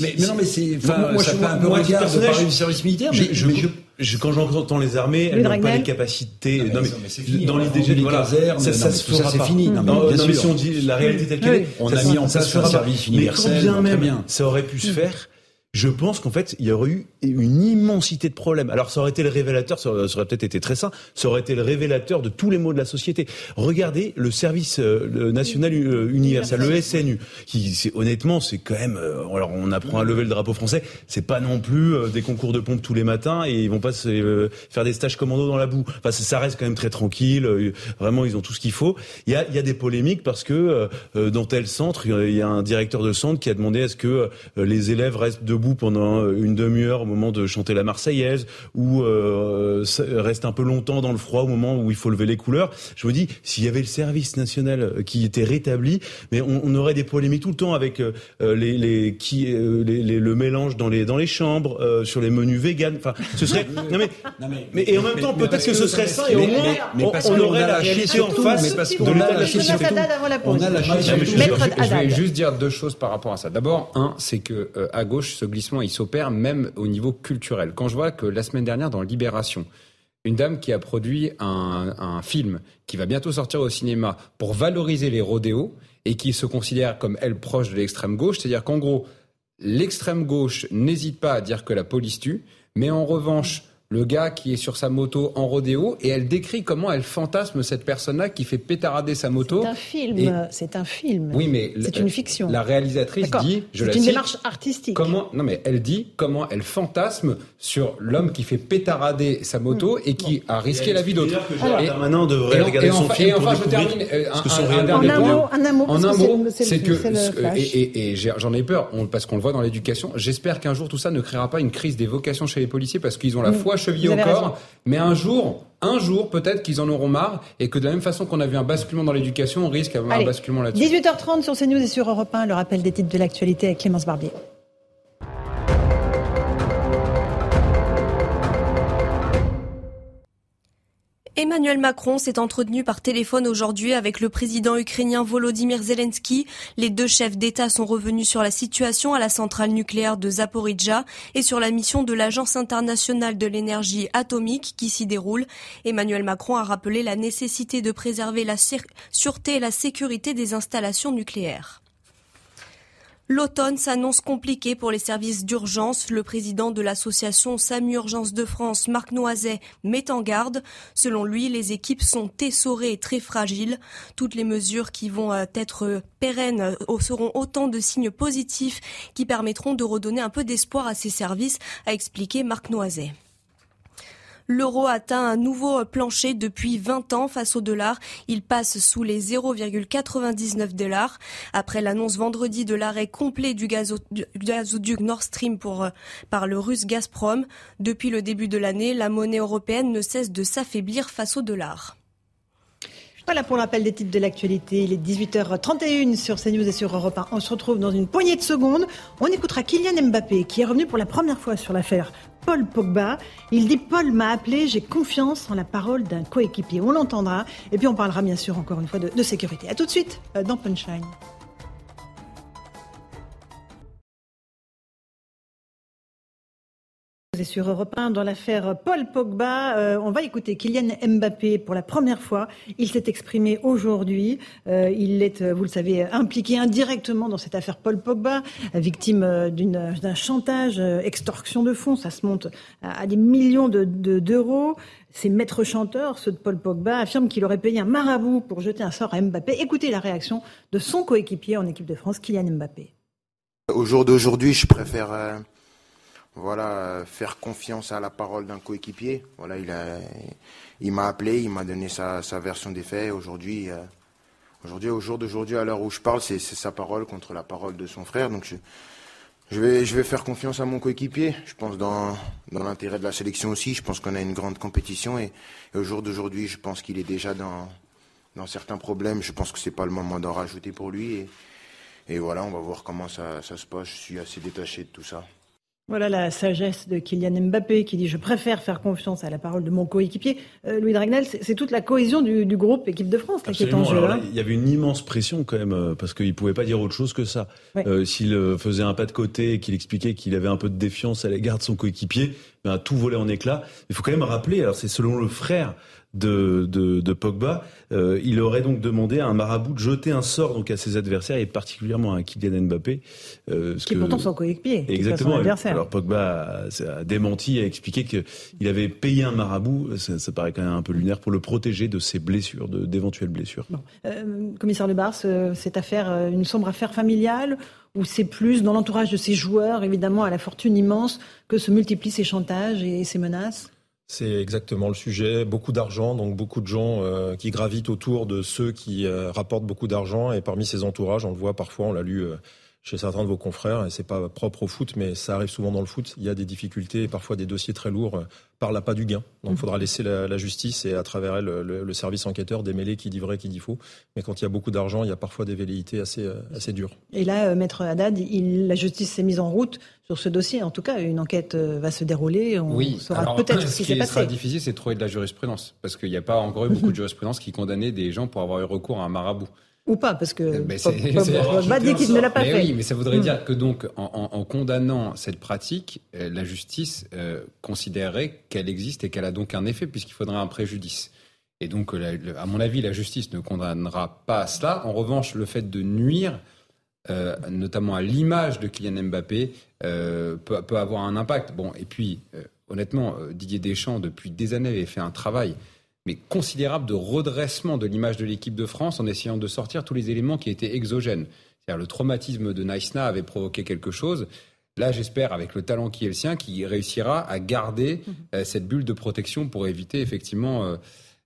mais, mais, non, mais c'est, enfin, moi, ça je, fait un peu regard de parler du service militaire, mais, je, mais je, je, quand j'entends les armées, elles n'ont pas les capacités. Non, mais, non, mais, mais c'est fini, dans l'idée les voilà, casernes, ça, ça non, se fera c'est pas. fini. Non, mais, non, bien non, mais sûr. si on dit la réalité telle qu'elle est, on ça, a mis en place un service Mais universel, quand bien très même bien. ça aurait pu se faire, je pense qu'en fait, il y aurait eu une immensité de problèmes. Alors, ça aurait été le révélateur, ça aurait, peut-être été très sain, ça aurait été le révélateur de tous les maux de la société. Regardez le service euh, national euh, universel, le SNU, qui, c'est, honnêtement, c'est quand même, euh, alors on apprend à lever le drapeau français, c'est pas non plus des concours de pompe tous les matins et ils vont pas se, faire des stages commando dans la boue. Enfin, ça reste quand même très tranquille. vraiment, ils ont tout ce qu'il faut. Il y a, il y a des polémiques parce que dans tel centre, il y a un directeur de centre qui a demandé à ce que les élèves restent debout pendant une demi-heure au moment de chanter la Marseillaise ou euh, reste un peu longtemps dans le froid au moment où il faut lever les couleurs. Je me dis, s'il y avait le service national qui était rétabli, mais on, on aurait des polémiques tout le temps avec euh, les, les, qui, euh, les, les, le mélange dans les, dans les chambres, euh, sur les menus véganes. Enfin, ce serait. non mais, non mais, mais, et en même temps, peut-être que, ce serait ça et au moins on, on aurait la réalité en face de l'état de la société. On a lâché Je vais juste dire deux choses par rapport à ça. D'abord, un, c'est que à gauche, ce il s'opère même au niveau culturel. Quand je vois que la semaine dernière, dans Libération, une dame qui a produit un, un, film qui va bientôt sortir au cinéma pour valoriser les rodéos et qui se considère comme elle proche de l'extrême gauche, c'est-à-dire qu'en gros, l'extrême gauche n'hésite pas à dire que la police tue, mais en revanche, le gars qui est sur sa moto en rodéo et elle décrit comment elle fantasme cette personne-là qui fait pétarader sa moto. C'est un film. C'est un film. Oui, mais c'est une fiction. La réalisatrice dit, je la C'est une cite, démarche artistique. Comment Non, mais elle dit comment elle fantasme sur l'homme qui fait pétarader sa moto Hmm. et qui a risqué la vie d'autres. que Gérald Darmanin devrait regarder son film et pour enfin, je termine. euh, un- son un mot, un mot, En parce un mot, c'est que et, et- et j'en ai peur on- parce qu'on le voit dans l'éducation. J'espère qu'un jour tout ça ne créera pas une crise des vocations chez les policiers parce qu'ils ont la Mm, foi chevillée vous au corps. raison. Mais un jour, un jour, peut-être qu'ils en auront marre et que de la même façon qu'on a vu un basculement dans l'éducation, on risque d'avoir un basculement là-dessus. 18h30 sur CNews et sur Europe 1, le rappel des titres de l'actualité avec Clémence Barbier. Emmanuel Macron s'est entretenu par téléphone aujourd'hui avec le président ukrainien Volodymyr Zelensky. Les deux chefs d'État sont revenus sur la situation à la centrale nucléaire de Zaporizhzhia et sur la mission de l'Agence internationale de l'énergie atomique qui s'y déroule. Emmanuel Macron a rappelé la nécessité de préserver la sûreté et la sécurité des installations nucléaires. L'automne s'annonce compliqué pour les services d'urgence. Le président de l'association SAMU Urgence de France, Marc Noiset, met en garde. Selon lui, les équipes sont essorées et très fragiles. Toutes les mesures qui vont euh, être pérennes euh, seront autant de signes positifs qui permettront de redonner un peu d'espoir à ces services, a expliqué Marc Noiset. L'euro atteint un nouveau plancher depuis 20 ans face au dollar. Il passe sous les 0,99 dollars. Après l'annonce vendredi de l'arrêt complet du, gazo- du gazoduc Nord Stream euh, par le russe Gazprom, depuis le début de l'année, la monnaie européenne ne cesse de s'affaiblir face au dollar. Voilà pour l'appel des titres de l'actualité. Il est 18h31 sur CNews et sur Europe 1. On se retrouve dans une poignée de secondes. On écoutera Kylian Mbappé qui est revenu pour la première fois sur l'affaire Paul Pogba. Il dit Paul m'a appelé, j'ai confiance en la parole d'un coéquipier. On l'entendra. Et puis on parlera bien sûr encore une fois de, de sécurité. A tout de suite euh, dans Punchline. Sur Europe 1, dans l'affaire Paul Pogba, euh, on va écouter Kylian Mbappé pour la première fois. Il s'est exprimé aujourd'hui. Euh, il est, euh, vous le savez, impliqué indirectement dans cette affaire Paul Pogba, victime d'un chantage, extorsion de fonds. Ça se monte à, des millions de- de- d'euros. Ces maîtres chanteurs, ceux de Paul Pogba, affirment qu'il aurait payé un marabout pour jeter un sort à Mbappé. Écoutez la réaction de son coéquipier en équipe de France, Kylian Mbappé. Au jour d'aujourd'hui, je préfère voilà, faire confiance à la parole d'un coéquipier. Voilà, il m'a appelé, il m'a donné sa, version des faits. Aujourd'hui, euh, aujourd'hui, au jour d'aujourd'hui, à l'heure où je parle, c'est sa parole contre la parole de son frère. Donc je, vais, faire confiance à mon coéquipier. Je pense dans, l'intérêt de la sélection aussi. Je pense qu'on a une grande compétition et, au jour d'aujourd'hui, je pense qu'il est déjà dans, certains problèmes. Je pense que c'est pas le moment d'en rajouter pour lui. Et, voilà, on va voir comment ça se passe. Je suis assez détaché de tout ça. Voilà la sagesse de Kylian Mbappé qui dit je préfère faire confiance à la parole de mon coéquipier. Euh, Louis Dragnel, c'est toute la cohésion du, du groupe équipe de France là, qui est en jeu. Là, hein. il y avait une immense pression quand même euh, parce qu'il pouvait pas dire autre chose que ça. Ouais. Euh, S'il euh, faisait un pas de côté et qu'il expliquait qu'il avait un peu de défiance à l'égard de son coéquipier, ben, tout volait en éclats. Il faut quand même rappeler, alors c'est selon le frère de, de, de Pogba, euh, il aurait donc demandé à un marabout de jeter un sort donc à ses adversaires et particulièrement à Kylian Mbappé. Euh, ce qui est que- pourtant son coéquipier, Exactement. son adversaire. Alors Pogba a, a démenti, a expliqué qu'il avait payé un marabout. Ça, ça paraît quand même un peu lunaire pour le protéger de ses blessures, d'éventuelles blessures. Euh, commissaire de Bars, euh, cette affaire, euh, une sombre affaire familiale ou c'est plus dans l'entourage de ces joueurs, évidemment à la fortune immense, que se multiplient ces chantages et ces menaces? C'est exactement le sujet. Beaucoup d'argent, donc beaucoup de gens euh, qui gravitent autour de ceux qui euh, rapportent beaucoup d'argent. Et parmi ces entourages, on le voit parfois, on l'a lu euh, chez certains de vos confrères, et c'est pas propre au foot, mais ça arrive souvent dans le foot. Il y a des difficultés et parfois des dossiers très lourds euh, par l'appât du gain. Donc il Mhm. faudra laisser la, la justice et à travers elle le, le service enquêteur démêler qui dit vrai, qui dit faux. Mais quand il y a beaucoup d'argent, il y a parfois des velléités assez, euh, assez dures. Et là, euh, Maître Haddad, il, la justice s'est mise en route sur ce dossier. En tout cas, une enquête euh, va se dérouler. On Oui, saura peut-être ce ce qui qui s'est sera passé. difficile, c'est de trouver de la jurisprudence. Parce qu'il n'y a pas encore eu beaucoup de jurisprudence qui condamnait des gens pour avoir eu recours à un marabout. Ou pas, parce que Mais Pogba dit qu'il ne l'a pas Mais fait. oui, mais ça voudrait Hmm. dire que donc, en, condamnant cette pratique, euh, la justice euh, considérerait qu'elle existe et qu'elle a donc un effet, puisqu'il faudrait un préjudice. Et donc, la- à mon avis, la justice ne condamnera pas cela. En revanche, le fait de nuire, euh, notamment à l'image de Kylian Mbappé, euh, peut, peut avoir un impact. Bon, et puis, honnêtement, Didier Deschamps, depuis des années, avait fait un travail mais considérable de redressement de l'image de l'équipe de France en essayant de sortir tous les éléments qui étaient exogènes. C'est-à-dire le traumatisme de Naïsna avait provoqué quelque chose. Là, j'espère, avec le talent qui est le sien, qu'il réussira à garder mhm. cette bulle de protection pour éviter effectivement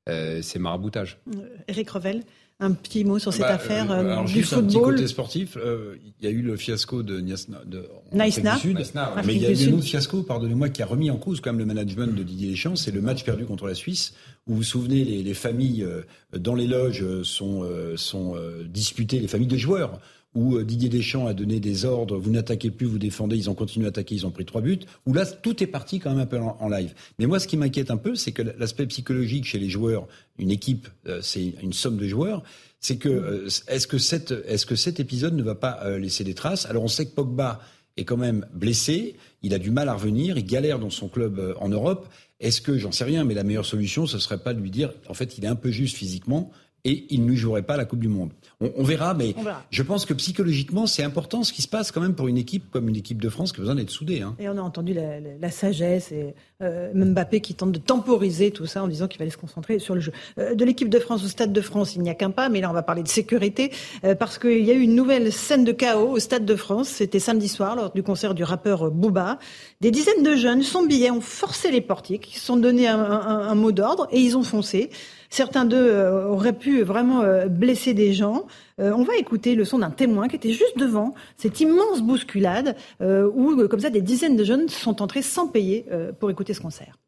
ces maraboutages. Eric Revel un petit mot sur cette bah, affaire euh, alors, du juste football. Un petit côté sportif, euh, il y a eu le fiasco de Niasna, de Naïsna, Sud, mais il y a eu un autre fiasco, pardonnez-moi, qui a remis en cause quand même le management de Didier Deschamps, c'est le match perdu contre la Suisse, où vous vous souvenez, les, les familles euh, dans les loges sont, sont disputées, les familles de joueurs où euh, Didier Deschamps a donné des ordres, vous n'attaquez plus, vous défendez, ils ont continué à attaquer, ils ont pris trois buts, où là, tout est parti quand même un peu en, live. Mais moi, ce qui m'inquiète un peu, c'est que l'aspect psychologique chez les joueurs, une équipe, euh, c'est une somme de joueurs, c'est que euh, est-ce que, cet épisode ne va pas laisser des traces? Alors on sait que Pogba est quand même blessé, il a du mal à revenir, il galère dans son club en Europe. Est-ce que, j'en sais rien, mais la meilleure solution, ce serait pas de lui dire, en fait, il est un peu juste physiquement, et il ne jouerait pas la Coupe du Monde. On, verra, mais je pense que psychologiquement, c'est important ce qui se passe quand même pour une équipe comme une équipe de France qui a besoin d'être soudée. Hein. Et on a entendu la, sagesse et euh, Mbappé qui tente de temporiser tout ça en disant qu'il va se concentrer sur le jeu. Euh, de l'équipe de France au Stade de France, il n'y a qu'un pas, mais là on va parler de sécurité euh, parce qu'il y a eu une nouvelle scène de chaos au Stade de France. C'était samedi soir lors du concert du rappeur Booba. Des dizaines de jeunes, sans billets, ont forcé les portiques, ils se sont donné un mot d'ordre et ils ont foncé. Certains d'eux euh, auraient pu vraiment euh, blesser des gens. Euh, on va écouter le son d'un témoin qui était juste devant cette immense bousculade où, comme ça, des dizaines de jeunes sont entrés sans payer pour écouter ce concert.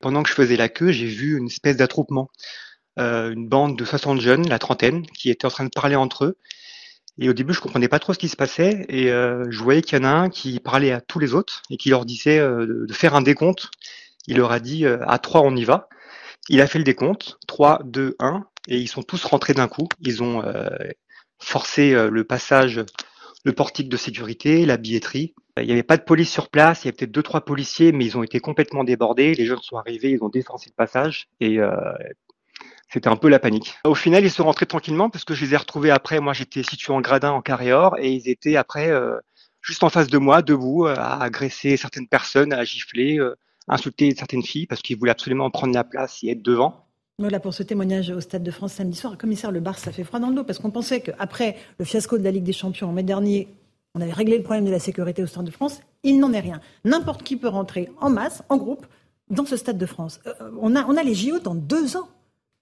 Pendant que je faisais la queue, j'ai vu une espèce d'attroupement. une bande de 60 jeunes, la trentaine, qui étaient en train de parler entre eux. Et au début, je comprenais pas trop ce qui se passait, et je voyais qu'il y en a un qui parlait à tous les autres et qui leur disait de, faire un décompte. Il leur a dit à trois, on y va. Il a fait le décompte, 3, 2, 1, et ils sont tous rentrés d'un coup. Ils ont euh, forcé euh, le passage, le portique de sécurité, la billetterie. Il n'y avait pas de police sur place, il y avait peut-être deux, trois policiers, mais ils ont été complètement débordés. Les jeunes sont arrivés, ils ont défoncé le passage, et euh, c'était un peu la panique. Au final, ils sont rentrés tranquillement, parce que je les ai retrouvés après. Moi, j'étais situé en gradin en carré-or, et ils étaient après juste en face de moi, debout, à agresser certaines personnes, à gifler insulter certaines filles parce qu'ils voulaient absolument prendre la place et être devant. Voilà pour ce témoignage au Stade de France samedi soir. Commissaire Le Bar, ça fait froid dans le dos parce qu'on pensait qu'après le fiasco de la Ligue des Champions en mai dernier, on avait réglé le problème de la sécurité au Stade de France. Il n'en est rien. N'importe qui peut rentrer en masse, en groupe, dans ce Stade de France. Euh, on, a, on a les JO dans deux ans.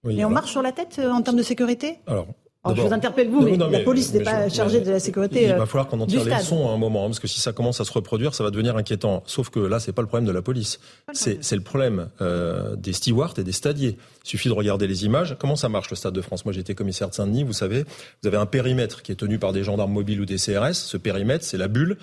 et on marche sur la tête euh, en termes de sécurité? Alors, je vous interpelle vous, mais, la police n'est pas chargée de la sécurité. Il va falloir qu'on en tire les leçons à un moment, hein, parce que si ça commence à se reproduire, ça va devenir inquiétant. Sauf que là, c'est pas le problème de la police, c'est le problème euh, des stewards et des stadiers. Il suffit de regarder les images. Comment ça marche le Stade de France? Moi, été commissaire de Saint-Denis. Vous savez, vous avez un périmètre qui est tenu par des gendarmes mobiles ou des CRS. Ce périmètre, c'est la bulle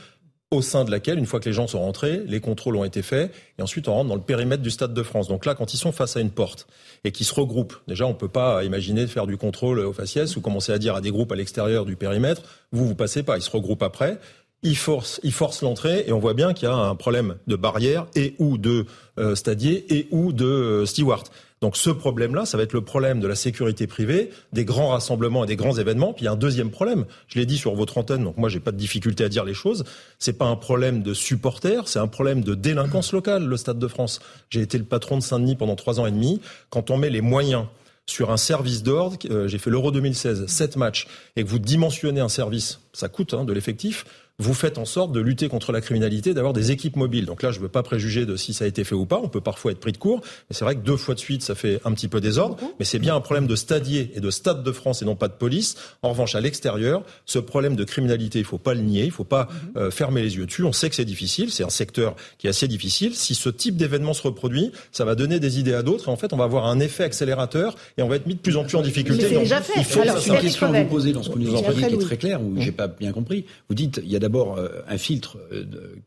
au sein de laquelle, une fois que les gens sont rentrés, les contrôles ont été faits, et ensuite on rentre dans le périmètre du Stade de France. Donc là, quand ils sont face à une porte et qu'ils se regroupent, déjà on peut pas imaginer de faire du contrôle au faciès ou commencer à dire à des groupes à l'extérieur du périmètre, vous vous passez pas, ils se regroupent après. Ils forcent, ils forcent l'entrée et on voit bien qu'il y a un problème de barrière et ou de euh, stadier et ou de euh, steward. Donc ce problème-là, ça va être le problème de la sécurité privée, des grands rassemblements et des grands événements. Puis il y a un deuxième problème. Je l'ai dit sur votre antenne, donc moi j'ai pas de difficulté à dire les choses. C'est pas un problème de supporters, c'est un problème de délinquance locale. Le Stade de France. J'ai été le patron de Saint-Denis pendant trois ans et demi. Quand on met les moyens sur un service d'ordre, euh, j'ai fait l'Euro 2016, sept matchs, et que vous dimensionnez un service, ça coûte hein, de l'effectif vous faites en sorte de lutter contre la criminalité, d'avoir des équipes mobiles. Donc là, je ne veux pas préjuger de si ça a été fait ou pas. On peut parfois être pris de court, mais c'est vrai que deux fois de suite, ça fait un petit peu désordre. Mais c'est bien un problème de stadier et de stade de France et non pas de police. En revanche, à l'extérieur, ce problème de criminalité, il faut pas le nier, il faut pas mhm. euh, fermer les yeux dessus. On sait que c'est difficile, c'est un secteur qui est assez difficile. Si ce type d'événement se reproduit, ça va donner des idées à d'autres et en fait, on va avoir un effet accélérateur et on va être mis de plus en plus en difficulté. C'est déjà fait. Il faut Alors, une question à vous poser dans ce que nous avons dit qui est très clair, où j'ai pas bien compris. Vous dites, il y a d'abord euh, un filtre euh,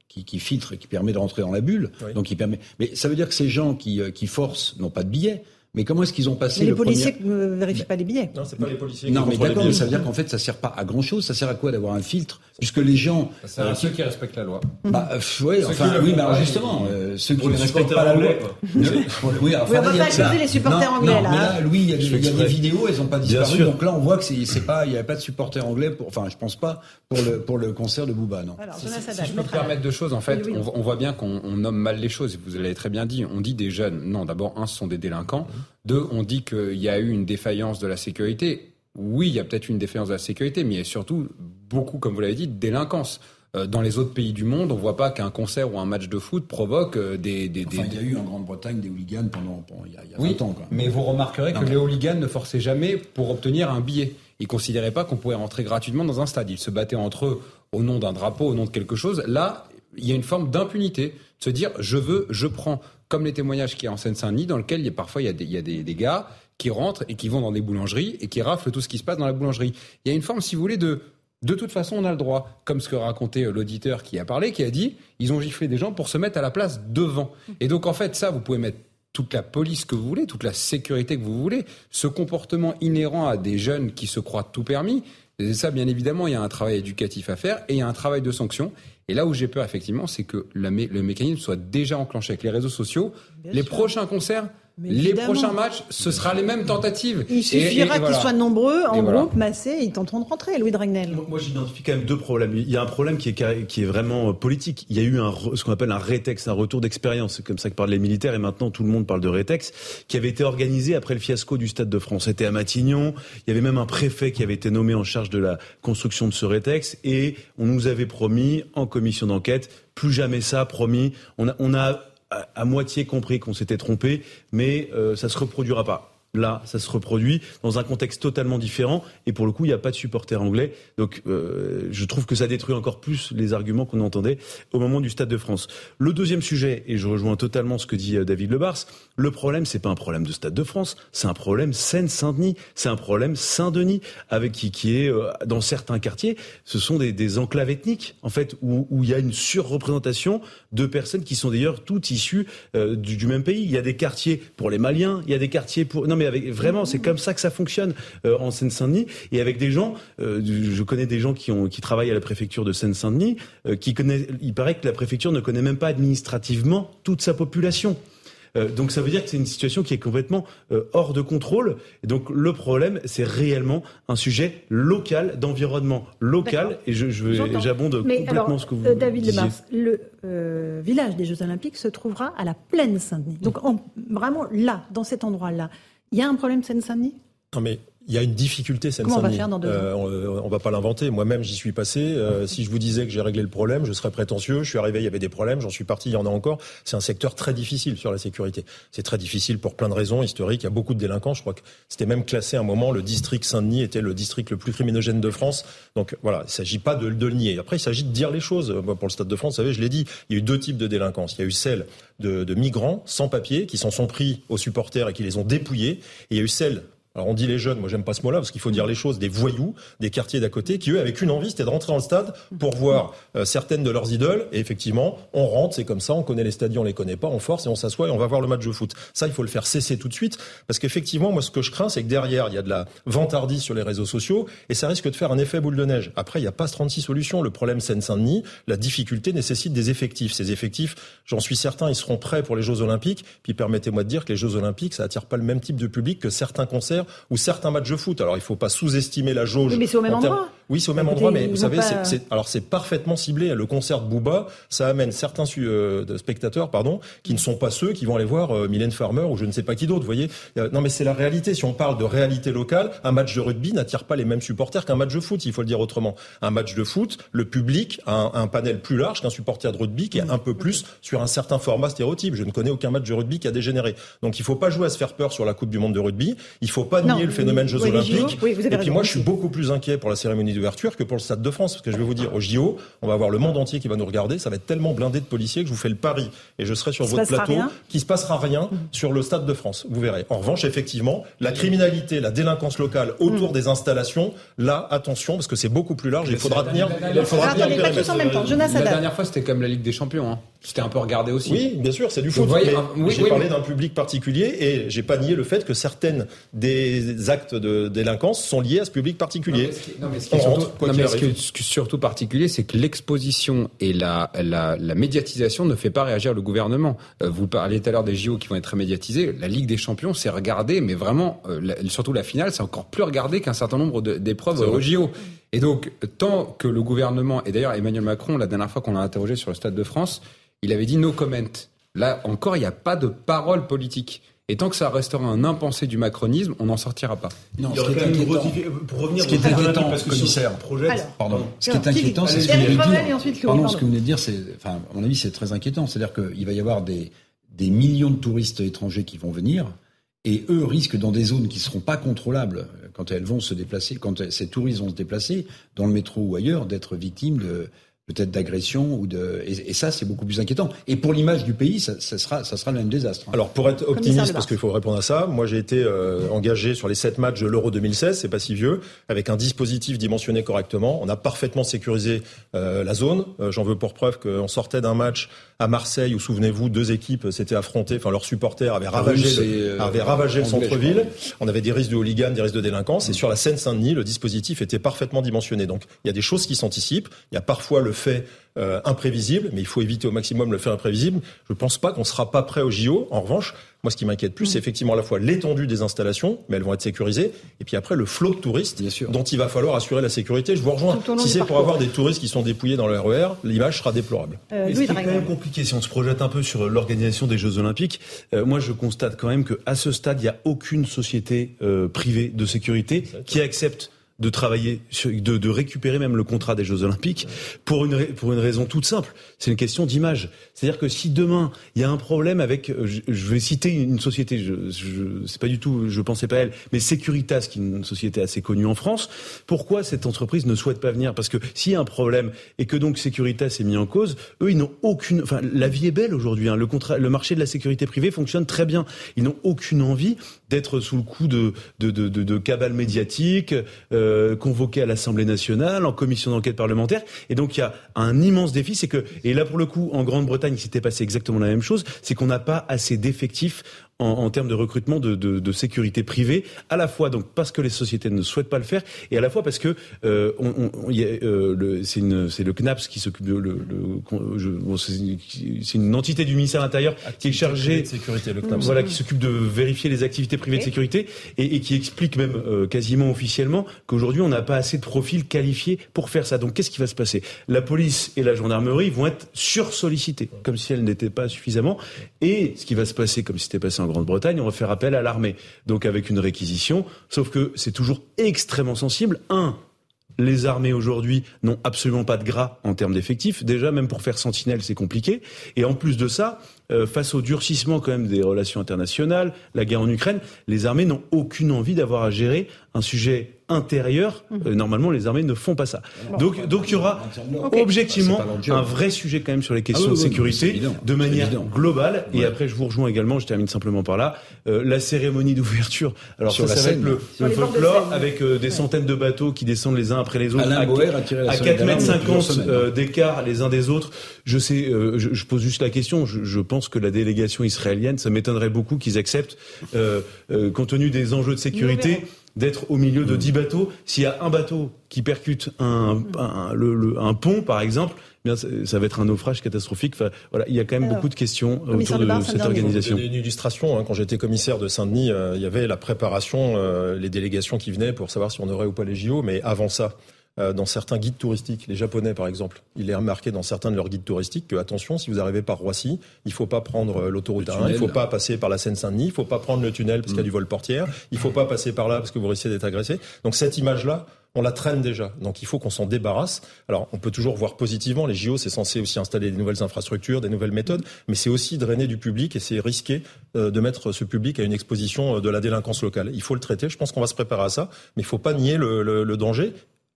qui, qui, filtre et qui permet de rentrer dans la bulle. Donc qui permet. Mais ça veut dire que ces gens qui, euh, qui forcent n'ont pas de billets. Mais comment est-ce qu'ils ont passé mais les policiers ne vérifient pas les billets. Non, c'est pas les policiers. Non, mais d'accord, ça veut dire qu'en fait, ça sert pas à grand chose. Ça sert à quoi d'avoir un filtre puisque les gens. C'est euh, ceux qui respectent la loi. Bah, euh, ouais, enfin, oui, mais alors justement, euh, ceux qui ne respectent pas la loi. oui, enfin, on va pas accuser les supporters anglais non, là. Mais là, Louis, il y a, des, il y a des vidéos, elles n'ont pas disparu. Donc là, on voit que c'est pas, il n'y avait pas de supporters anglais. Pour, enfin, je pense pas pour le pour le concert de Booba, non. Alors, Si, je peux me permettre deux choses, en fait, Oui, oui. on, voit- on voit bien qu'on on nomme mal les choses. Vous l'avez très bien dit. On dit des jeunes. Non, d'abord, un, ce sont des délinquants. Deux, on dit qu'il y a eu une défaillance de la sécurité. Oui, il y a peut-être une défaillance de la sécurité, mais il y a surtout beaucoup, comme vous l'avez dit, de délinquance. Euh, Dans les autres pays du monde, on voit pas qu'un concert ou un match de foot provoque euh, des, des, Enfin, des- il y a eu en Grande-Bretagne des hooligans pendant, il y a, il y a 20 oui, ans. Quoi. mais vous remarquerez Non, que mais- les hooligans ne forçaient jamais pour obtenir un billet. Ils considéraient pas qu'on pouvait rentrer gratuitement dans un stade. Ils se battaient entre eux au nom d'un drapeau, au nom de quelque chose. Là, il y a une forme d'impunité, de se dire je veux, je prends, comme les témoignages qu'il y a en Seine-Saint-Denis, dans lequel il y a parfois il y a des, il y a des, des gars qui rentrent et qui vont dans des boulangeries et qui raflent tout ce qui se passe dans la boulangerie. Il y a une forme, si vous voulez, de de toute façon, on a le droit, comme ce que racontait euh, l'auditeur qui a parlé, qui a dit, ils ont giflé des gens pour se mettre à la place devant. Et donc, en fait, ça, vous pouvez mettre toute la police que vous voulez, toute la sécurité que vous voulez, ce comportement inhérent à des jeunes qui se croient tout permis. Et ça, bien évidemment, il y a un travail éducatif à faire et il y a un travail de sanction. Et là où j'ai peur, effectivement, c'est que la mé- le mécanisme soit déjà enclenché avec les réseaux sociaux. Bien les sûr. prochains concerts, les prochains matchs, ce sera les mêmes tentatives. Il suffira qu'ils soient nombreux, en Et voilà. groupe, massés, ils tenteront de rentrer, Louis Dragnel. Moi, j'identifie quand même deux problèmes. Il y a un problème qui est, carré- qui est vraiment euh, politique. Il y a eu un, re- ce qu'on appelle un rétex, un retour d'expérience. C'est comme ça que parlent les militaires et maintenant tout le monde parle de rétex, qui avait été organisé après le fiasco du Stade de France. C'était à Matignon. Il y avait même un préfet qui avait été nommé en charge de la construction de ce rétex et on nous avait promis en commission d'enquête, plus jamais ça, promis. On a, on a à, moitié compris qu'on s'était trompé, mais euh, ça se reproduira pas. Là, ça se reproduit dans un contexte totalement différent et pour le coup, il n'y a pas de supporters anglais. Donc, euh, je trouve que ça détruit encore plus les arguments qu'on entendait au moment du Stade de France. Le deuxième sujet, et je rejoins totalement ce que dit euh, David Lebars, le problème, c'est pas un problème de Stade de France, c'est un problème Seine-Saint-Denis, c'est un problème Saint-Denis, avec qui, qui est euh, dans certains quartiers, ce sont des, enclaves ethniques, en fait, où, il y a une surreprésentation de personnes qui sont d'ailleurs toutes issues du, du même pays. Il y a des quartiers pour les Maliens, il y a des quartiers pour non mais avec vraiment c'est comme ça que ça fonctionne euh, en Seine-Saint-Denis et avec des gens. euh, je connais des gens qui ont qui travaillent à la préfecture de Seine-Saint-Denis euh, qui connaissent. Il paraît que la préfecture ne connaît même pas administrativement toute sa population. Euh, donc ça veut dire que c'est une situation qui est complètement euh, hors de contrôle. Et donc le problème, c'est réellement un sujet local, d'environnement local. Et je, je j'abonde Mais complètement alors, ce que vous euh, David disiez. Lemars, le village des Jeux Olympiques se trouvera à la plaine Saint-Denis. Donc en- vraiment là, dans cet endroit-là, il y a un problème Seine-Saint-Denis Non mais il y a une difficulté Comment on va Seine-Saint-Denis. faire dans deux ans Euh, on, on va pas l'inventer. Moi-même, j'y suis passé. Euh, si je vous disais que j'ai réglé le problème, je serais prétentieux. Je suis arrivé, il y avait des problèmes. J'en suis parti, il y en a encore. C'est un secteur très difficile sur la sécurité. C'est très difficile pour plein de raisons historiques. Il y a beaucoup de délinquants. Je crois que c'était même classé à un moment. Le district Saint-Denis était le district le plus criminogène de France. Donc voilà, il s'agit pas de, de le nier. Après, il s'agit de dire les choses. Moi, pour le Stade de France, vous savez, je l'ai dit, il y a eu deux types de délinquance. Il y a eu celle de, de migrants sans papier qui s'en sont pris aux supporters et qui les ont dépouillés. Et il y a eu celle alors on dit les jeunes, moi j'aime pas ce mot-là parce qu'il faut dire les choses, des voyous, des quartiers d'à côté, qui eux avaient qu'une envie, c'était de rentrer dans stade pour voir euh, certaines de leurs idoles. Et effectivement, on rentre, c'est comme ça, on connaît les stadions, on les connaît pas, on force et on s'assoit et on va voir le match de foot. Ça, il faut le faire cesser tout de suite parce qu'effectivement, moi ce que je crains, c'est que derrière, il y a de la vantardise sur les réseaux sociaux et ça risque de faire un effet boule de neige. Après, il n'y a pas 36 solutions. Le problème Seine-Saint-Denis, la difficulté nécessite des effectifs. Ces effectifs, j'en suis certain, ils seront prêts pour les Jeux Olympiques. Puis permettez-moi de dire que les Jeux Olympiques, ça attire pas le même type de public que certains concerts ou certains matchs de foot. Alors il faut pas sous-estimer la jauge. Oui, mais c'est au même endroit. Oui, c'est au même Écoutez, endroit, mais vous savez, pas- c'est- c'est alors c'est parfaitement ciblé. Le concert de Booba, ça amène certains su- euh, de spectateurs, pardon, qui ne sont pas ceux qui vont aller voir euh, Mylène Farmer ou je ne sais pas qui d'autre. Vous voyez Euh, Non, mais c'est la réalité. Si on parle de réalité locale, un match de rugby n'attire pas les mêmes supporters qu'un match de foot. Il faut le dire autrement. Un match de foot, le public a un, un panel plus large qu'un supporter de rugby qui est un peu plus sur un certain format stéréotype. Je ne connais aucun match de rugby qui a dégénéré. Donc il faut pas jouer à se faire peur sur la Coupe du Monde de rugby. Il faut pas Non, nier le phénomène Jeux oui, Olympiques. oui, vous avez Et puis raison moi, je suis beaucoup plus inquiet pour la cérémonie d'ouverture que pour le Stade de France. Parce que je vais vous dire, au JO, on va avoir le monde entier qui va nous regarder. Ça va être tellement blindé de policiers que je vous fais le pari. Et je serai sur votre plateau qu'il se passera rien sur le Stade de France. Vous verrez. En revanche, effectivement, la criminalité, la délinquance locale autour des installations, là, attention, parce que c'est beaucoup plus large. Il faudra tenir, il faudra tenir même La dernière fois, c'était comme la Ligue des Champions. C'était un peu regardé aussi. Oui, bien sûr, c'est du foot. voyez, mais un- oui, j'ai oui, parlé mais- d'un public particulier et j'ai pas nié le fait que certaines des actes de délinquance sont liés à ce public particulier. Non, mais ce qui est surtout, rentre, quoi non, qu'il mais ce qui arrive. est- ce qui est surtout particulier, c'est que l'exposition et la, la, la médiatisation ne fait pas réagir le gouvernement. Euh, vous parliez tout à l'heure des JO qui vont être médiatisés. La Ligue des Champions, c'est regardé, mais vraiment, euh, surtout la finale, c'est encore plus regardé qu'un certain nombre d'épreuves aux JO. Et donc, tant que le gouvernement, et d'ailleurs Emmanuel Macron, la dernière fois qu'on l'a interrogé sur le Stade de France, il avait dit no comment. Là encore, il n'y a pas de parole politique. Et tant que ça restera un impensé du macronisme, on n'en sortira pas. Non, ce qui est inquiétant, rediff- pour revenir ce qui est inquiétant, parce que commissaire, Alors, pardon, ce qui est inquiétant, c'est ce que vous venez de dire. pardon. ce que vous venez de dire, c'est, enfin, à mon avis, c'est très inquiétant. C'est-à-dire qu'il va y avoir des, des millions de touristes étrangers qui vont venir, et eux risquent dans des zones qui ne seront pas contrôlables quand elles vont se déplacer, quand ces touristes vont se déplacer dans le métro ou ailleurs, d'être victimes de peut-être d'agression ou de et, et ça c'est beaucoup plus inquiétant et pour l'image du pays ça, ça sera ça sera le même désastre hein. Alors pour être optimiste, parce qu'il faut répondre à ça, moi j'ai été euh, engagé sur les sept matchs de l'Euro 2016, c'est pas si vieux, avec un dispositif dimensionné correctement. On a parfaitement sécurisé euh, la zone. Euh, J'en veux pour preuve qu'on sortait d'un match à Marseille où, souvenez-vous, deux équipes s'étaient affrontées, enfin leurs supporters avaient ravagé, le, euh, avaient ravagé le centre-ville. On avait des risques de hooligans, des risques de délinquance. Et sur la Seine-Saint-Denis, le dispositif était parfaitement dimensionné. Donc il y a des choses qui s'anticipent. Il y a parfois le fait euh, imprévisible, mais il faut éviter au maximum le fait imprévisible. Je pense pas qu'on sera pas prêt au JO. En revanche, moi, ce qui m'inquiète plus, c'est effectivement à la fois l'étendue des installations, mais elles vont être sécurisées, et puis après le flot de touristes dont il va falloir assurer la sécurité. Je vous rejoins. Si c'est pour avoir des touristes qui sont dépouillés dans le RER, l'image sera déplorable. Euh, ce qui est quand même compliqué, si on se projette un peu sur l'organisation des Jeux Olympiques, euh, moi je constate quand même qu'à ce stade, il n'y a aucune société euh, privée de sécurité qui accepte de travailler, de, récupérer même le contrat des Jeux Olympiques pour une, pour une raison toute simple. C'est une question d'image. C'est-à-dire que si demain il y a un problème avec, euh, je, vais citer une société, je, je c'est pas du tout, je pensais pas à elle, mais Securitas, qui est une société assez connue en France. Pourquoi cette entreprise ne souhaite pas venir? Parce que s'il y a un problème et que donc Securitas est mis en cause, eux ils n'ont aucune, enfin la vie est belle aujourd'hui. Hein, le contrat, le marché de la sécurité privée fonctionne très bien. Ils n'ont aucune envie d'être sous le coup de de de, de, de cabale médiatique, euh, convoqués à l'Assemblée nationale, en commission d'enquête parlementaire. Et donc il y a un immense défi, c'est que et là pour le coup en Grande-Bretagne, il s'était passé exactement la même chose, c'est qu'on n'a pas assez d'effectifs en, en termes de recrutement de, de, de sécurité privée, à la fois donc parce que les sociétés ne souhaitent pas le faire, et à la fois parce que euh, on, on- il y a, euh, le- c'est une- c'est le CNAPS qui s'occupe de le, le- je- bon, c'est c'est une entité du ministère de l'Intérieur qui est chargée de sécurité, le CNAPS. voilà qui s'occupe de vérifier les activités privées de sécurité et, et qui explique même euh, quasiment officiellement qu'aujourd'hui on n'a pas assez de profils qualifiés pour faire ça. Donc qu'est-ce qui va se passer? La police et la gendarmerie vont être sursollicités, comme si elles n'étaient pas suffisamment. Et ce qui va se passer, comme c'était passé en Grande-Bretagne, on va faire appel à l'armée. Donc avec une réquisition, sauf que c'est toujours extrêmement sensible. Un, les armées aujourd'hui n'ont absolument pas de gras en termes d'effectifs. Déjà, même pour faire sentinelle, c'est compliqué. Et en plus de ça, euh, face au durcissement quand même des relations internationales, la guerre en Ukraine, les armées n'ont aucune envie d'avoir à gérer un sujet intérieur. Euh, normalement, les armées ne font pas ça. Donc, donc il y aura objectivement un vrai sujet quand même sur les questions Ah oui, de sécurité, évident. de manière globale. Et après, je vous rejoins également. Je termine simplement par là. Euh, la cérémonie d'ouverture. Alors Sur ça, la ça va être le, le de folklore avec euh, des centaines de bateaux qui descendent les uns après les autres. Alain à, Bauer a tiré la à sonnette 4 mètres d'alarme il y a plusieurs 50 semaines. euh, d'écart les uns des autres. Je sais, euh, je, je pose juste la question. Je, je pense que la délégation israélienne, ça m'étonnerait beaucoup qu'ils acceptent, euh, euh, compte tenu des enjeux de sécurité, d'être au milieu de 10 bateaux. S'il y a un bateau qui percute un, un, le- le- un pont, par exemple, eh bien, ça, ça va être un naufrage catastrophique. Enfin, voilà, il y a quand même Alors, beaucoup de questions commissaire autour de cette organisation. Une illustration, hein, quand j'étais commissaire de Saint-Denis, euh, il y avait la préparation, euh, les délégations qui venaient pour savoir si on aurait ou pas les JO, mais avant ça, euh, dans certains guides touristiques, les Japonais par exemple, il est remarqué dans certains de leurs guides touristiques que attention, si vous arrivez par Roissy, il faut pas prendre euh, l'autoroute Le 1, il faut tunnel. pas passer par la Seine-Saint-Denis, il faut pas prendre le tunnel parce qu'il y a du vol portière, il faut pas passer par là parce que vous risquez d'être agressé. Donc cette image-là, on la traîne déjà. Donc il faut qu'on s'en débarrasse. Alors on peut toujours voir positivement, les JO c'est censé aussi installer des nouvelles infrastructures, des nouvelles méthodes, mais c'est aussi drainer du public et c'est risqué euh, de mettre ce public à une exposition euh, de la délinquance locale. Il faut le traiter, je pense qu'on va se préparer à ça, mais il faut pas nier le, le- le danger.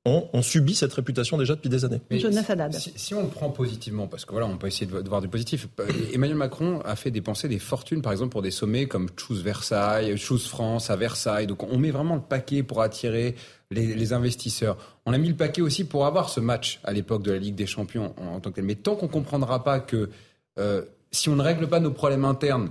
On, on subit cette réputation déjà depuis des années. Mais Jonas Haddad. Si, si on le prend positivement, parce que voilà, on peut essayer de, vo- de voir du positif. euh, Emmanuel Macron a fait dépenser des fortunes, par exemple, pour des sommets comme Choose Versailles, Choose France à Versailles. Donc on met vraiment le paquet pour attirer les, les investisseurs. On a mis le paquet aussi pour avoir ce match à l'époque de la Ligue des Champions en, en tant que tel. Mais tant qu'on comprendra pas que euh, si on ne règle pas nos problèmes internes,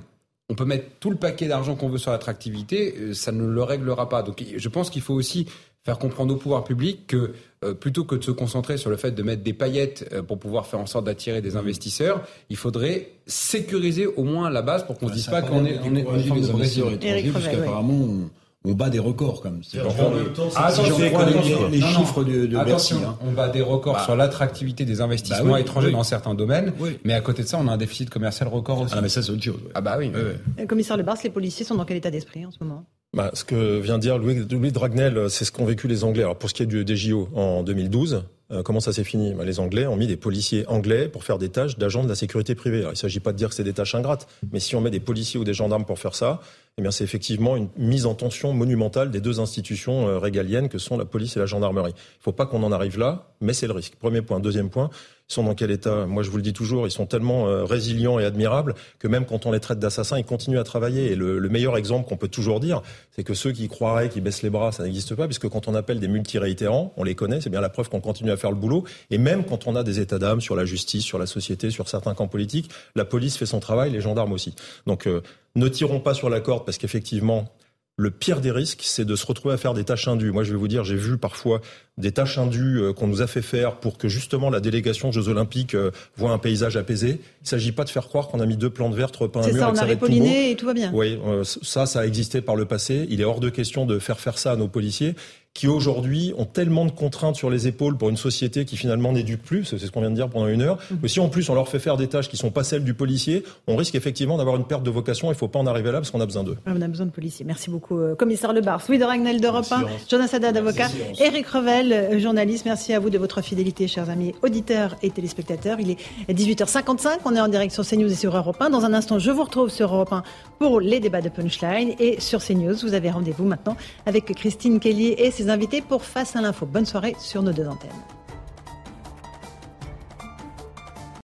on peut mettre tout le paquet d'argent qu'on veut sur l'attractivité, euh, ça ne le réglera pas. Donc je pense qu'il faut aussi faire comprendre au pouvoir public que euh, plutôt que de se concentrer sur le fait de mettre des paillettes euh, pour pouvoir faire en sorte d'attirer des investisseurs, il faudrait sécuriser au moins la base pour qu'on ne se dise pas qu'on est, on est, on est des investisseurs étrangers, parce qu'apparemment, on, on bat des records comme c'est en même temps, ah, si crois les, les non, chiffres de, de attention, Bercy. Hein. on bat des records Bah. sur l'attractivité des investissements Bah oui, étrangers oui. dans certains domaines, Oui. mais à côté de ça, on a un déficit commercial record aussi. Ah mais ça c'est autre chose. ouais. Ah bah oui. Euh, Commissaire Lebars, les policiers sont dans quel état d'esprit en ce moment? Bah, ce que vient de dire Louis, Louis Dragnel, euh, c'est ce qu'ont vécu les Anglais. Alors pour ce qui est du, des JO en 2012, euh, comment ça s'est fini? Bah, Les Anglais ont mis des policiers anglais pour faire des tâches d'agents de la sécurité privée. Il ne s'agit pas de dire que c'est des tâches ingrates, mais si on met des policiers ou des gendarmes pour faire ça, eh c'est effectivement une mise en tension monumentale des deux institutions euh, régaliennes que sont la police et la gendarmerie. Il ne faut pas qu'on en arrive là, mais c'est le risque. Premier point. Deuxième point, sont dans quel état Moi, je vous le dis toujours, ils sont tellement euh, résilients et admirables que même quand on les traite d'assassins, ils continuent à travailler. Et le, le meilleur exemple qu'on peut toujours dire, c'est que ceux qui croiraient, qui baissent les bras, ça n'existe pas, puisque quand on appelle des multiréitérants, on les connaît, c'est bien la preuve qu'on continue à faire le boulot. Et même quand on a des états d'âme sur la justice, sur la société, sur certains camps politiques, la police fait son travail, les gendarmes aussi. Donc, euh, ne tirons pas sur la corde, parce qu'effectivement, le pire des risques, c'est de se retrouver à faire des tâches indues. Moi, je vais vous dire, j'ai vu parfois des tâches indues euh, qu'on nous a fait faire pour que justement la délégation Jeux Olympiques euh, voit un paysage apaisé. Il ne s'agit pas de faire croire qu'on a mis deux plantes vertes repeint un C'est mur ça, et on a ça ripolliné et tout va bien. Oui, euh, ça, ça a existé par le passé. Il est hors de question de faire faire ça à nos policiers qui aujourd'hui ont tellement de contraintes sur les épaules pour une société qui finalement n'éduque plus, c'est ce qu'on vient de dire pendant une heure, Mhm. mais si en plus on leur fait faire des tâches qui sont pas celles du policier, on risque effectivement d'avoir une perte de vocation, il faut pas en arriver là parce qu'on a besoin d'eux. On a besoin de policiers. Merci beaucoup, euh, commissaire Lebars. Louis de Ragnel d'Europe 1, Merci, Laurence. Jonas Haddad, avocat. Eric Revel, euh, journaliste. Merci à vous de votre fidélité, chers amis auditeurs et téléspectateurs. Il est 18h55, on est en direct sur CNews et sur Europe 1. Dans un instant, je vous retrouve sur Europe 1 pour les débats de Punchline. Et sur CNews, vous avez rendez-vous maintenant avec Christine Kelly et ses invités pour Face à l'info. Bonne soirée sur nos deux antennes.